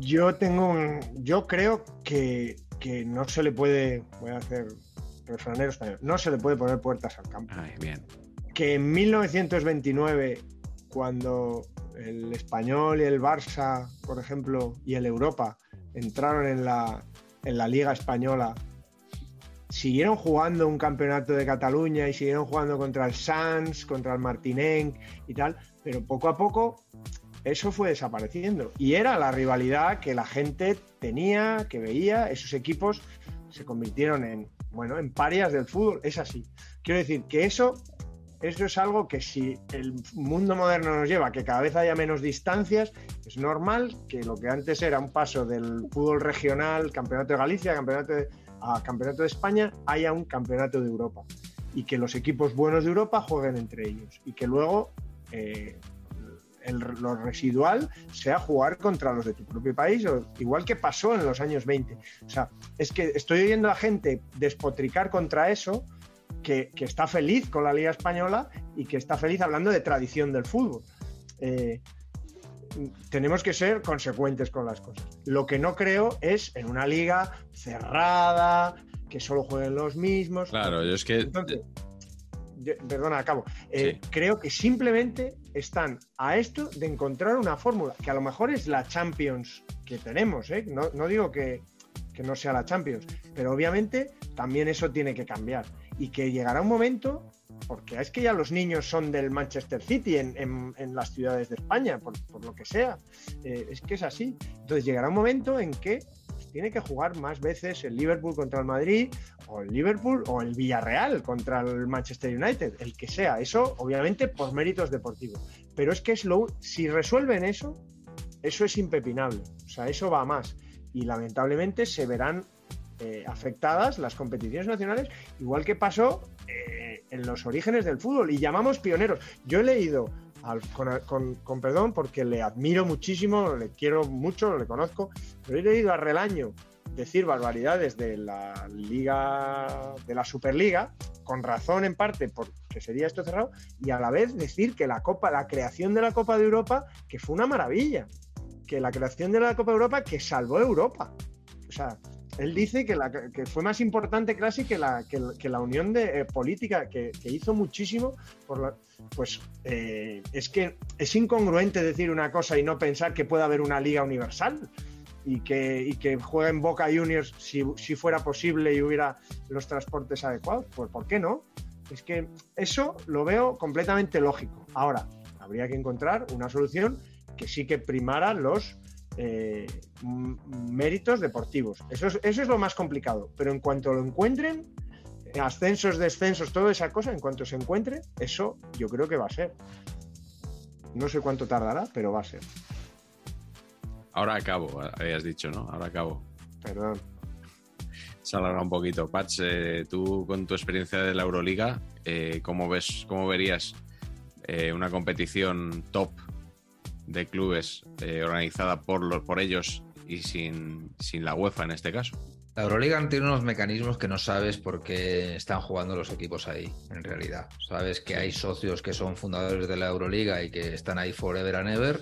yo tengo un. Yo creo que, que no se le puede. Voy a hacer refranero español. No se le puede poner puertas al campo. Ay, bien. que en 1929, cuando el español y el Barça, por ejemplo, y el Europa entraron en la, en la Liga Española, siguieron jugando un campeonato de Cataluña y siguieron jugando contra el Sans, contra el Martinenc y tal, pero poco a poco eso fue desapareciendo. Y era la rivalidad que la gente tenía, que veía, esos equipos se convirtieron en, bueno, en parias del fútbol, es así. Quiero decir que eso, eso es algo que si el mundo moderno nos lleva que cada vez haya menos distancias, es normal que lo que antes era un paso del fútbol regional, campeonato de Galicia, campeonato de, a campeonato de España, haya un campeonato de Europa. Y que los equipos buenos de Europa jueguen entre ellos. Y que luego eh, el, lo residual sea jugar contra los de tu propio país, igual que pasó en los años 20. O sea, es que estoy oyendo a gente despotricar contra eso, que, que está feliz con la Liga Española y que está feliz hablando de tradición del fútbol. Eh, tenemos que ser consecuentes con las cosas. Lo que no creo es en una liga cerrada, que solo jueguen los mismos. Claro, yo es que. Entonces, yo- perdona, acabo. Eh, Creo que simplemente están a esto de encontrar una fórmula, que a lo mejor es la Champions que tenemos, ¿eh? no, no digo que, que no sea la Champions, pero obviamente también eso tiene que cambiar. Y que llegará un momento, porque es que ya los niños son del Manchester City en, las ciudades de España, por, por lo que sea. Eh, es que es así. Entonces llegará un momento en que pues, tiene que jugar más veces el Liverpool contra el Madrid, o el Liverpool, o el Villarreal contra el Manchester United, el que sea. Eso, obviamente, por méritos deportivos. Pero es que es lo, si resuelven eso, eso es impepinable. O sea, eso va a más. Y lamentablemente se verán eh, afectadas las competiciones nacionales, igual que pasó eh, en los orígenes del fútbol. Y llamamos pioneros. Yo he leído, al- con, perdón, porque le admiro muchísimo, le quiero mucho, le conozco, pero he leído a Relaño decir barbaridades de la Liga, de la Superliga, con razón en parte porque sería esto cerrado, y a la vez decir que la Copa, la creación de la Copa de Europa, que fue una maravilla, que la creación de la Copa de Europa que salvó Europa. O sea, él dice que, fue más importante casi que la, unión de, eh, política, que, hizo muchísimo pues eh, es que es incongruente decir una cosa y no pensar que pueda haber una liga universal y que, y que jueguen Boca Juniors si, si, fuera posible y hubiera los transportes adecuados. Pues ¿por qué no? Es que eso lo veo completamente lógico. Ahora, habría que encontrar una solución que sí que primara los eh, méritos deportivos. Eso es, eso es lo más complicado. Pero en cuanto lo encuentren, ascensos, descensos, toda esa cosa, en cuanto se encuentre, eso yo creo que va a ser. No sé cuánto tardará, pero va a ser. Ahora acabo, habías dicho, ¿no? Ahora acabo. Perdón. Se alarga un poquito. Patch, eh, tú con tu experiencia de la Euroliga, eh, ¿cómo, ves, ¿cómo verías eh, una competición top de clubes eh, organizada por, los, por ellos y sin, sin la UEFA en este caso? La Euroliga tiene unos mecanismos que no sabes por qué están jugando los equipos ahí, en realidad. Sabes que hay socios que son fundadores de la Euroliga y que están ahí forever and ever,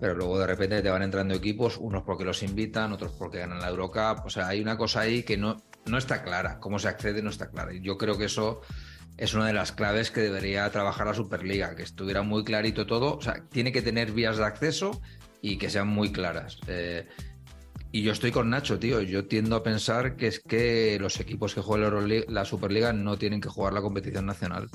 pero luego de repente te van entrando equipos, unos porque los invitan, otros porque ganan la Eurocup. O sea, hay una cosa ahí que no, no está clara. Cómo se accede no está clara. Yo creo que eso es una de las claves que debería trabajar la Superliga, que estuviera muy clarito todo. O sea, tiene que tener vías de acceso y que sean muy claras. Eh, y yo estoy con Nacho, tío. Yo tiendo a pensar que es que los equipos que juegan la Superliga no tienen que jugar la competición nacional.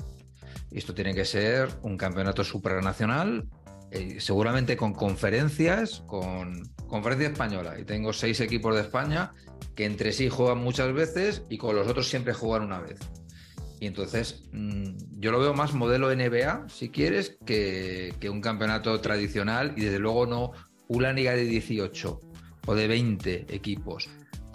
Esto tiene que ser un campeonato supranacional, eh, seguramente con conferencias, con conferencia española. Y tengo seis equipos de España que entre sí juegan muchas veces y con los otros siempre juegan una vez. Y entonces mmm, yo lo veo más modelo NBA, si quieres, que, que un campeonato tradicional y desde luego no una liga de 18 o de 20 equipos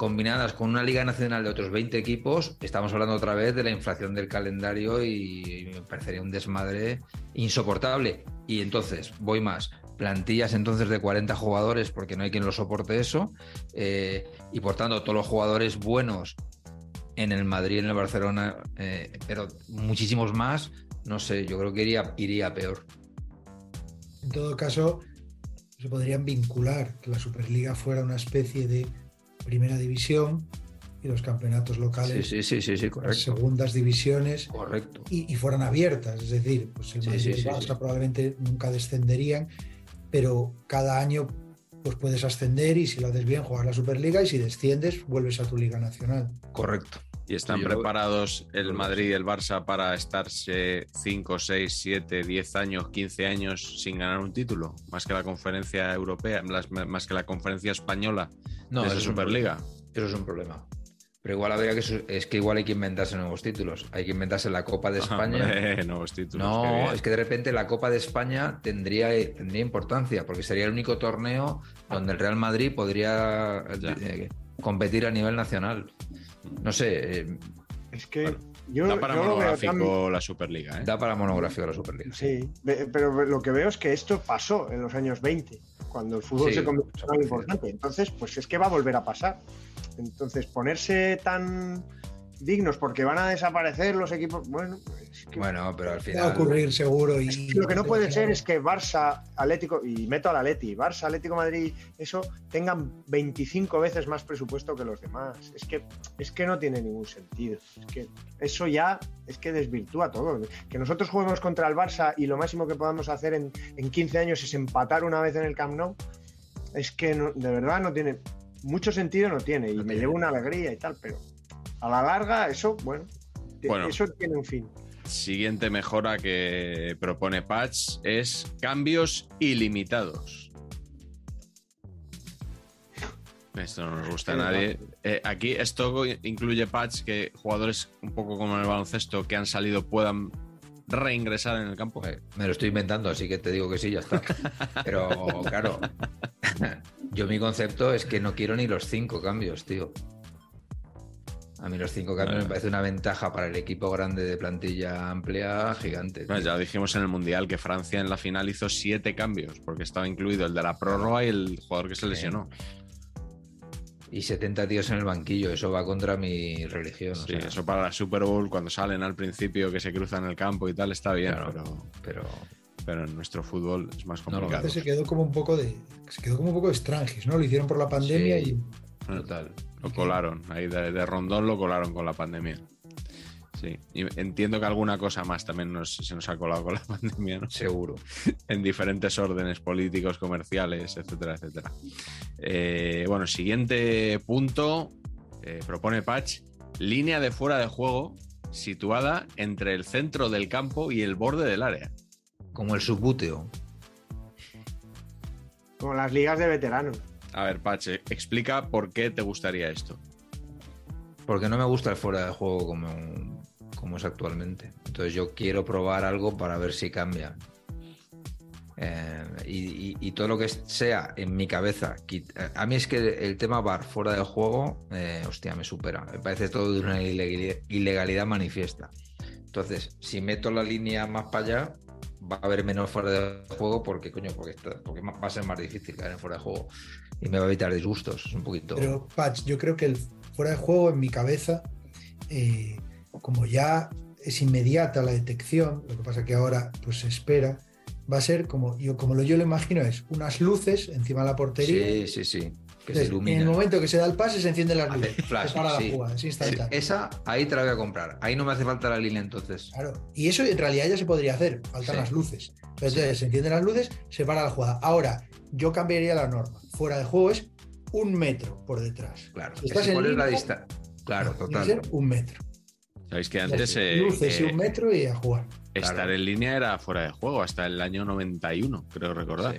combinadas con una liga nacional de otros 20 equipos, estamos hablando otra vez de la inflación del calendario y me parecería un desmadre insoportable. Y entonces, voy más, plantillas entonces de 40 jugadores porque no hay quien lo soporte eso, eh, y por tanto todos los jugadores buenos en el Madrid, en el Barcelona, eh, pero muchísimos más, no sé, yo creo que iría, iría peor. En todo caso, se podrían vincular que la Superliga fuera una especie de primera división y los campeonatos locales, sí, sí, sí, sí, correcto. segundas divisiones, correcto. Y, y, fueran abiertas, es decir, pues el Madrid y el Barça probablemente nunca descenderían, pero cada año pues puedes ascender y si lo haces bien jugar la Superliga y si desciendes vuelves a tu liga nacional. Correcto. ¿Y están Yo- preparados el Madrid y el Barça para estarse 5, 6, 7, 10 años, 15 años sin ganar un título? Más que la conferencia europea, más que la conferencia española No, de es un Superliga. Eso es un problema. Pero igual habría que es que igual hay que inventarse nuevos títulos. Hay que inventarse la Copa de España. Hombre, nuevos títulos. No, es que de repente la Copa de España tendría, tendría importancia, porque sería el único torneo donde el Real Madrid podría eh, competir a nivel nacional. No sé, eh, Es que Bueno, yo, Da para yo lo veo monográfico tan- la Superliga, ¿eh? da para monográfico la Superliga. Sí, pero lo que veo es que esto pasó en los años 20, cuando el fútbol Sí, se convirtió en algo importante. Entonces, pues es que va a volver a pasar. Entonces, ponerse tan dignos porque van a desaparecer los equipos. Bueno, es que Bueno, pero al Va a final. ocurrir seguro. Y, es que lo que no puede ser es que Barça, Atlético, y meto al Atleti, Barça, Atlético Madrid, eso tengan 25 veces más presupuesto que los demás. Es que, es que no tiene ningún sentido. Es que eso ya es que desvirtúa todo. Que nosotros juguemos contra el Barça y lo máximo que podamos hacer en, en 15 años es empatar una vez en el Camp Nou, es que no- de verdad no tiene mucho sentido, no tiene. Y No me lleva una alegría y tal, pero a la larga eso, bueno, eso tiene un fin. Siguiente mejora que propone Patch es cambios ilimitados. Esto no nos gusta a nadie. Eh, aquí esto incluye Patch que jugadores un poco como en el baloncesto que han salido puedan reingresar en el campo. Joder, Me lo estoy inventando, así que te digo que sí, ya está. Pero claro, yo mi concepto es que no quiero ni los cinco cambios, tío. A mí los cinco cambios me parece una ventaja para el equipo grande de plantilla amplia gigante. Bueno, ya dijimos en el Mundial que Francia en la final hizo siete cambios, porque estaba incluido el de la prórroga y el jugador que se lesionó. Y 70 tíos en el banquillo, eso va contra mi religión. o Sí, sea, eso para la Super Bowl, cuando salen al principio que se cruzan el campo y tal, está bien, Claro. pero, Pero pero en nuestro fútbol es más No complicado. se quedó como un poco de. Se quedó como un poco de Strangis, ¿no? Lo hicieron por la pandemia Sí. y. total. Lo colaron, ahí de, de rondón lo colaron con la pandemia. Sí, y entiendo que alguna cosa más también nos- se nos ha colado con la pandemia, ¿no? Seguro. en diferentes órdenes políticos, comerciales, etcétera, etcétera. Eh, bueno, siguiente punto, eh, propone Patch, línea de fuera de juego situada entre el centro del campo y el borde del área. Como el subbúteo. Como las ligas de veteranos. A ver, Patch, eh, explica por qué te gustaría esto. Porque no me gusta el fuera de juego como, como es actualmente. Entonces yo quiero probar algo para ver si cambia. Eh, y, todo lo que sea en mi cabeza. quit- A mí es que el tema bar fuera de juego, eh, hostia, me supera. Me parece todo de una ilegalidad manifiesta. Entonces, si meto la línea más para allá, va a haber menos fuera de juego porque, coño, porque, está- porque va a ser más difícil caer en fuera de juego. Y me va a evitar disgustos. Un poquito. Pero, Patch, yo creo que el fuera de juego en mi cabeza, eh, como ya es inmediata la detección, lo que pasa que ahora pues se espera, va a ser como yo, como lo, yo lo imagino, es unas luces encima de la portería. Sí, sí, sí. Que se en el momento que se da el pase se encienden las luces. flash, se para sí. la jugada, es instantáneo. Esa, ahí te la voy a comprar. Ahí no me hace falta la línea entonces. Claro. Y eso en realidad ya se podría hacer, faltan Sí. las luces. Entonces se encienden las luces, se para la jugada. Ahora, yo cambiaría la norma. Fuera de juego es un metro por detrás. Claro. Si estás en pones la línea, distancia. Claro, tiene que total. ser un metro. Sabéis que antes eh, luces y eh, un metro y a jugar. estar claro. en línea era fuera de juego hasta el año 91, creo recordar.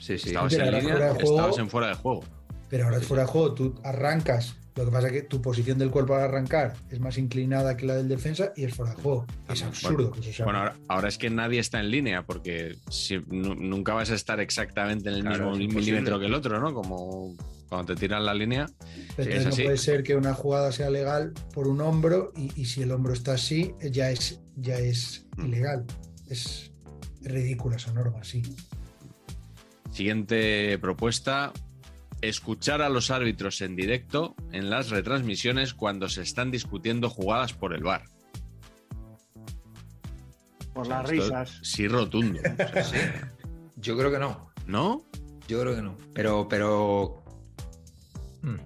Sí, sí. sí. Estabas Pero en línea, estabas en fuera de juego. Pero ahora es fuera de juego, tú arrancas. Lo que pasa es que tu posición del cuerpo al arrancar es más inclinada que la del defensa y es fuera de juego. Es Bueno, absurdo que eso sea. Bueno, ahora, ahora es que nadie está en línea porque si- nu- nunca vas a estar exactamente en el Claro, es mismo milímetro que el otro, ¿no? Como cuando te tiran la línea. Pero es así. no puede ser que una jugada sea legal por un hombro y, y si el hombro está así, ya es, ya es Mm. ilegal. Es ridícula esa norma, sí. Siguiente propuesta. Escuchar a los árbitros en directo en las retransmisiones cuando se están discutiendo jugadas por el bar. Por las risas. Sí, rotundo. O sea, Yo creo que no. ¿No? Yo creo que no. Pero, pero. Hmm.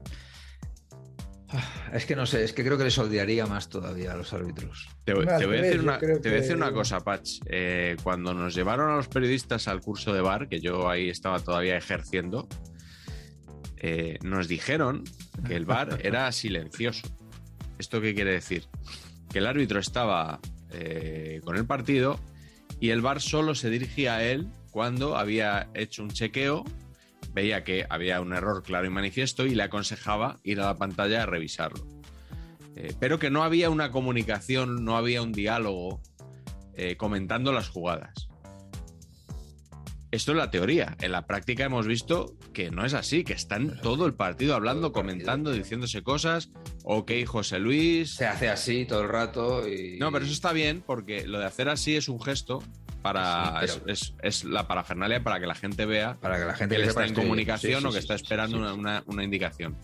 Ah, Es que no sé, es que creo que les odiaría más todavía a los árbitros. Te, voy- Al te voy a decir yo una, creo te voy a decir que- una cosa, Patch. Eh, cuando nos llevaron a los periodistas al curso de bar, que yo ahí estaba todavía ejerciendo, eh, nos dijeron que el bar era silencioso. ¿Esto qué quiere decir? Que el árbitro estaba eh, con el partido y el VAR solo se dirigía a él cuando había hecho un chequeo, veía que había un error claro y manifiesto y le aconsejaba ir a la pantalla a revisarlo. Eh, pero que no había una comunicación, no había un diálogo comentando las jugadas. Esto es la teoría. En la práctica hemos visto que no es así, que están todo el partido hablando, comentando, diciéndose cosas. Ok, José Luis. Se hace así todo el rato y... No, pero eso está bien porque lo de hacer así es un gesto para. Sí, pero- es, es- es la parafernalia para que la gente vea Para que la gente que está en comunicación sí, o que está esperando una, una- una indicación.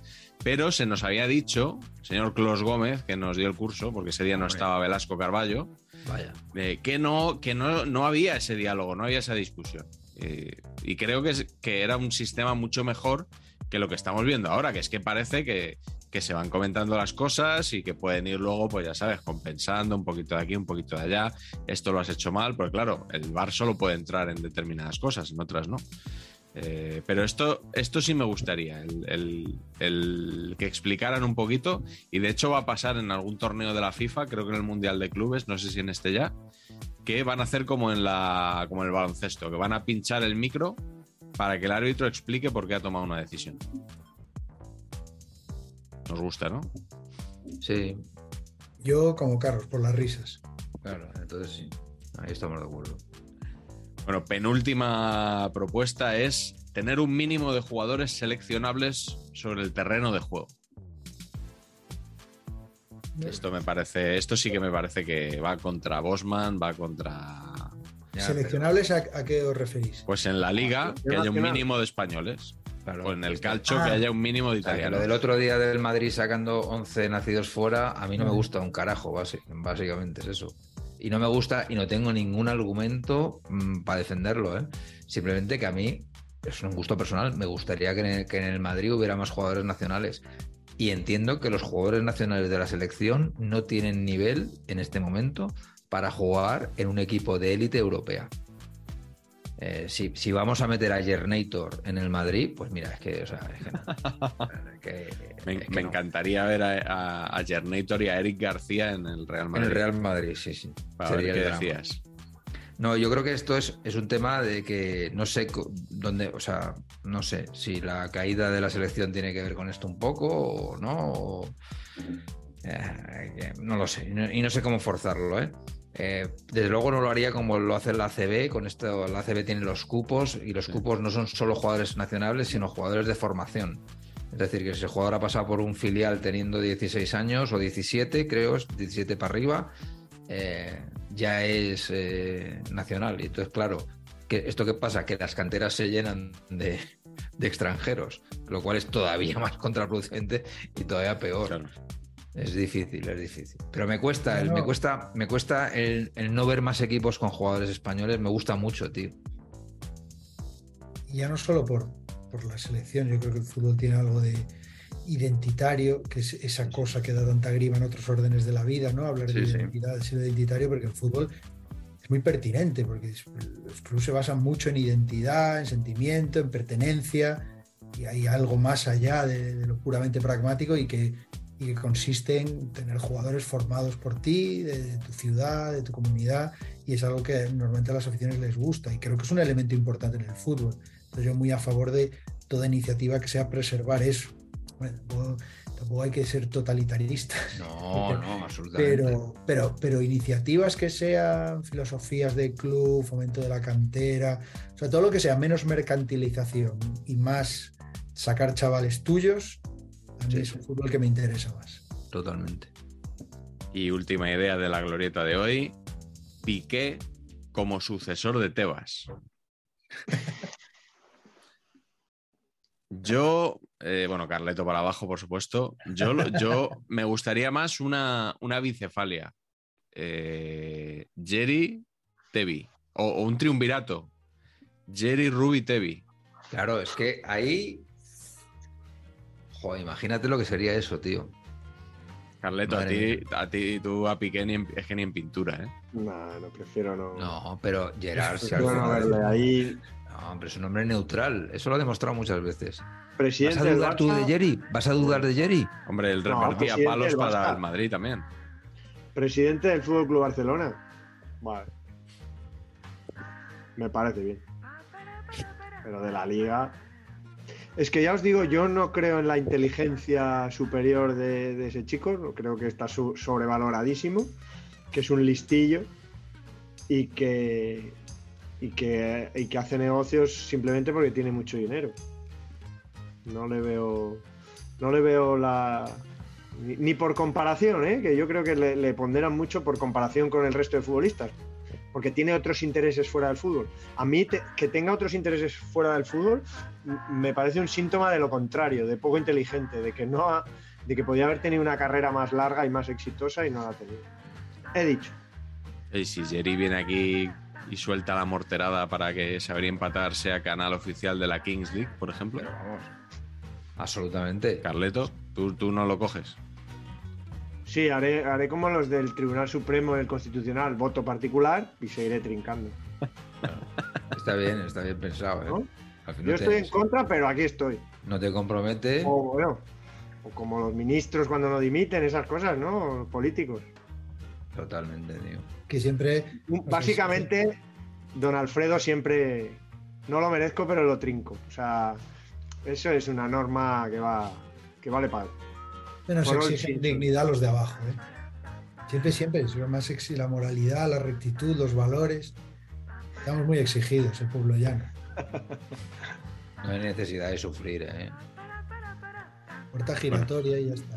Pero se nos había dicho, señor Clos Gómez, que nos dio el curso, porque ese día no estaba Velasco Carballo, Vaya. eh, que, no, que no, no había ese diálogo, no había esa discusión. Eh, y creo que, que era un sistema mucho mejor que lo que estamos viendo ahora, que es que parece que, que se van comentando las cosas y que pueden ir luego, pues ya sabes, compensando un poquito de aquí, un poquito de allá. Esto lo has hecho mal, porque claro, el VAR solo puede entrar en determinadas cosas, en otras no. Eh, pero esto, esto sí me gustaría, el, el- el que explicaran un poquito, y de hecho va a pasar en algún torneo de la FIFA, creo que en el Mundial de Clubes, no sé si en este ya, que van a hacer como en, la, como en el baloncesto, que van a pinchar el micro para que el árbitro explique por qué ha tomado una decisión. Nos gusta, ¿no? Sí, Yo como Carlos, por las risas. claro, entonces sí. Ahí estamos de acuerdo. Bueno, penúltima propuesta es tener un mínimo de jugadores seleccionables sobre el terreno de juego. Esto me parece, esto sí que me parece que va contra Bosman, va contra. ¿Seleccionables a, a qué os referís? Pues en la liga que haya un mínimo de españoles. claro. O en el calcio Ah. que haya un mínimo de O sea, que italianos. lo del otro día del Madrid sacando 11 nacidos fuera, a mí no me gusta un carajo, básicamente es eso. Y no me gusta y no tengo ningún argumento mm, para defenderlo. ¿eh? Simplemente que a mí, es un gusto personal, me gustaría que en, el, que en el Madrid hubiera más jugadores nacionales. Y entiendo que los jugadores nacionales de la selección no tienen nivel en este momento para jugar en un equipo de élite europea. Eh, si, si vamos a meter a Jernator en el Madrid, pues mira, es que, o sea, es que no. Es que- Me, es que me no. encantaría ver a, a, a Gernator y a Eric García en el Real En Madrid. el Real Madrid, sí, sí. Para Sería ver qué decías. No, yo creo que esto es, es un tema de que no sé dónde, o sea, no sé si la caída de la selección tiene que ver con esto un poco o no. o- eh, no lo sé, y no, y no sé cómo forzarlo, ¿eh? Eh, desde luego no lo haría como lo hace la ACB, con esto la ACB tiene los cupos y los cupos no son solo jugadores nacionales, sino jugadores de formación. Es decir, que si el jugador ha pasado por un filial teniendo 16 años o 17, creo, es 17 para arriba, eh, ya es eh, nacional. Y entonces, claro, que ¿esto qué pasa? Que las canteras se llenan de, de extranjeros, lo cual es todavía más contraproducente y todavía peor. Claro. Es difícil, es difícil. Pero me cuesta, el- me cuesta, me cuesta el, el no ver más equipos con jugadores españoles, me gusta mucho, tío. Y ya no solo por, por la selección, yo creo que el fútbol tiene algo de identitario, que es esa cosa que da tanta grima en otros órdenes de la vida, ¿no? Hablar de Sí, identidad, de ser identitario, porque el fútbol es muy pertinente, porque los clubes se basan mucho en identidad, en sentimiento, en pertenencia, y hay algo más allá de, de lo puramente pragmático y que, y que consiste en tener jugadores formados por ti, de, de tu ciudad, de tu comunidad, y es algo que normalmente a las aficiones les gusta, y creo que es un elemento importante en el fútbol. Entonces yo muy a favor de toda iniciativa que sea preservar eso. Bueno, tampoco, tampoco hay que ser totalitarista, No, no, absolutamente. pero, pero, pero iniciativas que sean filosofías de club, fomento de la cantera, o sea, todo lo que sea menos mercantilización y más sacar chavales tuyos, Sí, es un fútbol que me interesa más. Totalmente. Y última idea de la glorieta de hoy: Piqué como sucesor de Tebas. Yo, eh, bueno, Carleto para abajo, por supuesto. Yo, yo me gustaría más una, una bicefalia. Eh, Jerry Tevi. O, o un triunvirato. Jerry Ruby Tevi. Claro, es que ahí. Joder, imagínate lo que sería eso, tío. Carleto, a Madre ti, a ti, tú a Piqué ni en, es que ni en pintura, ¿eh? No, no prefiero no. No, pero Gerard, si al Prefiero no ahí. No, hombre, es un hombre neutral. Eso lo ha demostrado muchas veces. ¿Vas Presidente a del dudar tú de Jerry? ¿Vas a dudar de Jerry? Hombre, él repartía palos para el Madrid también. presidente del Fútbol Club Barcelona. Vale. Me parece bien. Pero de la liga. Es que ya os digo, yo no creo en la inteligencia superior de, ese chico. Creo que está sobrevaloradísimo. Que es un listillo. Y que. Y que, hace negocios simplemente porque tiene mucho dinero. No le veo. No le veo la. Ni, ni por comparación, ¿eh? que yo creo que le, le ponderan mucho por comparación con el resto de futbolistas, porque tiene otros intereses fuera del fútbol. A mí te- que tenga otros intereses fuera del fútbol me parece un síntoma de lo contrario, de poco inteligente, de que no ha- de que podía haber tenido una carrera más larga y más exitosa y no la ha tenido. He dicho. Y si Jerry viene aquí y suelta la morterada para que Saber empatar sea canal oficial de la Kings League, por ejemplo, Pero vamos. Absolutamente. Carleto, tú, tú no lo coges. Sí, haré, haré como los del Tribunal Supremo del Constitucional, voto particular y seguiré trincando. Está bien, está bien pensado. ¿eh? ¿No? Al fin Yo estoy en contra, pero aquí estoy. No te compromete. O bueno, o como los ministros cuando no dimiten, esas cosas, ¿no? Los políticos. Totalmente, tío. Que siempre. Básicamente, don Alfredo siempre no lo merezco, pero lo trinco. O sea, eso es una norma que va que vale para. Nos Bueno, exigen dignidad a los de abajo. ¿eh? Siempre, siempre. Es lo más exi- la moralidad, la rectitud, los valores. Estamos muy exigidos, el pueblo llano. No hay necesidad de sufrir, ¿eh? Puerta giratoria y ya está.